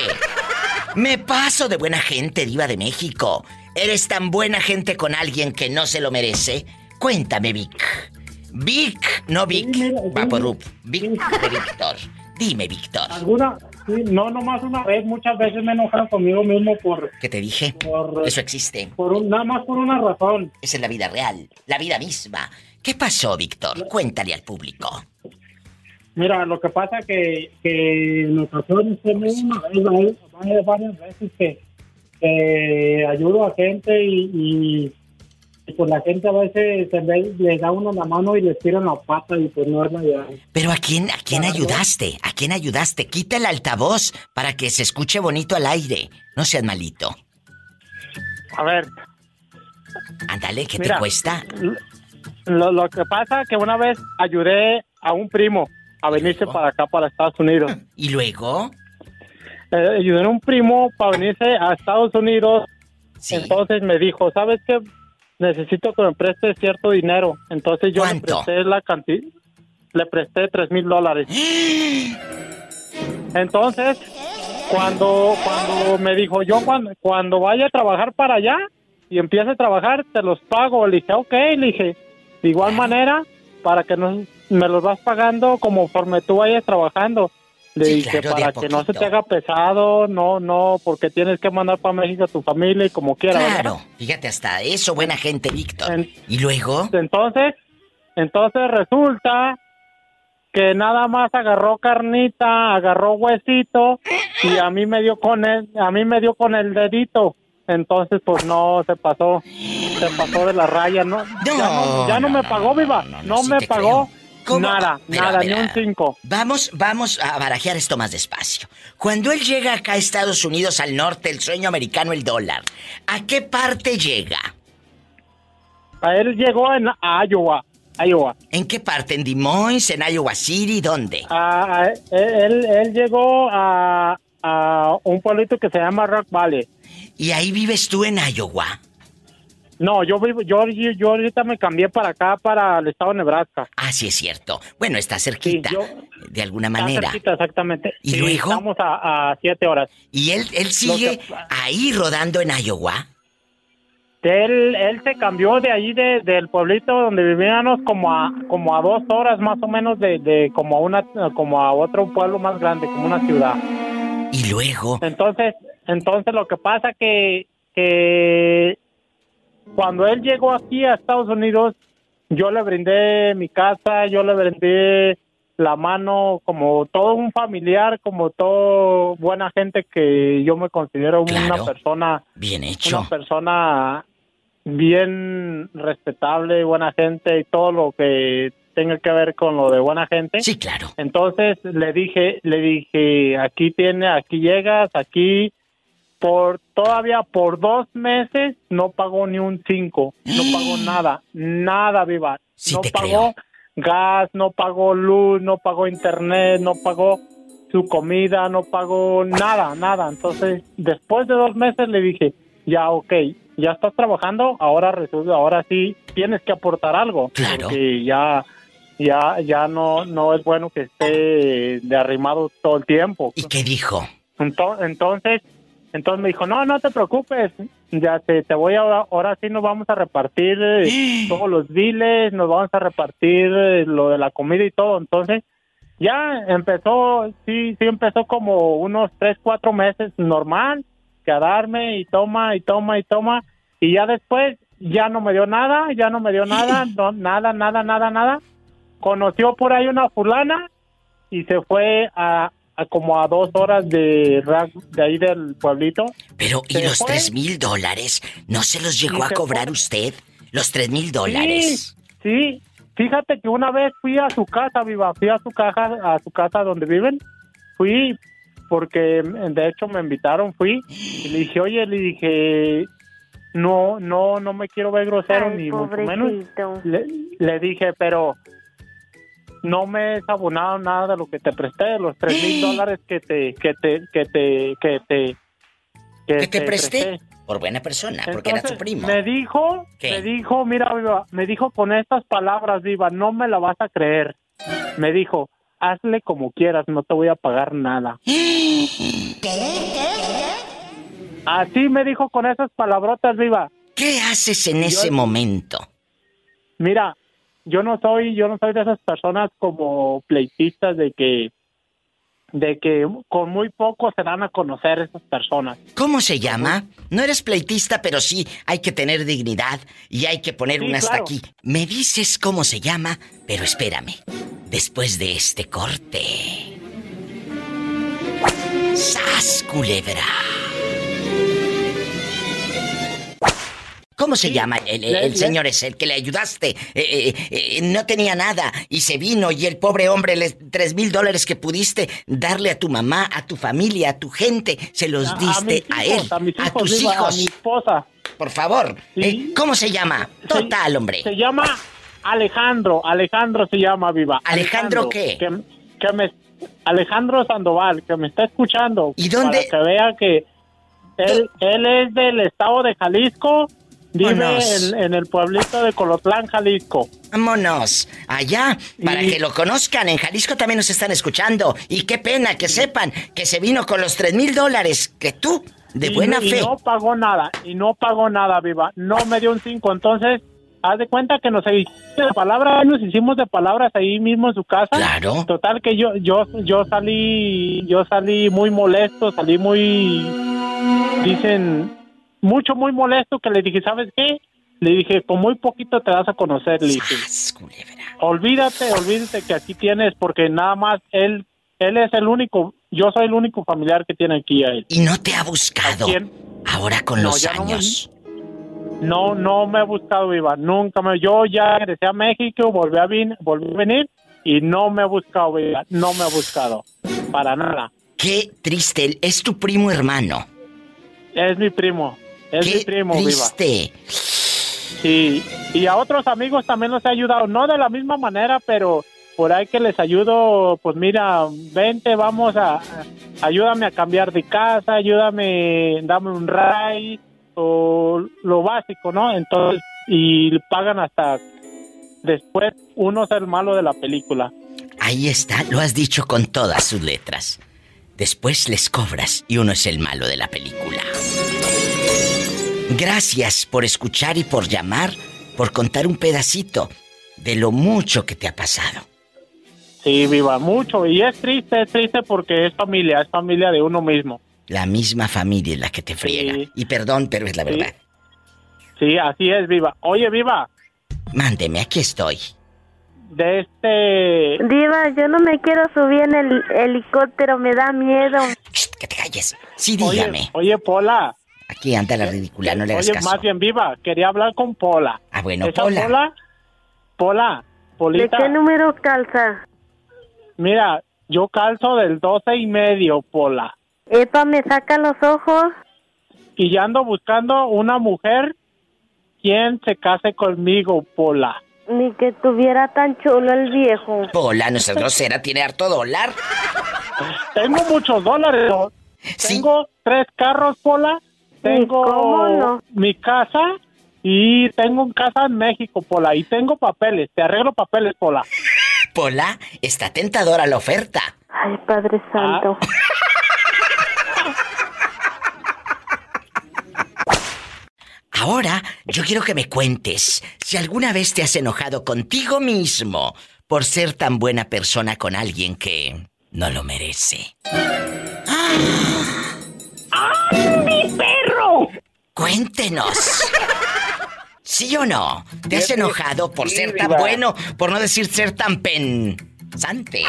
[LAUGHS] Me paso de buena gente, diva de México. ¿Eres tan buena gente con alguien que no se lo merece? Cuéntame, Vic. Vic, no Vic. Vaporub. Vic de Víctor. Dime, Víctor. ¿Alguna? Sí, no, nomás una vez, muchas veces me he enojado conmigo mismo por... ¿Qué te dije? Por, Eso existe. por un- nada más por una razón. Esa es la vida real, la vida misma. ¿Qué pasó, Víctor? Cuéntale al público. Mira, lo que pasa que, que en ocasiones varias veces que, que ayudo a gente y, y, y pues la gente a veces le da uno la mano y les tiran la pata y pues no es idea. Pero ¿a quién, a quién ayudaste? ¿A quién ayudaste? Quita el altavoz para que se escuche bonito al aire. No seas malito. A ver. Ándale, ¿qué te Mira, cuesta? Lo, lo que pasa que una vez ayudé a un primo a venirse para acá, para Estados Unidos. ¿Y luego? Eh, ayudé a un primo para venirse a Estados Unidos. Entonces me dijo, ¿sabes qué? Necesito que me prestes cierto dinero. Entonces yo le presté la cantidad, le presté tres mil dólares. [GASPS] Entonces, cuando, cuando me dijo, yo cuando, cuando vaya a trabajar para allá y empiece a trabajar, te los pago. Le dije, ok, le dije, de igual manera, para que no, me los vas pagando conforme tú vayas trabajando. Le Sí, dije, claro, de para que no se te haga pesado, no, no, porque tienes que mandar para México a tu familia y como quieras. Claro, fíjate hasta eso, buena gente, Víctor. ¿Y luego? Entonces, entonces resulta que nada más agarró carnita, agarró huesito y a mí me dio con el, a mí me dio con el dedito. entonces pues no se pasó, se pasó de la raya, ¿no? ya no, ya no me pagó, viva, no, me pagó. Nada, nada, ni un cinco. Vamos, vamos a barajear esto más despacio. Cuando él llega acá a Estados Unidos, al norte, el sueño americano, el dólar, ¿a qué parte llega? A él llegó en Iowa. Iowa. ¿En qué parte? ¿En Des Moines? ¿En Iowa City? ¿Dónde? Ah, él, él llegó a, a un pueblito que se llama Rock Valley. ¿Y ahí vives tú en Iowa? No, yo vivo, yo, yo ahorita me cambié para acá, para el estado de Nebraska. Ah, sí es cierto. Bueno, está cerquita, de alguna manera. Está cerquita, exactamente. ¿Y luego? Estamos a, siete horas. ¿Y él, él sigue ahí rodando en Iowa? Él, él se cambió de ahí, de, del pueblito donde vivíamos, como a, como a dos horas más o menos de, de como, a una, como a otro pueblo más grande, como una ciudad. ¿Y luego? Entonces, entonces lo que pasa que, que cuando él llegó aquí a Estados Unidos, yo le brindé mi casa, yo le brindé la mano como todo un familiar, como todo buena gente que yo me considero una persona bien hecho, una persona bien respetable, buena gente y todo lo que tenga que ver con lo de buena gente. Sí, claro. Entonces le dije, le dije, aquí tiene, aquí llegas, aquí por todavía por dos meses no pagó ni un cinco, no pagó [GASPS] nada, nada, viva. no pagó gas, no pagó luz, no pagó internet, no pagó su comida, no pagó nada, nada. Entonces, después de dos meses le dije, ya, ok, ya estás trabajando, ahora resulta, ahora sí tienes que aportar algo. Claro. Porque ya, ya, ya no, no es bueno que esté de arrimado todo el tiempo. ¿Y qué dijo? Entonces, entonces me dijo, no, no te preocupes, ya te, te voy a, ahora sí nos vamos a repartir eh, [GASPS] todos los biles, nos vamos a repartir eh, lo de la comida y todo. Entonces, ya empezó, sí, sí empezó como unos tres, cuatro meses normal, quedarme y toma y toma y toma. Y ya después ya no me dio nada, ya no me dio nada, [LAUGHS] no, nada, nada, nada, nada. Conoció por ahí una fulana y se fue a, a como a dos horas de, de ahí del pueblito. Pero, ¿y los tres mil dólares? ¿No se los llegó a cobrar usted? Los tres mil dólares. Sí, fíjate que una vez fui a su casa, viva, fui a su casa, a su casa donde viven. Fui porque de hecho me invitaron, fui y le dije, oye, le dije, no, no, no me quiero ver grosero ni mucho menos. le dije, pero no me he abonado nada de lo que te presté, los tres mil [GASPS] dólares que te, que te, que te, que te, que, te, presté? Por buena persona, porque era tu primo. Me dijo, me dijo, mira, viva, me dijo con estas palabras, viva, no me la vas a creer. Me dijo, hazle como quieras, no te voy a pagar nada. [GASPS] Así me dijo con esas palabrotas, viva. ¿Qué haces en ese momento? Mira, yo no soy, yo no soy de esas personas como pleitistas de que de que con muy poco se dan a conocer esas personas. ¿Cómo se llama? No eres pleitista, pero sí hay que tener dignidad y hay que poner un hasta aquí. Me dices cómo se llama, pero espérame. Después de este corte. ¡Sas, culebra! ¿Cómo se llama el, señor ese, el que le ayudaste? Eh, eh, eh, no tenía nada y se vino y el pobre hombre, les, tres mil dólares que pudiste darle a tu mamá, a tu familia, a tu gente, se los diste a, él, a, tus hijos. A mi esposa. Por favor, ¿cómo se llama? Total, hombre. Se llama Alejandro, Alejandro se llama, viva. ¿Alejandro, qué? Que, me, Alejandro Sandoval, que me está escuchando. ¿Y dónde? Para que vea que él, él es del estado de Jalisco Vive en, el pueblito de Colotlán, Jalisco. Vámonos, allá, para que lo conozcan. En Jalisco también nos están escuchando. Y qué pena que sepan que se vino con los tres mil dólares que tú, de buena fe. Y no pagó nada, y no pagó nada, viva. No me dio un cinco, entonces haz de cuenta que nos hicimos de palabras, nos hicimos de palabras ahí mismo en su casa. Claro. Total que yo, yo, yo salí, yo salí muy molesto, salí muy, dicen, mucho, muy molesto que le dije, ¿sabes qué? Le dije, con muy poquito te vas a conocer, le dije. Olvídate, olvídate que aquí tienes, porque nada más él él es el único, yo soy el único familiar que tiene aquí a él. ¿Y no te ha buscado? Ahora con No, los ya no me- años. No, no me ha buscado Viva, nunca me, yo ya regresé a México, volví a, vin- volví a venir y no me ha buscado Viva, no me ha buscado, para nada. Qué triste, es tu primo hermano. Es mi primo, es Qué mi primo Viva. triste. Sí, y a otros amigos también los he ayudado, no de la misma manera, pero por ahí que les ayudo, pues mira, vente, vamos a, a- ayúdame a cambiar de casa, ayúdame, dame un ray, o lo básico, ¿no? Entonces, y pagan hasta después uno es el malo de la película. Ahí está, lo has dicho con todas sus letras. Después les cobras y uno es el malo de la película. Gracias por escuchar y por llamar, por contar un pedacito de lo mucho que te ha pasado. Sí, viva mucho, y es triste, es triste porque es familia, es familia de uno mismo. La misma familia es la que te friega. Sí. Y perdón, pero es la verdad. Sí, así es, viva. Oye, viva, Mándeme, aquí estoy. de este... Diva, yo no me quiero subir en el helicóptero, me da miedo. que te calles. Sí, Oye, dígame. Oye, Pola. Aquí anda la ridícula, no le hagas Oye, caso. más bien viva, quería hablar con Pola. Ah, bueno, Esa Pola. Pola, Pola, ¿De Polita, qué número calza? mira, yo calzo del 12 y medio, Pola. Epa, me saca los ojos. Y ya ando buscando una mujer quien se case conmigo, Pola. Ni que tuviera tan chulo el viejo. Pola, no seas grosera, tiene harto dólar. [LAUGHS] Tengo muchos dólares. Tengo tres carros, Pola. Tengo cómo no? mi casa y tengo un casa en México, Pola. Y tengo papeles. Te arreglo papeles, Pola. Pola, está tentadora la oferta. Ay, Padre Santo. Ahora, yo quiero que me cuentes si alguna vez te has enojado contigo mismo por ser tan buena persona con alguien que no lo merece. ¡Mi perro! Cuéntenos. ¿Sí o no? ¿Te has enojado por ser tan bueno, por no decir ser tan pensante?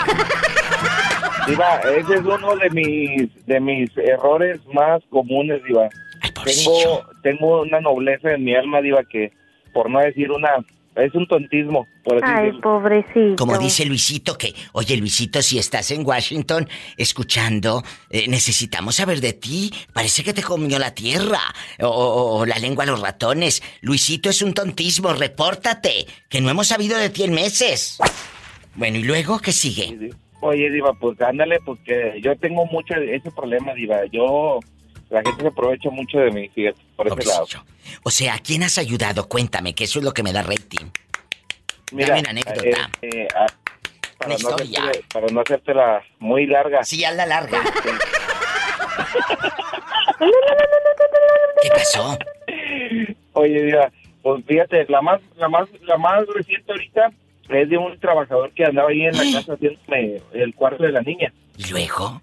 Diva, ese es uno de mis de mis errores más comunes, Diva. Tengo tengo una nobleza en mi alma, Diva, que por no decir una es un tontismo, por así Ay, decirlo. pobrecito. Como dice Luisito, que, oye Luisito, si estás en Washington escuchando, eh, necesitamos saber de ti. Parece que te comió la tierra o, o- o la lengua a los ratones. Luisito es un tontismo, repórtate, que no hemos sabido de ti en meses. Bueno, ¿y luego qué sigue? Oye, Diva, pues ándale, pues que yo tengo mucho ese problema, Diva. Yo, la gente se aprovecha mucho de mí, fíjate, por ese lado. O sea, ¿a quién has ayudado? Cuéntame, que eso es lo que me da rating. Mira, Dame una anécdota. eh, eh, para, Una no historia. hacerte, para no hacértela muy larga. Sí, a la larga. ¿Qué pasó? Oye, Diva, pues fíjate, la más, la más, la más reciente ahorita es de un trabajador que andaba ahí en la [GASPS] casa haciéndome el cuarto de la niña. ¿Y luego?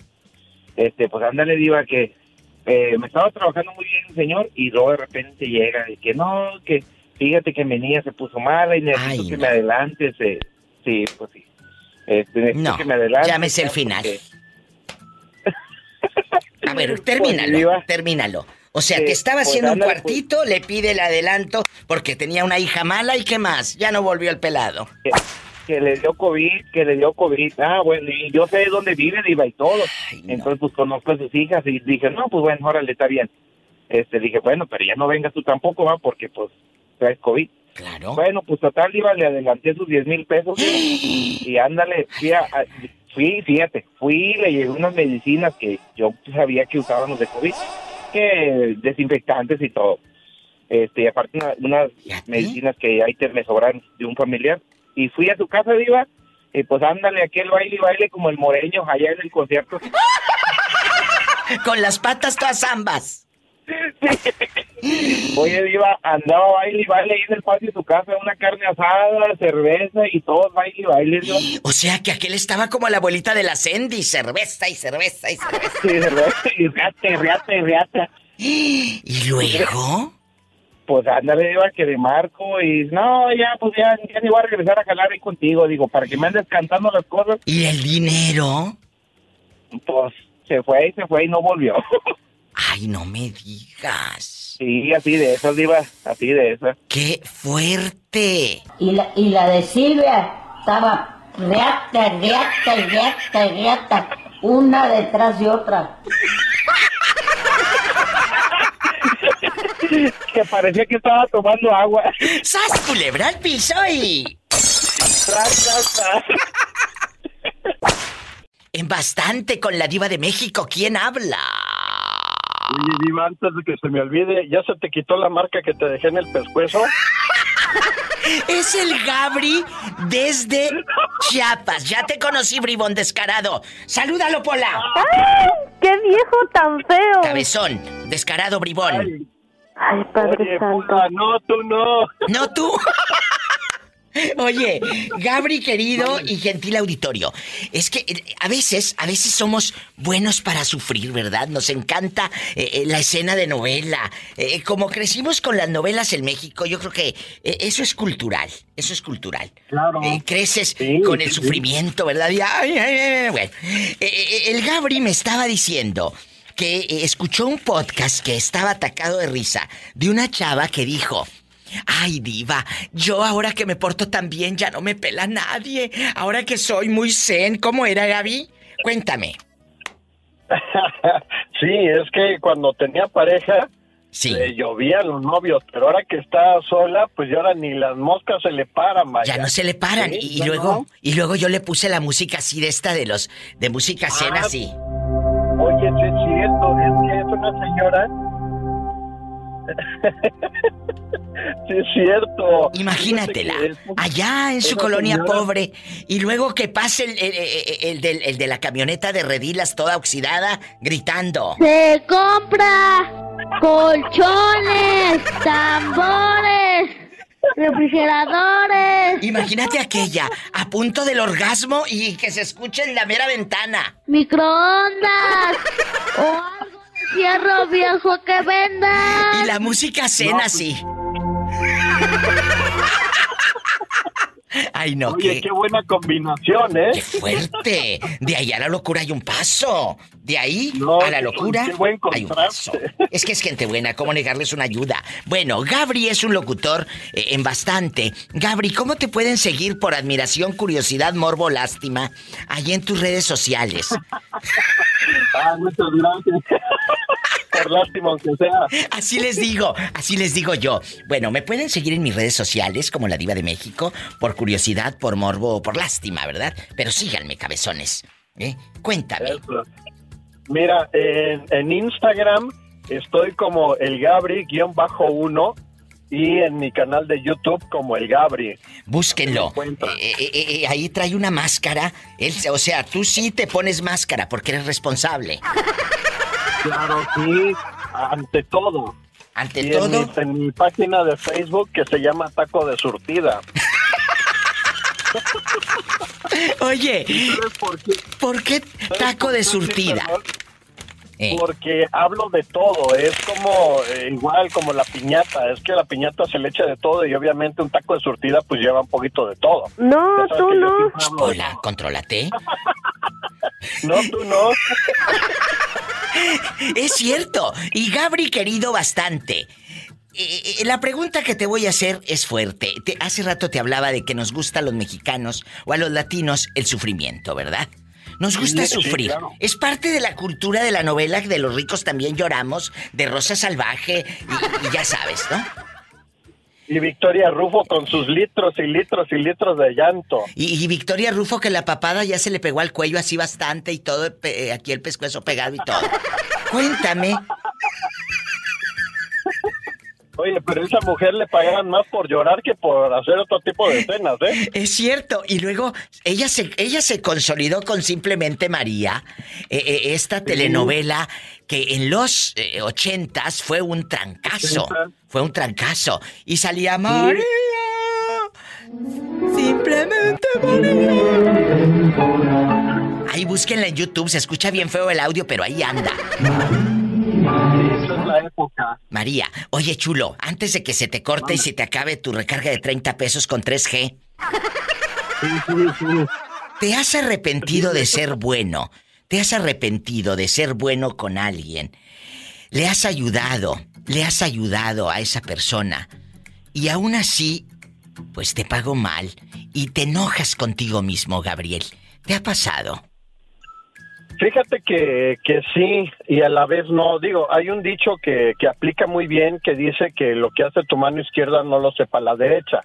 Este, pues ándale, Diva, que eh, me estaba trabajando muy bien el señor y luego de repente llega y que no, que fíjate que mi niña se puso mala y necesito Ay, que no. me adelantes. eh. Sí, pues sí. Este, necesito No, que me adelantes. llámese el final. porque- A ver, [LAUGHS] termínalo, termínalo. O sea, que Eh, estaba pues, haciendo un ándale, cuartito, le pide el adelanto porque tenía una hija mala y qué más, ya no volvió el pelado. Que, le dio COVID, que le dio COVID. Ah, bueno, y yo sé dónde vive, Diva, y todo. Entonces, pues conozco a sus hijas y dije, no, pues bueno, órale, está bien. Este, dije, bueno, pero ya no vengas tú tampoco, va, porque pues traes COVID. Claro. Bueno, pues total, Diva, le adelanté sus 10 mil pesos. [GASPS] y ándale, fui, a- a- fui, fíjate, fui, le llevé unas medicinas que yo sabía que usaban los de COVID, que desinfectantes y todo. Este, y aparte una- unas medicinas que ahí te me sobraron de un familiar. Y fui a su casa, Diva, y pues ándale, aquel baile y baile como el moreño allá en el concierto. Con las patas todas ambas. Oye, Diva, andaba baile y baile ahí en el patio de su casa, una carne asada, cerveza y todo baile y baile. Diva. O sea, que aquel estaba como la abuelita de la Sandy, cerveza y cerveza y cerveza. Sí, cerveza y riate, riate, riate. [GASPS] ¿Y luego? Pues ándale, Diva, que de Marco y no, ya, pues ya, ya ni voy a regresar a jalar ahí contigo, digo, para que me andes cantando las cosas. ¿Y el dinero? Pues se fue y se fue y no volvió. [LAUGHS] Ay, no me digas. Sí, así de eso, Diva, así de eso. ¡Qué fuerte! Y la, y la de Silvia estaba reacta, reacta, reacta, reacta, una detrás de otra. [LAUGHS] [LAUGHS] que parecía que estaba tomando agua. ¡Sas, culebra al piso y... Tras, tras, tras. En bastante con la diva de México, ¿quién habla? Oye, Diva, antes de que se me olvide, ¿ya se te quitó la marca que te dejé en el pescuezo? [LAUGHS] Es el Gabri desde Chiapas. Ya te conocí, bribón descarado. Salúdalo, Pola. ¡Ay! ¡Qué viejo tan feo! Cabezón, descarado, bribón. Ay, Padre Oye, Santo. puta, no, tú no. No tú. [LAUGHS] Oye, Gabri querido y gentil auditorio, es que eh, a veces, a veces somos buenos para sufrir, ¿verdad? Nos encanta eh, eh, la escena de novela. Eh, como crecimos con las novelas en México, yo creo que eh, eso es cultural, eso es cultural. Claro. Eh, creces con el sufrimiento, ¿verdad? Y, ay, ay, ay, bueno. El Gabri me estaba diciendo que eh, escuchó un podcast que estaba atacado de risa de una chava que dijo. Ay, diva, yo ahora que me porto tan bien ya no me pela nadie. Ahora que soy muy zen, ¿cómo era, Gaby? Cuéntame. [LAUGHS] Sí, es que cuando tenía pareja, le llovían los novios, pero ahora que está sola, pues ya ahora ni las moscas se le paran, vaya. Ya no se le paran. Sí, y, luego, no. y luego yo le puse la música así de esta de los, de música zen Ah, así. Sí es cierto, es que es una señora. [LAUGHS] sí es cierto. Imagínatela, allá en su colonia señora- pobre, y luego que pase el, el- el- el del- el de la camioneta de redilas toda oxidada, gritando. Se compra colchones, tambores, refrigeradores, Imagínate aquella, a punto del orgasmo y que se escuche en la mera ventana. microondas [LAUGHS] o algo de fierro viejo que venda. Y la música cena así. [LAUGHS] Ay, no, Oye, qué, qué buena combinación, ¿eh? qué fuerte. De ahí a la locura hay un paso. De ahí No, a la locura qué buen hay un paso. Es que es gente buena, ¿cómo negarles una ayuda? Bueno, Gabri es un locutor eh, en bastante. Gabri, ¿cómo te pueden seguir por admiración, curiosidad, morbo, lástima, allí en tus redes sociales? [LAUGHS] Ah, muchas gracias. Por lástima, aunque sea. Así les digo, así les digo yo. Bueno, me pueden seguir en mis redes sociales como La Diva de México, por curiosidad, por morbo o por lástima, ¿verdad? Pero síganme, cabezones. ¿eh? Cuéntame. Mira, en, en Instagram estoy como el Gabri-1 y en mi canal de YouTube como el Gabri. Búsquenlo. Eh, eh, eh, ahí trae una máscara. Él, o sea, tú sí te pones máscara porque eres responsable. [LAUGHS] Claro, sí, ante todo. Ante Y todo. En mi, en mi página de Facebook que se llama Taco de Surtida. Oye, por qué? ¿por qué taco de surtida? Eh. Porque hablo de todo, es como eh, igual como la piñata, es que la piñata se le echa de todo y obviamente un taco de surtida pues lleva un poquito de todo. No, tú no. Hola, contrólate. [LAUGHS] No, tú no. Es cierto. Y Gabri, querido, bastante. Eh, eh, la pregunta que te voy a hacer es fuerte. Te- hace rato te hablaba de que nos gusta a los mexicanos o a los latinos el sufrimiento, ¿verdad? Nos gusta Sí, sí, sufrir. claro. Es parte de la cultura de la novela de los ricos también lloramos, de Rosa Salvaje y, y ya sabes, ¿no? Y Victoria Rufo con sus litros y litros y litros de llanto. Y, Victoria Rufo que la papada ya se le pegó al cuello así bastante y todo, pe- aquí el pescuezo pegado y todo. Cuéntame. Oye, pero a esa mujer le pagaban más por llorar que por hacer otro tipo de escenas, ¿eh? [LAUGHS] Es cierto, y luego ella se, ella se consolidó con Simplemente María, eh, eh, esta telenovela que en los eh, ochentas fue un trancazo, fue un trancazo, y salía María, Simplemente María. Ahí búsquenla en YouTube, se escucha bien feo el audio, pero ahí anda. Esa es la época. María, oye chulo, antes de que se te corte y se te acabe tu recarga de 30 pesos con 3G, Sí, sí, sí. ¿te has arrepentido de ser bueno? ¿Te te has arrepentido de ser bueno con alguien, le has ayudado, le has ayudado a esa persona y aún así, pues te pago mal y te enojas contigo mismo, Gabriel. ¿Te ha pasado? Fíjate que, que sí y a la vez no. Digo, hay un dicho que, que aplica muy bien que dice que lo que hace tu mano izquierda no lo sepa la derecha.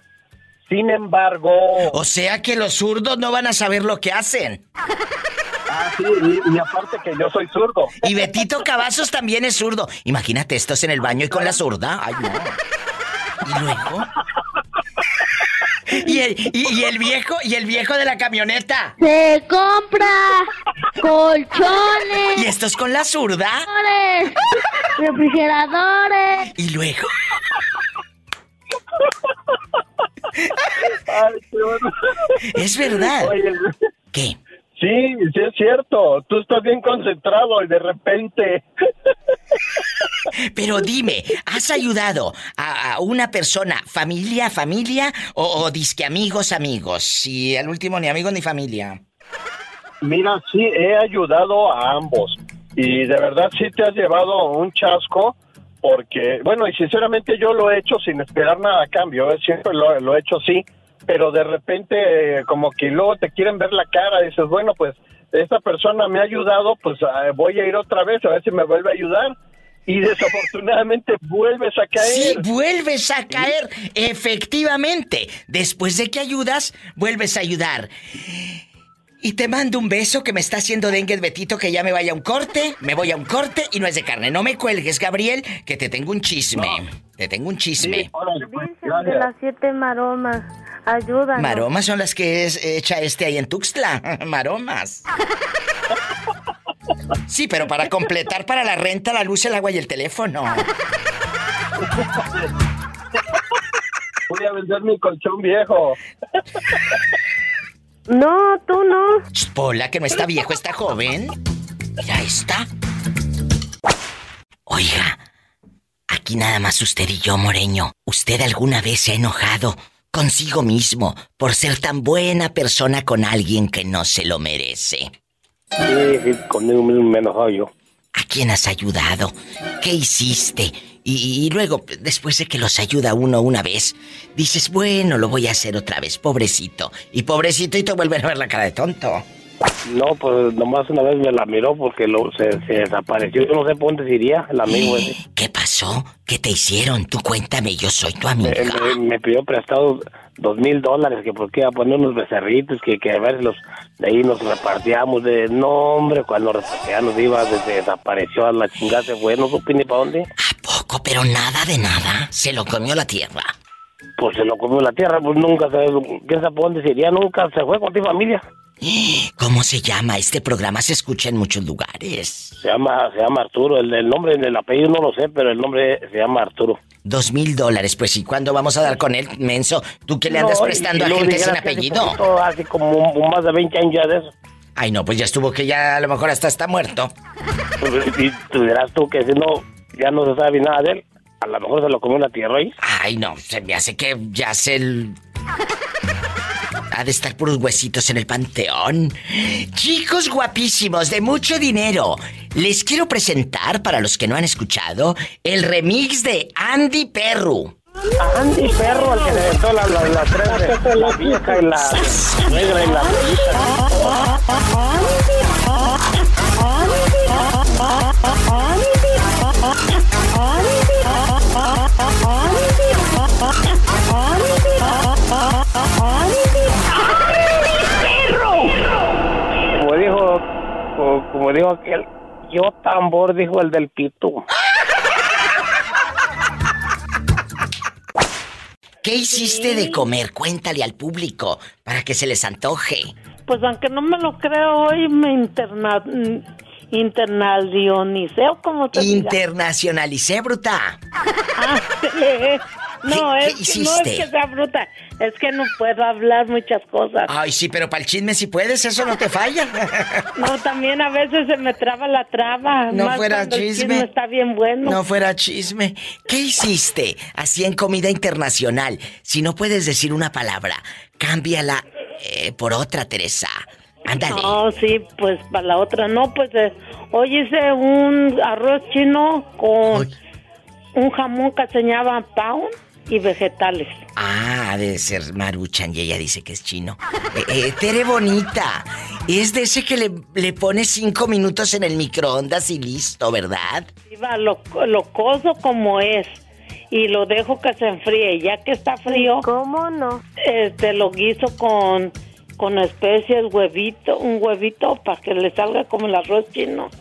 Sin embargo... O sea que los zurdos no van a saber lo que hacen. [LAUGHS] Ah, sí, y, y aparte que yo soy zurdo. Y Betito Cavazos también es zurdo. Imagínate, estos en el baño y con la zurda. Ay, no. [LAUGHS] Y luego... Y el, y- y el viejo, y el viejo de la camioneta. Se compra colchones, Y estos con la zurda. refrigeradores. Y luego. Es verdad. Oye, ¿Qué? Sí, sí es cierto. Tú estás bien concentrado y de repente... [LAUGHS] Pero dime, ¿has ayudado a, a una persona, familia, familia o, o disque amigos, amigos? Y al último ni amigos ni familia. Mira, sí, he ayudado a ambos. Y de verdad sí te has llevado un chasco porque, bueno, y sinceramente yo lo he hecho sin esperar nada a cambio. ¿eh? Siempre lo, lo he hecho sí, pero de repente eh, como que luego te quieren ver la cara. Dices, bueno, pues esta persona me ha ayudado, pues ah, voy a ir otra vez a ver si me vuelve a ayudar. Y desafortunadamente [LAUGHS] vuelves a caer. Sí, vuelves a caer, efectivamente. Después de que ayudas, vuelves a ayudar. Y te mando un beso que me está haciendo dengue el Betito que ya me vaya a un corte. Me voy a un corte y no es de carne. No me cuelgues, Gabriel, que te tengo un chisme. Te tengo un chisme. de las siete maromas. Ayúdanos. Maromas son las que es echa este ahí en Tuxtla. [LAUGHS] Maromas. Sí, pero para completar para la renta, la luz, el agua y el teléfono. Voy a vender mi colchón viejo. No, tú no. Pola, que no está viejo, está joven. Mira, está. Oiga, aquí nada más usted y yo, Moreño. ¿Usted alguna vez se ha enojado consigo mismo por ser tan buena persona con alguien que no se lo merece? Sí, conmigo mismo me enojado yo. ¿A quién has ayudado? ¿Qué hiciste? Y, y luego, después de que los ayuda uno una vez, dices, bueno, lo voy a hacer otra vez, pobrecito. Y pobrecito y te vuelven a ver la cara de tonto. No, pues nomás una vez me la miró porque lo, se, se desapareció. Yo no sé por dónde se iría el amigo ese. ¿Qué pasó? ¿Qué te hicieron? Tú cuéntame, yo soy tu amiga. Eh, me, me pidió prestado dos mil dólares que porque iba a poner unos becerritos que, que a ver los de ahí nos repartíamos de no hombre cuando nos iba desde desapareció a la chingada se fue no supe ni para dónde Poco, pero nada de nada. Se lo comió la tierra. Pues se lo comió la tierra pues nunca se qué sabe dónde se iría nunca se fue con tu familia [GASPS] ¿Cómo se llama? Este programa se escucha en muchos lugares. se llama se llama Arturo el, el nombre el apellido no lo sé pero el nombre se llama Arturo Dos mil dólares, pues ¿y cuándo vamos a dar con él, menso? ¿Tú qué le andas No, prestando y a gente sin que hace apellido? poquito, hace como más de 20 años ya de eso Ay, no, pues ya estuvo que ya a lo mejor hasta está muerto. [LAUGHS] Y tú dirás tú que si no ya no se sabe nada de él a lo mejor se lo comió la tierra ahí Ay, no, se me hace que ya se el... Ha de estar puros huesitos en el panteón. Chicos guapísimos, de mucho dinero. Les quiero presentar, para los que no han escuchado, el remix de Andy Perru. Andy Perro, el que le aventó la, la, la tres, la vieja y la [LAUGHS] negra y la como, como dijo aquel, yo tambor, dijo el del pito. ¿Qué hiciste de comer? Cuéntale al público para que se les antoje. Pues aunque no me lo creo, hoy me interna... internacionicé o como te diga. Internacionalicé, bruta. [LAUGHS] Ándale. No, ¿Qué- es qué no es que sea bruta, es que no puedo hablar muchas cosas. Ay, sí, pero para el chisme si puedes, eso no te falla. No, también a veces se me traba la traba. No más fuera el chisme. está bien bueno. No fuera chisme. ¿Qué hiciste así en comida internacional? Si no puedes decir una palabra, cámbiala eh, por otra, Teresa. Ándale. No, sí, pues para la otra no, pues eh, hoy hice un arroz chino con un jamón llama pound y vegetales. Ah, ha de ser Maruchan y ella dice que es chino. Eh, eh, Tere Bonita, es de ese que le, le pone cinco minutos en el microondas y listo, ¿verdad? Iba, lo, lo coso como es y lo dejo que se enfríe. Ya que está frío. ¿Cómo no? Este, lo guiso con, con especies, huevito, un huevito para que le salga como el arroz chino.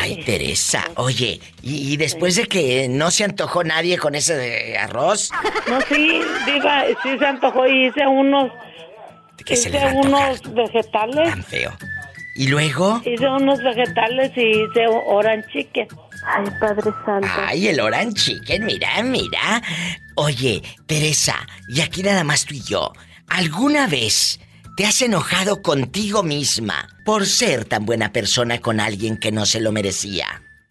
Ay, Teresa, oye, y, y después de que no se antojó nadie con ese de arroz, No, sí, diga, sí se antojó y hice unos, se le va hice a antojar unos vegetales. feo. Y luego, Hice unos vegetales y hice orange chicken. Ay, Padre Santo. ay, el orange chicken, mira, mira. Oye, Teresa, y aquí nada más tú y yo, ¿alguna vez te has enojado contigo misma por ser tan buena persona con alguien que no se lo merecía?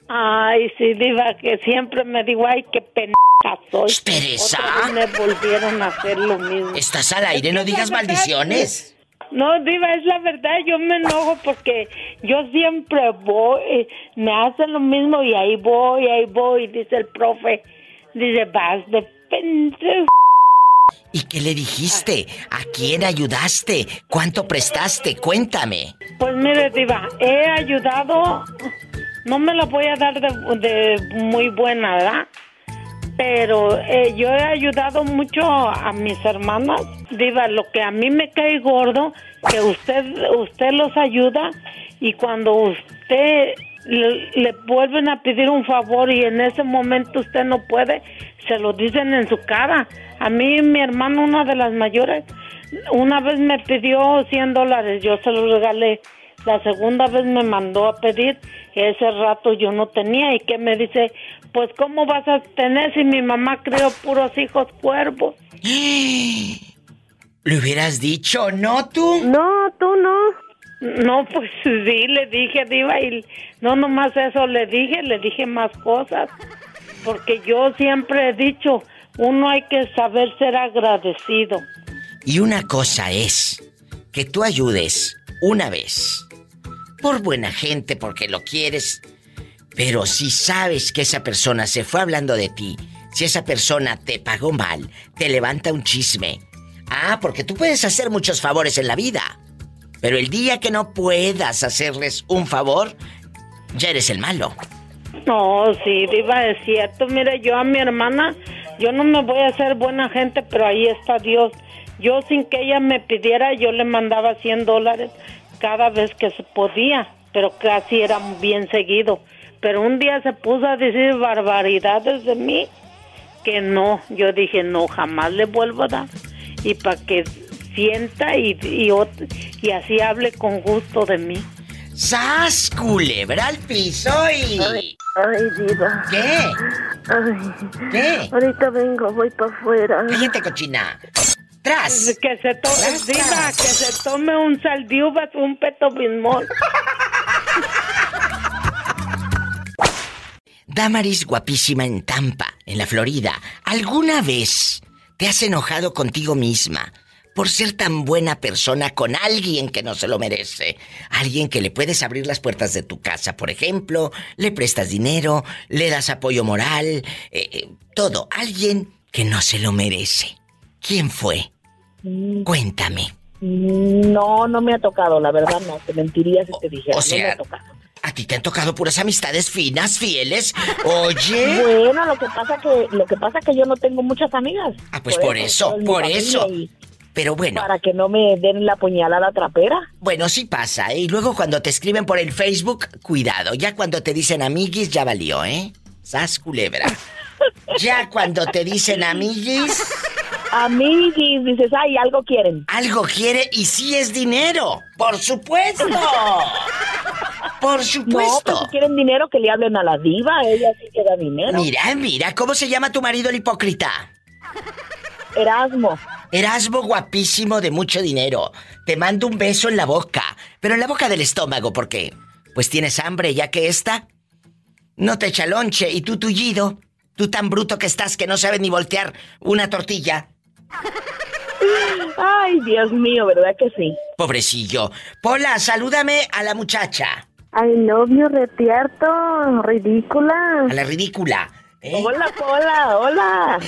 Ay, sí, diva, que siempre me digo, ay, qué pendeja soy. Teresa. Otra vez me volvieron a hacer lo mismo. Estás al aire, no digas maldiciones. No, Diva, es la verdad, yo me enojo porque yo siempre voy, eh, me hacen lo mismo y ahí voy, ahí voy, dice el profe, dice, vas de pendejo. ¿Y qué le dijiste? ¿A quién ayudaste? ¿Cuánto prestaste? Cuéntame. Pues mire, Diva, he ayudado, no me la voy a dar de, de muy buena, ¿verdad? Pero eh, yo he ayudado mucho a mis hermanas. Diva, lo que a mí me cae gordo, que usted, usted los ayuda y cuando usted le, le vuelven a pedir un favor y en ese momento usted no puede, se lo dicen en su cara. A mí, mi hermano, una de las mayores, una vez me pidió 100 dólares, yo se los regalé. La segunda vez me mandó a pedir, ese rato yo no tenía y que me dice, pues ¿cómo vas a tener si mi mamá crió puros hijos cuervos? [GASPS] ¿Le hubieras dicho, no tú? No, tú no. No, pues [LAUGHS] sí, le dije, Diva, y no nomás eso le dije, le dije más cosas. Porque yo siempre he dicho, uno hay que saber ser agradecido. Y una cosa es que tú ayudes una vez por buena gente, porque lo quieres. Pero si sabes que esa persona se fue hablando de ti, si esa persona te pagó mal, te levanta un chisme. Ah, porque tú puedes hacer muchos favores en la vida. Pero el día que no puedas hacerles un favor, ya eres el malo. No, sí, Diva, es cierto. Mire, yo a mi hermana, yo no me voy a hacer buena gente, pero ahí está Dios. Yo sin que ella me pidiera, yo le mandaba 100 dólares cada vez que se podía, pero casi era bien seguido. Pero un día se puso a decir barbaridades de mí que no, yo dije, no, jamás le vuelvo a dar. Y para que sienta y, y, y así hable con gusto de mí. ¡Sas, culebra al piso y... Ay, ay, diva. ¿Qué? Ay. ¿Qué? Ahorita vengo, voy para afuera. Cállate, cochina. ¡Tras! Que se tome, diva, que se tome un sal de uvas, un peto bismol. [LAUGHS] Damaris guapísima en Tampa, en la Florida. ¿Alguna vez te has enojado contigo misma por ser tan buena persona con alguien que no se lo merece? Alguien que le puedes abrir las puertas de tu casa, por ejemplo, le prestas dinero, le das apoyo moral, eh, eh, todo. Alguien que no se lo merece. ¿Quién fue? Cuéntame. No, no me ha tocado, la verdad no, te mentiría si te dijera, O no me sea, ha tocado. ¿a ti te han tocado puras amistades finas, fieles? Oye. Bueno, lo que pasa que lo que pasa que yo no tengo muchas amigas. Ah, pues por eso, por eso. y Pero bueno. Para que no me den la puñalada trapera. Bueno, sí pasa, ¿eh? Y luego cuando te escriben por el Facebook, cuidado. Ya cuando te dicen amiguis, ya valió, ¿eh? Sas culebra. [LAUGHS] Ya cuando te dicen amiguis... Amiguis, dices, ay, algo quieren. Algo quiere y sí es dinero. ¡Por supuesto! ¡Por No, supuesto! pues si quieren dinero que le hablen a la diva, ella sí que da dinero. Mira, mira, ¿cómo se llama tu marido el hipócrita? Erasmo. Erasmo guapísimo de mucho dinero. Te mando un beso en la boca, pero en la boca del estómago, porque pues tienes hambre ya que esta no te echa lonche y tú tullido, tú tan bruto que estás que no sabes ni voltear una tortilla. [LAUGHS] Ay, Dios mío, ¿verdad que sí? Pobrecillo. Pola, salúdame a la muchacha. Ay, novio retierto, ridícula. A la ridícula. ¿eh? Hola, hola, hola.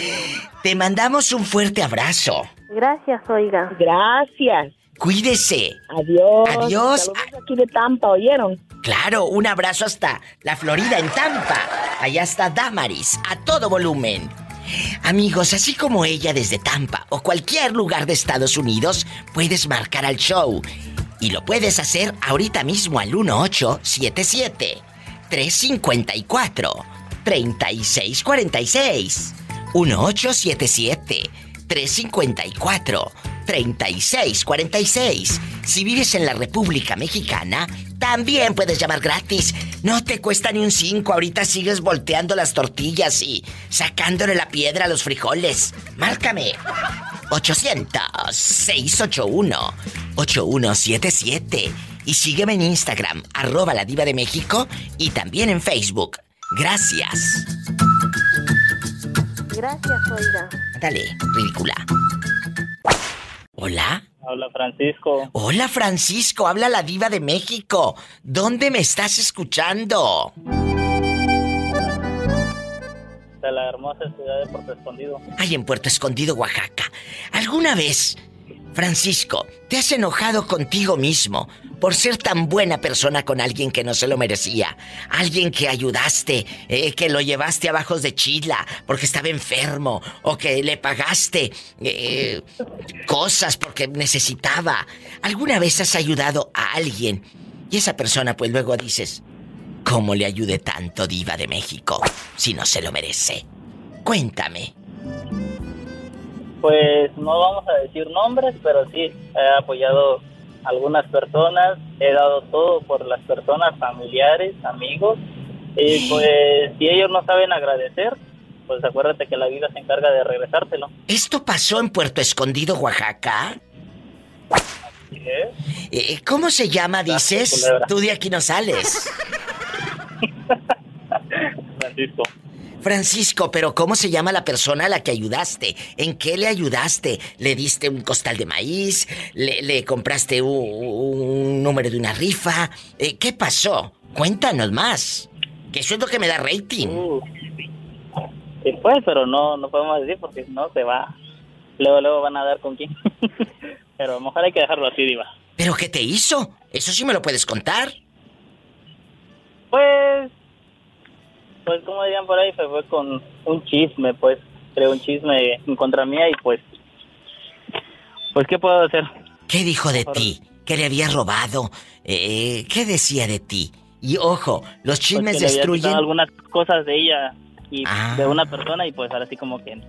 Te mandamos un fuerte abrazo. Gracias, oiga. Gracias. Cuídese. Adiós. Adiós. Saludos aquí de Tampa, ¿oyeron? Claro, un abrazo hasta la Florida en Tampa. Allá está Damaris, a todo volumen. Amigos, así como ella desde Tampa o cualquier lugar de Estados Unidos, puedes marcar al show. Y lo puedes hacer ahorita mismo al 1877 354 3646. 1877 354 3646. Si vives en la República Mexicana, también puedes llamar gratis. No te cuesta ni un 5. Ahorita sigues volteando las tortillas y sacándole la piedra a los frijoles. Márcame. 800-681-8177. Y sígueme en Instagram, arroba la diva de México y también en Facebook. Gracias. Gracias, oiga. Dale, ridícula. Hola. Hola, Francisco. Hola, Francisco. Habla la diva de México. ¿Dónde me estás escuchando? De la hermosa ciudad de Puerto Escondido. Ay, en Puerto Escondido, Oaxaca. ¿Alguna vez, Francisco, te has enojado contigo mismo por ser tan buena persona con alguien que no se lo merecía? Alguien que ayudaste, eh, que lo llevaste a bajos de chila porque estaba enfermo, o que le pagaste eh, cosas porque necesitaba. ¿Alguna vez has ayudado a alguien? Y esa persona, pues luego dices, ¿cómo le ayude tanto, Diva de México, si no se lo merece? Cuéntame. Pues no vamos a decir nombres, pero sí he apoyado algunas personas, he dado todo por las personas, familiares, amigos, y pues si ellos no saben agradecer, pues acuérdate que la vida se encarga de regresártelo. ¿Esto pasó en Puerto Escondido, Oaxaca? ¿Qué? Eh, ¿Cómo se llama, dices? Tú de aquí no sales. [LAUGHS] Francisco. Francisco, pero ¿cómo se llama la persona a la que ayudaste? ¿En qué le ayudaste? ¿Le diste un costal de maíz? ¿Le, le compraste un, un número de una rifa? Eh, ¿Qué pasó? Cuéntanos más. Que eso es lo que me da rating. Uh, sí, pues, pero no, no podemos decir porque si no se va. Luego, luego van a dar con quién. [LAUGHS] pero a lo mejor hay que dejarlo así, Diva. ¿Pero qué te hizo? Eso sí me lo puedes contar. Pues, pues como dirían por ahí, se fue con un chisme, pues, creó un chisme en contra mía y pues, pues, ¿qué puedo hacer? ¿Qué dijo de ti? ¿Que le había robado? Eh, ¿Qué decía de ti? Y ojo, los Pues chismes que le había destruyen... algunas cosas de ella y Ah. de una persona y pues ahora sí como que,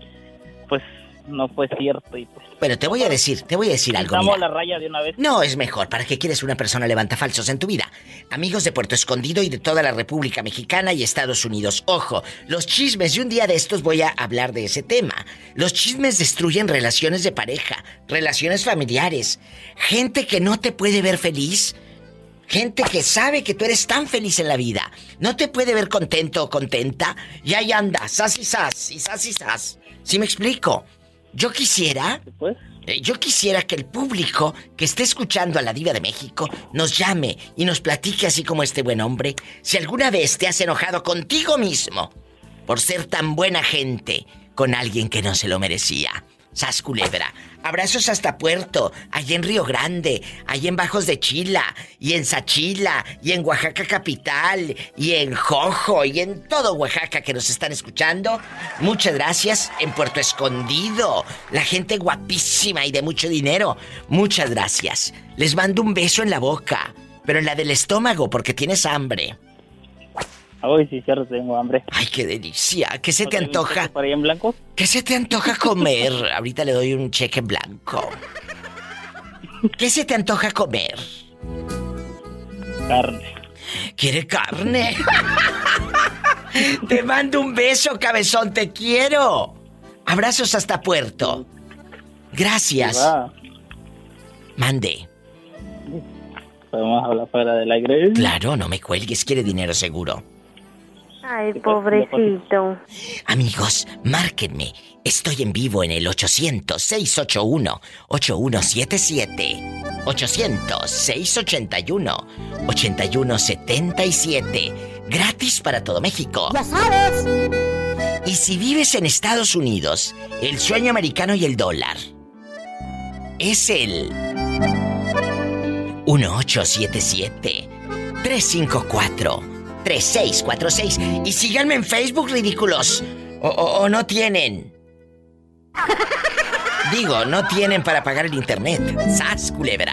pues, no fue cierto y pues, Pero te voy a decir, te voy a decir algo. mira. la raya de una vez. No, es mejor. ¿Para qué quieres una persona levanta falsos en tu vida? Amigos de Puerto Escondido y de toda la República Mexicana y Estados Unidos. Ojo, los chismes, y un día de estos voy a hablar de ese tema. Los chismes destruyen relaciones de pareja, relaciones familiares. Gente que no te puede ver feliz. Gente que sabe que tú eres tan feliz en la vida. No te puede ver contento o contenta. Y ahí anda, sas y sas, y sas y sas. ¿Sí me explico? Yo quisiera... eh, Yo quisiera que el público que esté escuchando a la Diva de México nos llame y nos platique así como este buen hombre si alguna vez te has enojado contigo mismo por ser tan buena gente con alguien que no se lo merecía. Sas culebra. Abrazos hasta Puerto, allí en Río Grande, allí en Bajos de Chila, y en Sachila, y en Oaxaca Capital, y en Jojo, y en todo Oaxaca que nos están escuchando. Muchas gracias en Puerto Escondido. La gente guapísima y de mucho dinero. Muchas gracias. Les mando un beso en la boca, pero en la del estómago porque tienes hambre. Uy, sí, cierto, tengo hambre. Ay, qué delicia. ¿Qué se ¿No te antoja? por ahí en blanco? ¿Qué se te antoja comer? Ahorita le doy un cheque en blanco. ¿Qué se te antoja comer? Carne. ¿Quiere carne? te mando un beso, cabezón, te quiero. Abrazos hasta Puerto. Gracias. Mande. Podemos hablar fuera del aire. Claro, no me cuelgues, quiere dinero seguro. Ay, pobrecito. Amigos, márquenme. Estoy en vivo en el 800-681-8177. 800-681-8177. Gratis para todo México. Ya sabes. Y si vives en Estados Unidos, el sueño americano y el dólar es el 1877 354 3646 y síganme en Facebook ridículos o, o- o no tienen. Digo, no tienen para pagar el internet. ¡Sas, culebra!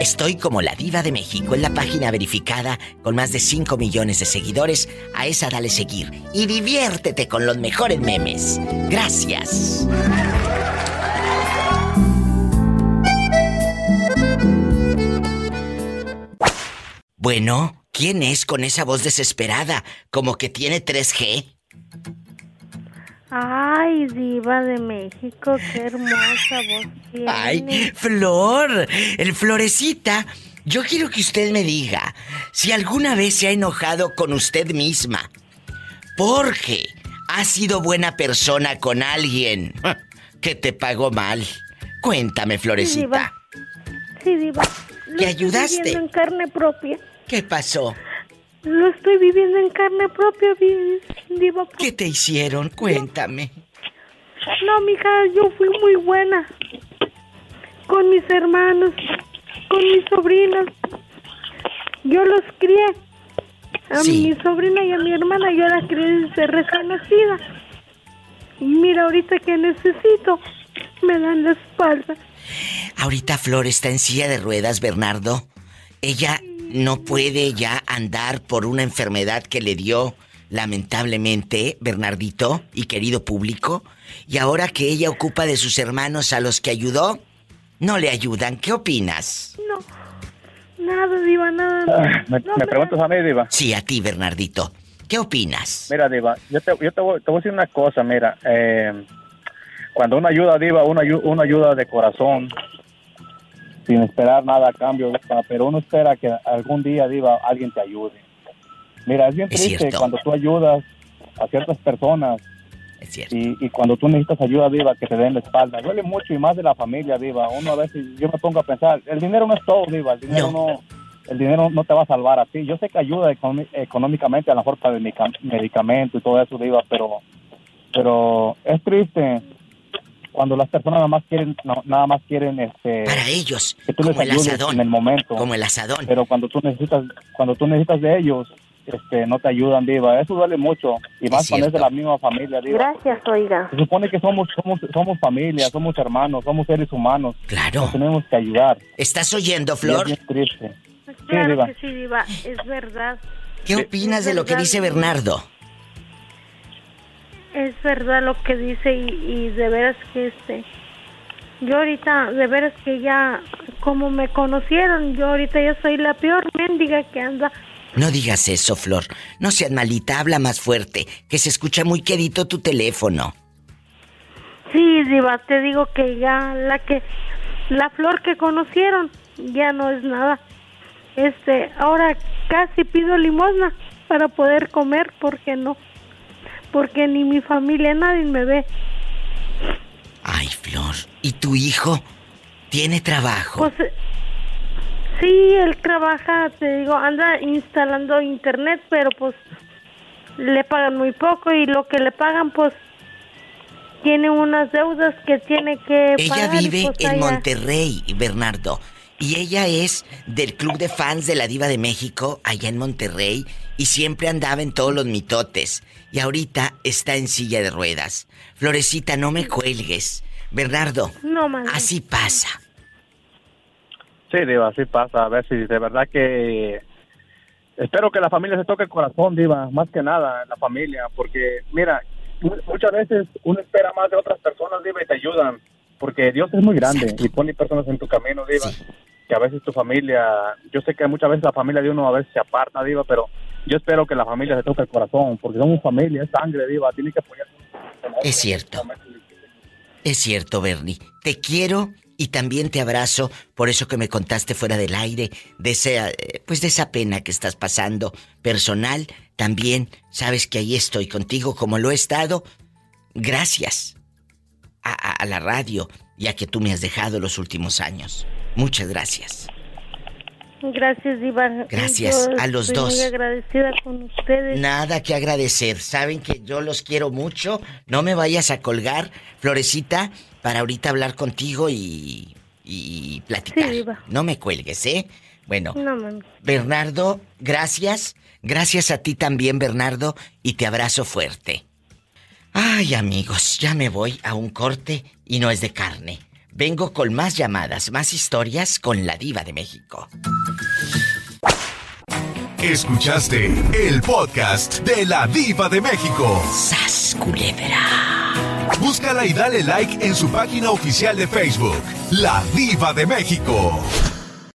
Estoy como la diva de México en la página verificada con más de 5 millones de seguidores. A esa dale seguir y diviértete con los mejores memes. Gracias. Bueno, ¿quién es con esa voz desesperada? Como que tiene 3G. Ay, diva de México, qué hermosa voz tiene. Ay, Flor, el florecita. Yo quiero que usted me diga si alguna vez se ha enojado con usted misma. Porque ha sido buena persona con alguien que te pagó mal. Cuéntame, Sí, florecita. diva. Sí, diva. ¿Te estoy ayudaste? viviendo en carne propia. ¿Qué pasó? Lo estoy viviendo en carne propia, diva. ¿Qué te hicieron? Cuéntame. No, mija, yo fui muy buena. Con mis hermanos, con mis sobrinos. Yo los crié. A Sí. mi sobrina y a mi hermana yo la crié desde recién nacida. Y mira, ahorita que necesito, me dan la espalda. Ahorita Flor está en silla de ruedas, Bernardo. Ella no puede ya andar por una enfermedad que le dio, lamentablemente, Bernardito y querido público. Y ahora que ella ocupa de sus hermanos a los que ayudó, no le ayudan. ¿Qué opinas? No, nada, Diva, nada. no. Ah, ¿Me, No me preguntas a mí, Diva? Sí, a ti, Bernardito. ¿Qué opinas? Mira, Diva, yo te, yo te, voy, te voy a decir una cosa, mira. eh, cuando uno ayuda, Diva, uno, uno ayuda de corazón, sin esperar nada a cambio, pero uno espera que algún día, Diva, alguien te ayude. Mira, es bien Es triste cierto. cuando tú ayudas a ciertas personas Es cierto. y, y cuando tú necesitas ayuda, Diva, que te den la espalda. Duele mucho y más de la familia, Diva. Uno a veces, yo me pongo a pensar, el dinero no es todo, Diva, el dinero no, el dinero no te va a salvar a ti. Yo sé que ayuda económicamente, a lo mejor para el medica- medicamento y todo eso, Diva, pero, pero es triste cuando las personas nada más quieren, no- nada más quieren, este, Para ellos, que tú les como el ayudes asadón. en el momento. Como el asadón. Pero cuando tú necesitas, cuando tú necesitas de ellos, este, no te ayudan, Diva. Eso duele mucho y más cuando es de la misma familia, Diva. Gracias, oiga. Se supone que somos, somos, somos familia, somos hermanos, somos seres humanos. Claro. Nos tenemos que ayudar. ¿Estás oyendo, Y es Flor? bien triste. Claro Diva. que sí, Diva, es verdad. ¿Qué opinas de lo que dice Bernardo? Es verdad lo que dice y, y de veras que este... Yo ahorita, de veras que ya, como me conocieron, yo ahorita ya soy la peor mendiga que anda. No digas eso, Flor. No seas malita, habla más fuerte, que se escucha muy quedito tu teléfono. Sí, Diva, te digo que ya la que, la flor que conocieron ya no es nada. Este, ahora casi pido limosna para poder comer porque no, porque ni mi familia nadie me ve. Ay, Flor. ¿Y tu hijo? ¿Tiene trabajo? Pues sí, él trabaja, te digo, anda instalando internet, pero pues le pagan muy poco y lo que le pagan pues tiene unas deudas que tiene que Ella pagar. y, vive pues, en allá- Monterrey, Bernardo. Y ella es del club de fans de la Diva de México, allá en Monterrey, y siempre andaba en todos los mitotes. Y ahorita está en silla de ruedas. Florecita, no me cuelgues. Bernardo, No, madre. así pasa. Sí, Diva, así pasa. A ver si de verdad que... Espero que la familia se toque el corazón, Diva, más que nada, la familia, porque, mira, mu- muchas veces uno espera más de otras personas, Diva, y te ayudan, porque Dios es muy grande y pone personas en tu camino, Diva, que a veces tu familia, yo sé que muchas veces la familia de uno a veces se aparta, Diva, pero yo espero que la familia se toque el corazón, porque somos familia, es sangre, Diva, tiene que apoyar. Es cierto. Es cierto, Bernie. Te quiero Y también te abrazo por eso que me contaste fuera del aire, de esa, eh, pues de esa pena que estás pasando personal. También sabes que ahí estoy contigo como lo he estado. Gracias a, la radio y a que tú me has dejado los últimos años. Muchas gracias. Gracias, Iván. Gracias a los dos. Muy agradecida con ustedes. Nada que agradecer. Saben que yo los quiero mucho. No me vayas a colgar, Florecita, para ahorita hablar contigo y, y platicar. no me cuelgues, ¿eh? Bueno, Bernardo, gracias. Gracias a ti también, Bernardo, y te abrazo fuerte. Ay, amigos, ya me voy a un corte y no es de carne. Vengo con más llamadas, más historias con la diva de México. Escuchaste el podcast de la diva de México. ¡Sas, Búscala y dale like en su página oficial de Facebook, La Diva de México.